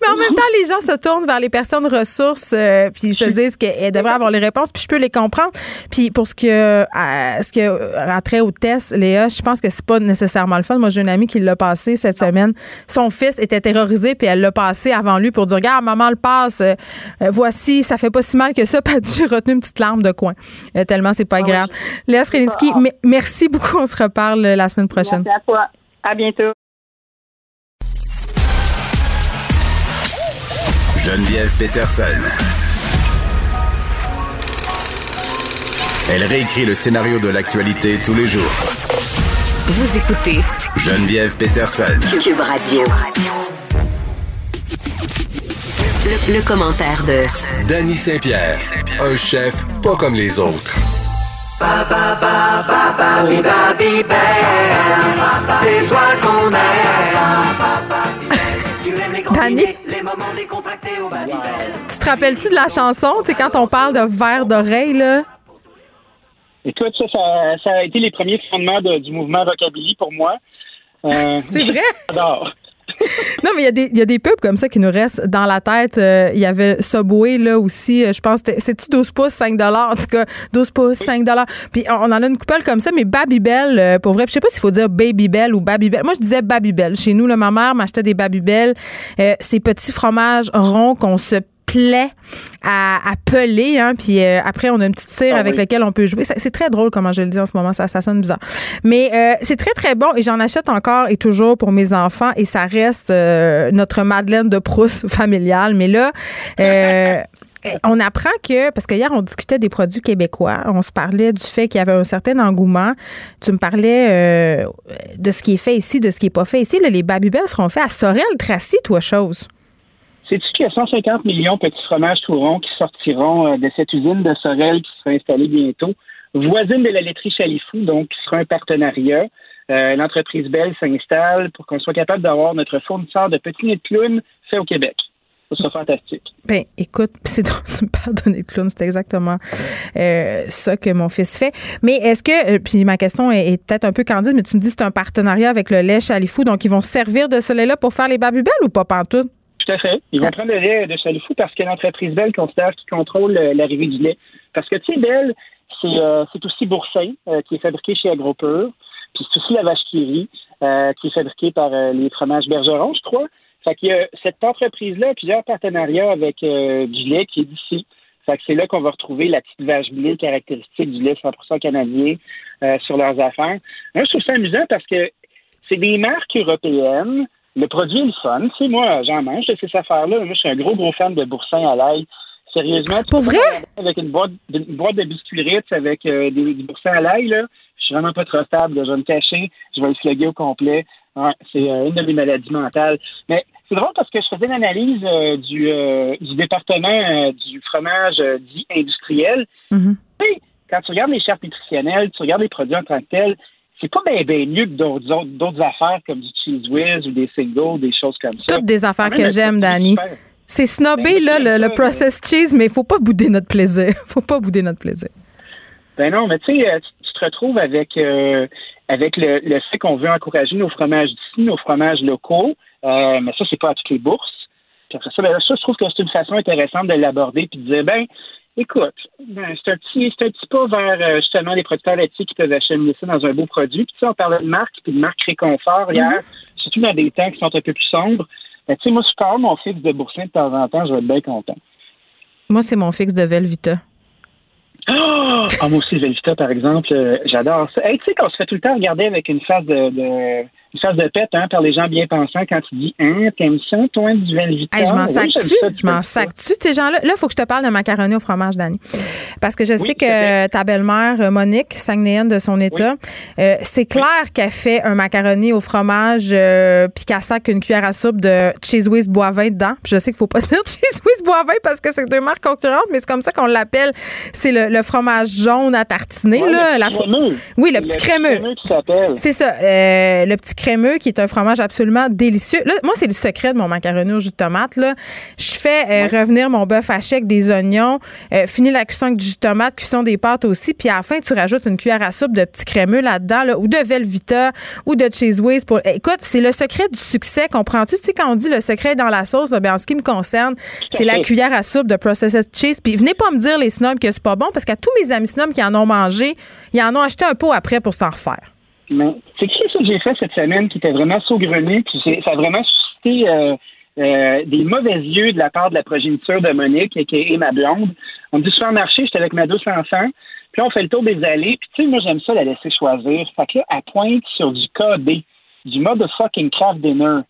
mais en même temps les gens se tournent vers les personnes ressources euh, puis ils se disent qu'elles devraient avoir les réponses puis je peux les comprendre puis pour ce que à, ce que a trait au test Léa je pense que c'est pas nécessairement le fun moi j'ai une amie qui l'a passé cette semaine son fils était terrorisé puis elle l'a passé avant lui pour regarde maman le passe euh, euh, voici ça fait pas si mal que ça puis dû retenir une petite larme de coin Euh, tellement c'est pas grave Léa Srelinsky me- merci beaucoup on se reparle euh, la semaine prochaine Merci à toi. À bientôt. Geneviève Peterson. Elle réécrit le scénario de l'actualité tous les jours. Vous écoutez Geneviève Peterson. Cube Radio. Le, le commentaire de Danny Saint-Pierre, un chef pas comme les autres. C'est toi qu'on Dani. Tu te rappelles-tu de la chanson, tu sais, quand on parle de verre d'oreille, là? Écoute, ça, ça, ça a été les premiers fondements de- du mouvement Rockabilly pour moi. Euh, C'est vrai? J'adore. Non, mais il y, a des- il y a des pubs comme ça qui nous restent dans la tête. Euh, Il y avait Subway, là aussi. euh, Je pense, que c'était- c'est-tu 12 pouces, 5 En tout cas, 12 pouces, 5 Puis on, en a une coupelle comme ça, mais Babybel, euh, pour vrai. Puis Je sais pas s'il faut dire Babybel ou Babybel. Moi, je disais Babybel. Chez nous, là, ma mère m'achetait des Babybel. Euh, ces petits fromages ronds qu'on se plaît à, à peler, hein, puis euh, après on a une petite cire Ah avec oui. laquelle on peut jouer. C'est très drôle comment je le dis en ce moment, ça, ça sonne bizarre. Mais euh, c'est très très bon et j'en achète encore et toujours pour mes enfants et ça reste euh, notre Madeleine de Proust familiale. Mais là, on apprend que, parce que hier, on discutait des produits québécois, on se parlait du fait qu'il y avait un certain engouement. Tu me parlais euh, de ce qui est fait ici, de ce qui n'est pas fait ici. Là, les Babybel seront faits à Sorel-Tracy, toi, chose. Sais-tu qu'il y a 150 millions de petits fromages tout qui sortiront euh, de cette usine de Sorel qui sera installée bientôt, voisine de la laiterie Chalifou, donc qui sera un partenariat. Euh, L'entreprise Belle s'installe pour qu'on soit capable d'avoir notre fournisseur de petits nids de clowns fait au Québec. Ça sera fantastique. Ben, écoute, c'est drôle, tu me parles de nez de clown, c'est exactement euh, ça que mon fils fait. Mais est-ce que, euh, puis ma question est, peut-être un peu candide, mais tu me dis que c'est un partenariat avec le lait Chalifou, donc ils vont se servir de ce lait-là pour faire les babybel ou pas pantoute? Tout à fait. Ils vont prendre le lait de Chalifou parce que l'entreprise Belle considère qu'ils contrôlent euh, l'arrivée du lait. Parce que, tu sais, Belle, c'est euh, c'est aussi Boursin, euh, qui est fabriqué chez AgroPur. Puis c'est aussi la vache qui rit, euh, qui est fabriquée par les fromages Bergeron, je crois. Fait qu'il y a cette entreprise-là a plusieurs partenariats avec du lait qui est d'ici. Fait que c'est là qu'on va retrouver la petite vache bleue caractéristique du lait 100% canadien sur leurs affaires. Moi, je trouve ça amusant parce que c'est des marques européennes. Le produit est le fun. Tu sais, moi, j'en mange de ces affaires-là. Moi, je suis un gros, gros fan de boursin à l'ail. Sérieusement. Pour vrai? Avec une boîte, une boîte de biscuits Ritz avec euh, des, du boursin à l'ail, là. Je suis vraiment pas trop stable. là. Je vais me cacher. Je vais le slugger au complet. Ouais, c'est euh, une de mes maladies mentales. Mais c'est drôle parce que je faisais une analyse euh, du, euh, du département du fromage dit industriel. Tu sais, quand tu regardes les chartes nutritionnelles, tu regardes les produits en tant que tels, c'est pas bien ben mieux que d'autres autres- d'autres affaires comme du Cheese Whiz ou des Singles, des choses comme ça. Toutes des affaires que j'aime, Dani. C'est snobé, Ben, là, le, ça, le là. processed cheese, mais il faut pas bouder notre plaisir. faut pas bouder notre plaisir. Ben non, mais tu sais, euh, tu, te retrouves avec euh, avec le, le fait qu'on veut encourager nos fromages d'ici, nos fromages locaux, euh, mais ça, c'est pas à toutes les bourses. Puis après ça, ben, ça, je trouve que c'est une façon intéressante de l'aborder puis de dire, ben, écoute, ben, c'est un petit c'est un petit pas vers euh, justement les producteurs laitiers qui peuvent acheminer ça dans un beau produit. Puis tu sais, on parlait de marque puis de marque réconfort hier, surtout dans des temps qui sont un peu plus sombres. Ben, tu sais, moi, je parle mon fixe de boursin de temps en temps, je vais être bien content. Moi, c'est mon fixe de Velvita. Ah, Ah, moi aussi, Velvita, par exemple, euh, j'adore ça. Hey, tu sais qu'on se fait tout le temps regarder avec une face de, de- face de pète hein, par les gens bien pensants quand tu dis Hein, t'aimes ça, toi, du Velvita? Hey, je m'en sac-tu? ça, du Je m'en sac-tu, ces gens-là? Là, il faut que je te parle de macaroni au fromage, Dani. Parce que je sais que ta belle-mère, euh, Monique, Saguenayenne de son état, euh, c'est clair qu'elle fait un macaroni au fromage euh, puis qu'elle sac une cuillère à soupe de Cheese Whiz Boivin dedans. Puis je sais qu'il faut pas dire Cheese Whiz Boivin parce que c'est deux marques concurrentes, mais c'est comme ça qu'on l'appelle. C'est le, le fromage jaune à tartiner. Ouais, là, le la petit fro- crémeux. Oui, le Le petit crémeux. C'est ça. euh, le petit crémeux qui est un fromage absolument délicieux. Là, moi, c'est le secret de mon macaroni au jus de tomate. Là. Je fais euh, revenir mon bœuf haché avec des oignons, euh, finis la cuisson avec du jus de tomate, cuisson des pâtes aussi, puis à la fin, tu rajoutes une cuillère à soupe de petit crémeux là-dedans, là, ou de Velvita, ou de Cheese Whiz. Pour... Écoute, c'est le secret du succès, comprends-tu? Tu sais, quand on dit le secret est dans la sauce, là, ben, en ce qui me concerne, c'est la cuillère à soupe de processed cheese. Puis venez pas me dire, les snobs, que c'est pas bon, parce qu'à tous mes amis snobs qui en ont mangé, ils en ont acheté un pot après pour s'en refaire. Mais c'est qui ça que j'ai fait cette semaine qui était vraiment saugrenu, puis ça a vraiment suscité euh, euh, des mauvais yeux de la part de la progéniture de Monique, qui est ma blonde. On me dit supermarché, j'étais avec ma douce enfant, puis là, on fait le tour des allées, puis tu sais, moi j'aime ça la laisser choisir. Fait que là, elle pointe sur du KB, du motherfucking craft dinner.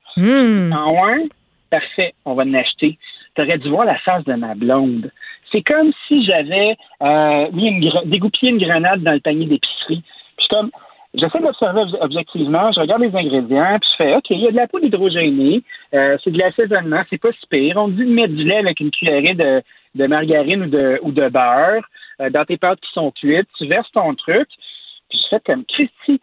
En un, parfait, on va en acheter. T'aurais dû voir la face de ma blonde. C'est comme si j'avais euh, mis une dégoupillé une grenade dans le panier d'épicerie. Puis je comme, j'essaie d'observer obje- objectivement, je regarde les ingrédients, puis je fais, OK, il y a de la poudre hydrogénée, euh, c'est de l'assaisonnement, c'est pas si pire. On dit de mettre du lait avec une cuillerée de, de margarine ou de, ou de beurre euh, dans tes pâtes qui sont cuites, tu verses ton truc, puis je fais comme, Christy,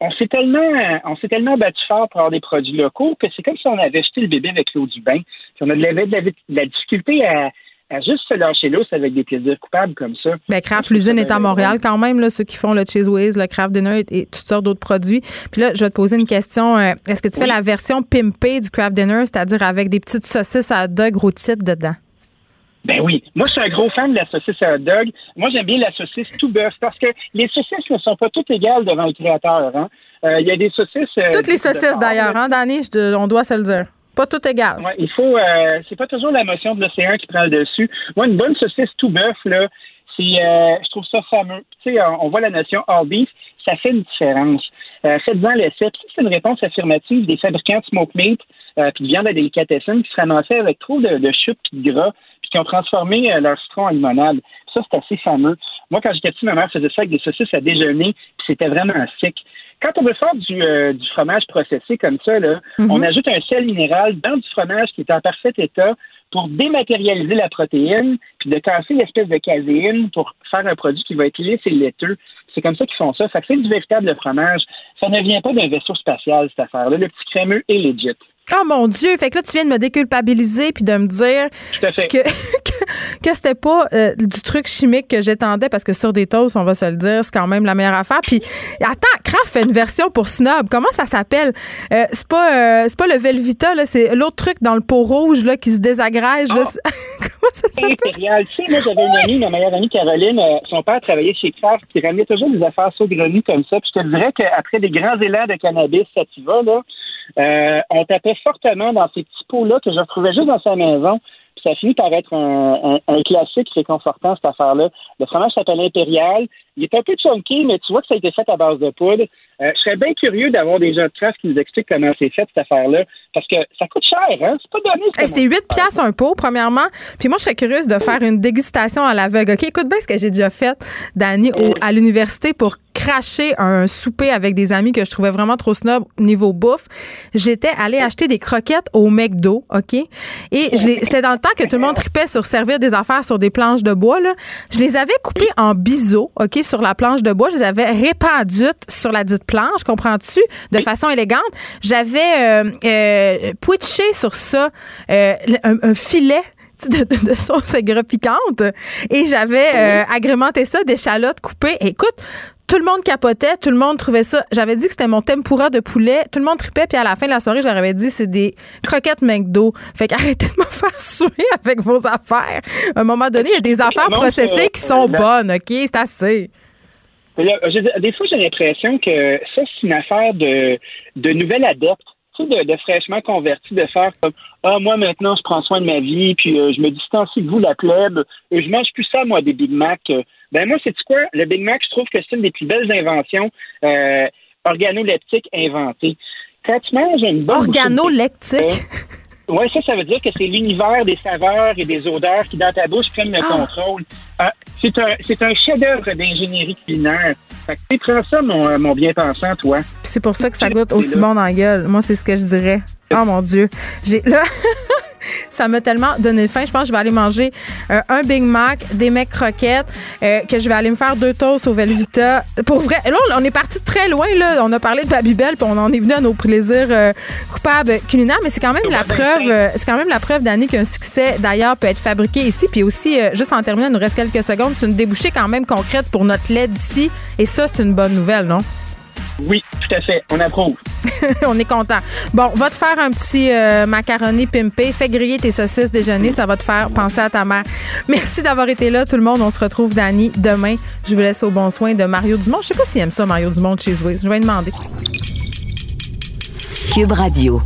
on, s'est tellement, on s'est tellement battu fort pour avoir des produits locaux que c'est comme si on avait jeté le bébé avec l'eau du bain. on avait de la, difficulté à, juste se lâcher l'eau avec des plaisirs coupables comme ça. Mais ben, Craft l'usine est à Montréal quand même, là, ceux qui font le Cheese Whiz, le Craft Dinner et, toutes sortes d'autres produits. Puis là, je vais te poser une question. Euh, est-ce que tu fais la version pimpée du Craft Dinner, c'est-à-dire avec des petites saucisses à gros titres dedans? Ben oui. Moi, je suis un gros fan de la saucisse à hot dog. Moi, j'aime bien la saucisse tout bœuf parce que les saucisses ne sont pas toutes égales devant le créateur. Hein. Euh, il y a des saucisses. Euh, toutes les saucisses, d'ailleurs, hein, Danny, on doit se le dire. Pas tout égal. Ouais, il faut. Euh, c'est pas toujours la motion de l'océan qui prend le dessus. Moi, une bonne saucisse tout bœuf, là, c'est, je trouve ça fameux. Tu sais, on, voit la notion all beef, ça fait une différence. Faites-en l'essai. c'est une réponse affirmative des fabricants de smoke meat puis de viande à délicatessen qui se ramassaient avec trop de, de chute et de gras qui ont transformé euh, leur citron en limonade. Ça, c'est assez fameux. Moi, quand j'étais petit, ma mère faisait ça avec des saucisses à déjeuner, puis c'était vraiment sec. Quand on veut faire du, euh, du fromage processé comme ça, là, mhm. on ajoute un sel minéral dans du fromage qui est en parfait état pour dématérialiser la protéine, puis de casser l'espèce de caséine pour faire un produit qui va être lisse et laiteux. C'est comme ça qu'ils font ça. Ça fait du véritable fromage. Ça ne vient pas d'un vaisseau spatial, cette affaire-là. Le petit crémeux est legit. Oh mon Dieu! Fait que là, tu viens de me déculpabiliser puis de me dire que, que, c'était pas euh, du truc chimique que j'étendais parce que sur des toasts, on va se le dire, c'est quand même la meilleure affaire. Puis attends, Kraft fait une version pour snob. Comment ça s'appelle? Euh, c'est pas euh, c'est pas le Velvita, là, c'est l'autre truc dans le pot rouge là, qui se désagrège. Là. Ah. Comment ça s'appelle? Impérial. Tu sais, moi, j'avais une amie, ma meilleure amie Caroline, son père travaillait chez Kraft qui ramenait toujours des affaires saugrenues comme ça. Puis je te dirais qu'après des grands élans de cannabis sativa, là, euh, on tapait fortement dans ces petits pots-là que je retrouvais juste dans sa maison. Puis ça finit par être un, un classique réconfortant, cette affaire-là. Le fromage s'appelle Impérial. Il est un peu chunky, mais tu vois que ça a été fait à base de poudre. Euh, je serais bien curieux d'avoir des gens de craft qui nous expliquent comment c'est fait, cette affaire-là. Parce que ça coûte cher, hein? C'est pas donné. c'est 8 piastres un pot, premièrement. Puis moi, je serais curieuse de faire une dégustation à l'aveugle. OK, écoute bien ce que j'ai déjà fait, Dani, à l'université pour cracher un souper avec des amis que je trouvais vraiment trop snob niveau bouffe. J'étais allée acheter des croquettes au McDo, OK? Et c'était dans le temps que tout le monde tripait sur servir des affaires sur des planches de bois, là. Je les avais coupées en biseaux, OK, sur la planche de bois. Je les avais répandues sur la dite planche, comprends-tu? De façon élégante. J'avais euh, euh sur ça euh, un, filet de, sauce aigre piquante et j'avais euh, agrémenté ça d'échalotes coupées. écoute, tout le monde capotait, tout le monde trouvait ça. J'avais dit que c'était mon tempura de poulet. Tout le monde tripait, puis à la fin de la soirée, j'avais dit c'est des croquettes McDo. Fait qu'arrêtez de me faire suer avec vos affaires. À un moment donné, il y a des affaires processées qui sont bonnes, OK? C'est assez. des fois, j'ai l'impression que ça, c'est une affaire de, de nouvelles adeptes. Tu sais, de, fraîchement convertis, de faire comme Ah, moi maintenant, je prends soin de ma vie, puis euh, je me distancie de vous, la plèbe. je mange plus ça, moi, des Big Mac. Ben moi, c'est quoi? Le Big Mac, je trouve que c'est une des plus belles inventions euh, organoleptiques inventées. Quand tu manges une bonne Organoleptique? Oui, ça, ça veut dire que c'est l'univers des saveurs et des odeurs qui, dans ta bouche, prennent le ah. contrôle. Ah, c'est un, c'est un chef-d'œuvre d'ingénierie culinaire. Fait que prends ça, mon, euh, mon bien-pensant, toi. c'est pour ça que ça goûte aussi bon dans la gueule. Moi, c'est ce que je dirais. Oh mon Dieu. J'ai là. ça m'a tellement donné faim. Je pense que je vais aller manger euh, un Big Mac, des mecs croquettes, euh, que je vais aller me faire deux toasts au Velvita. Pour vrai, là, on est parti très loin. Là. On a parlé de Babybel, puis on en est venu à nos plaisirs euh, coupables culinaires, mais c'est quand même la preuve, c'est quand même la preuve d'année qu'un succès d'ailleurs peut être fabriqué ici. Puis aussi, juste en terminant, il nous reste quelques secondes. C'est une débouchée quand même concrète pour notre lait d'ici, et ça, c'est une bonne nouvelle, non? Oui, tout à fait. On approuve. on est content. Bon, va te faire un petit euh, macaroni pimpé. Fais griller tes saucisses déjeuner. Ça va te faire penser à ta mère. Merci d'avoir été là, tout le monde. On se retrouve, Dani, demain. Je vous laisse au bon soin de Mario Dumont. Je sais pas s'il aime ça, Mario Dumont de chez Zouis. Je vais lui demander. Cube Radio.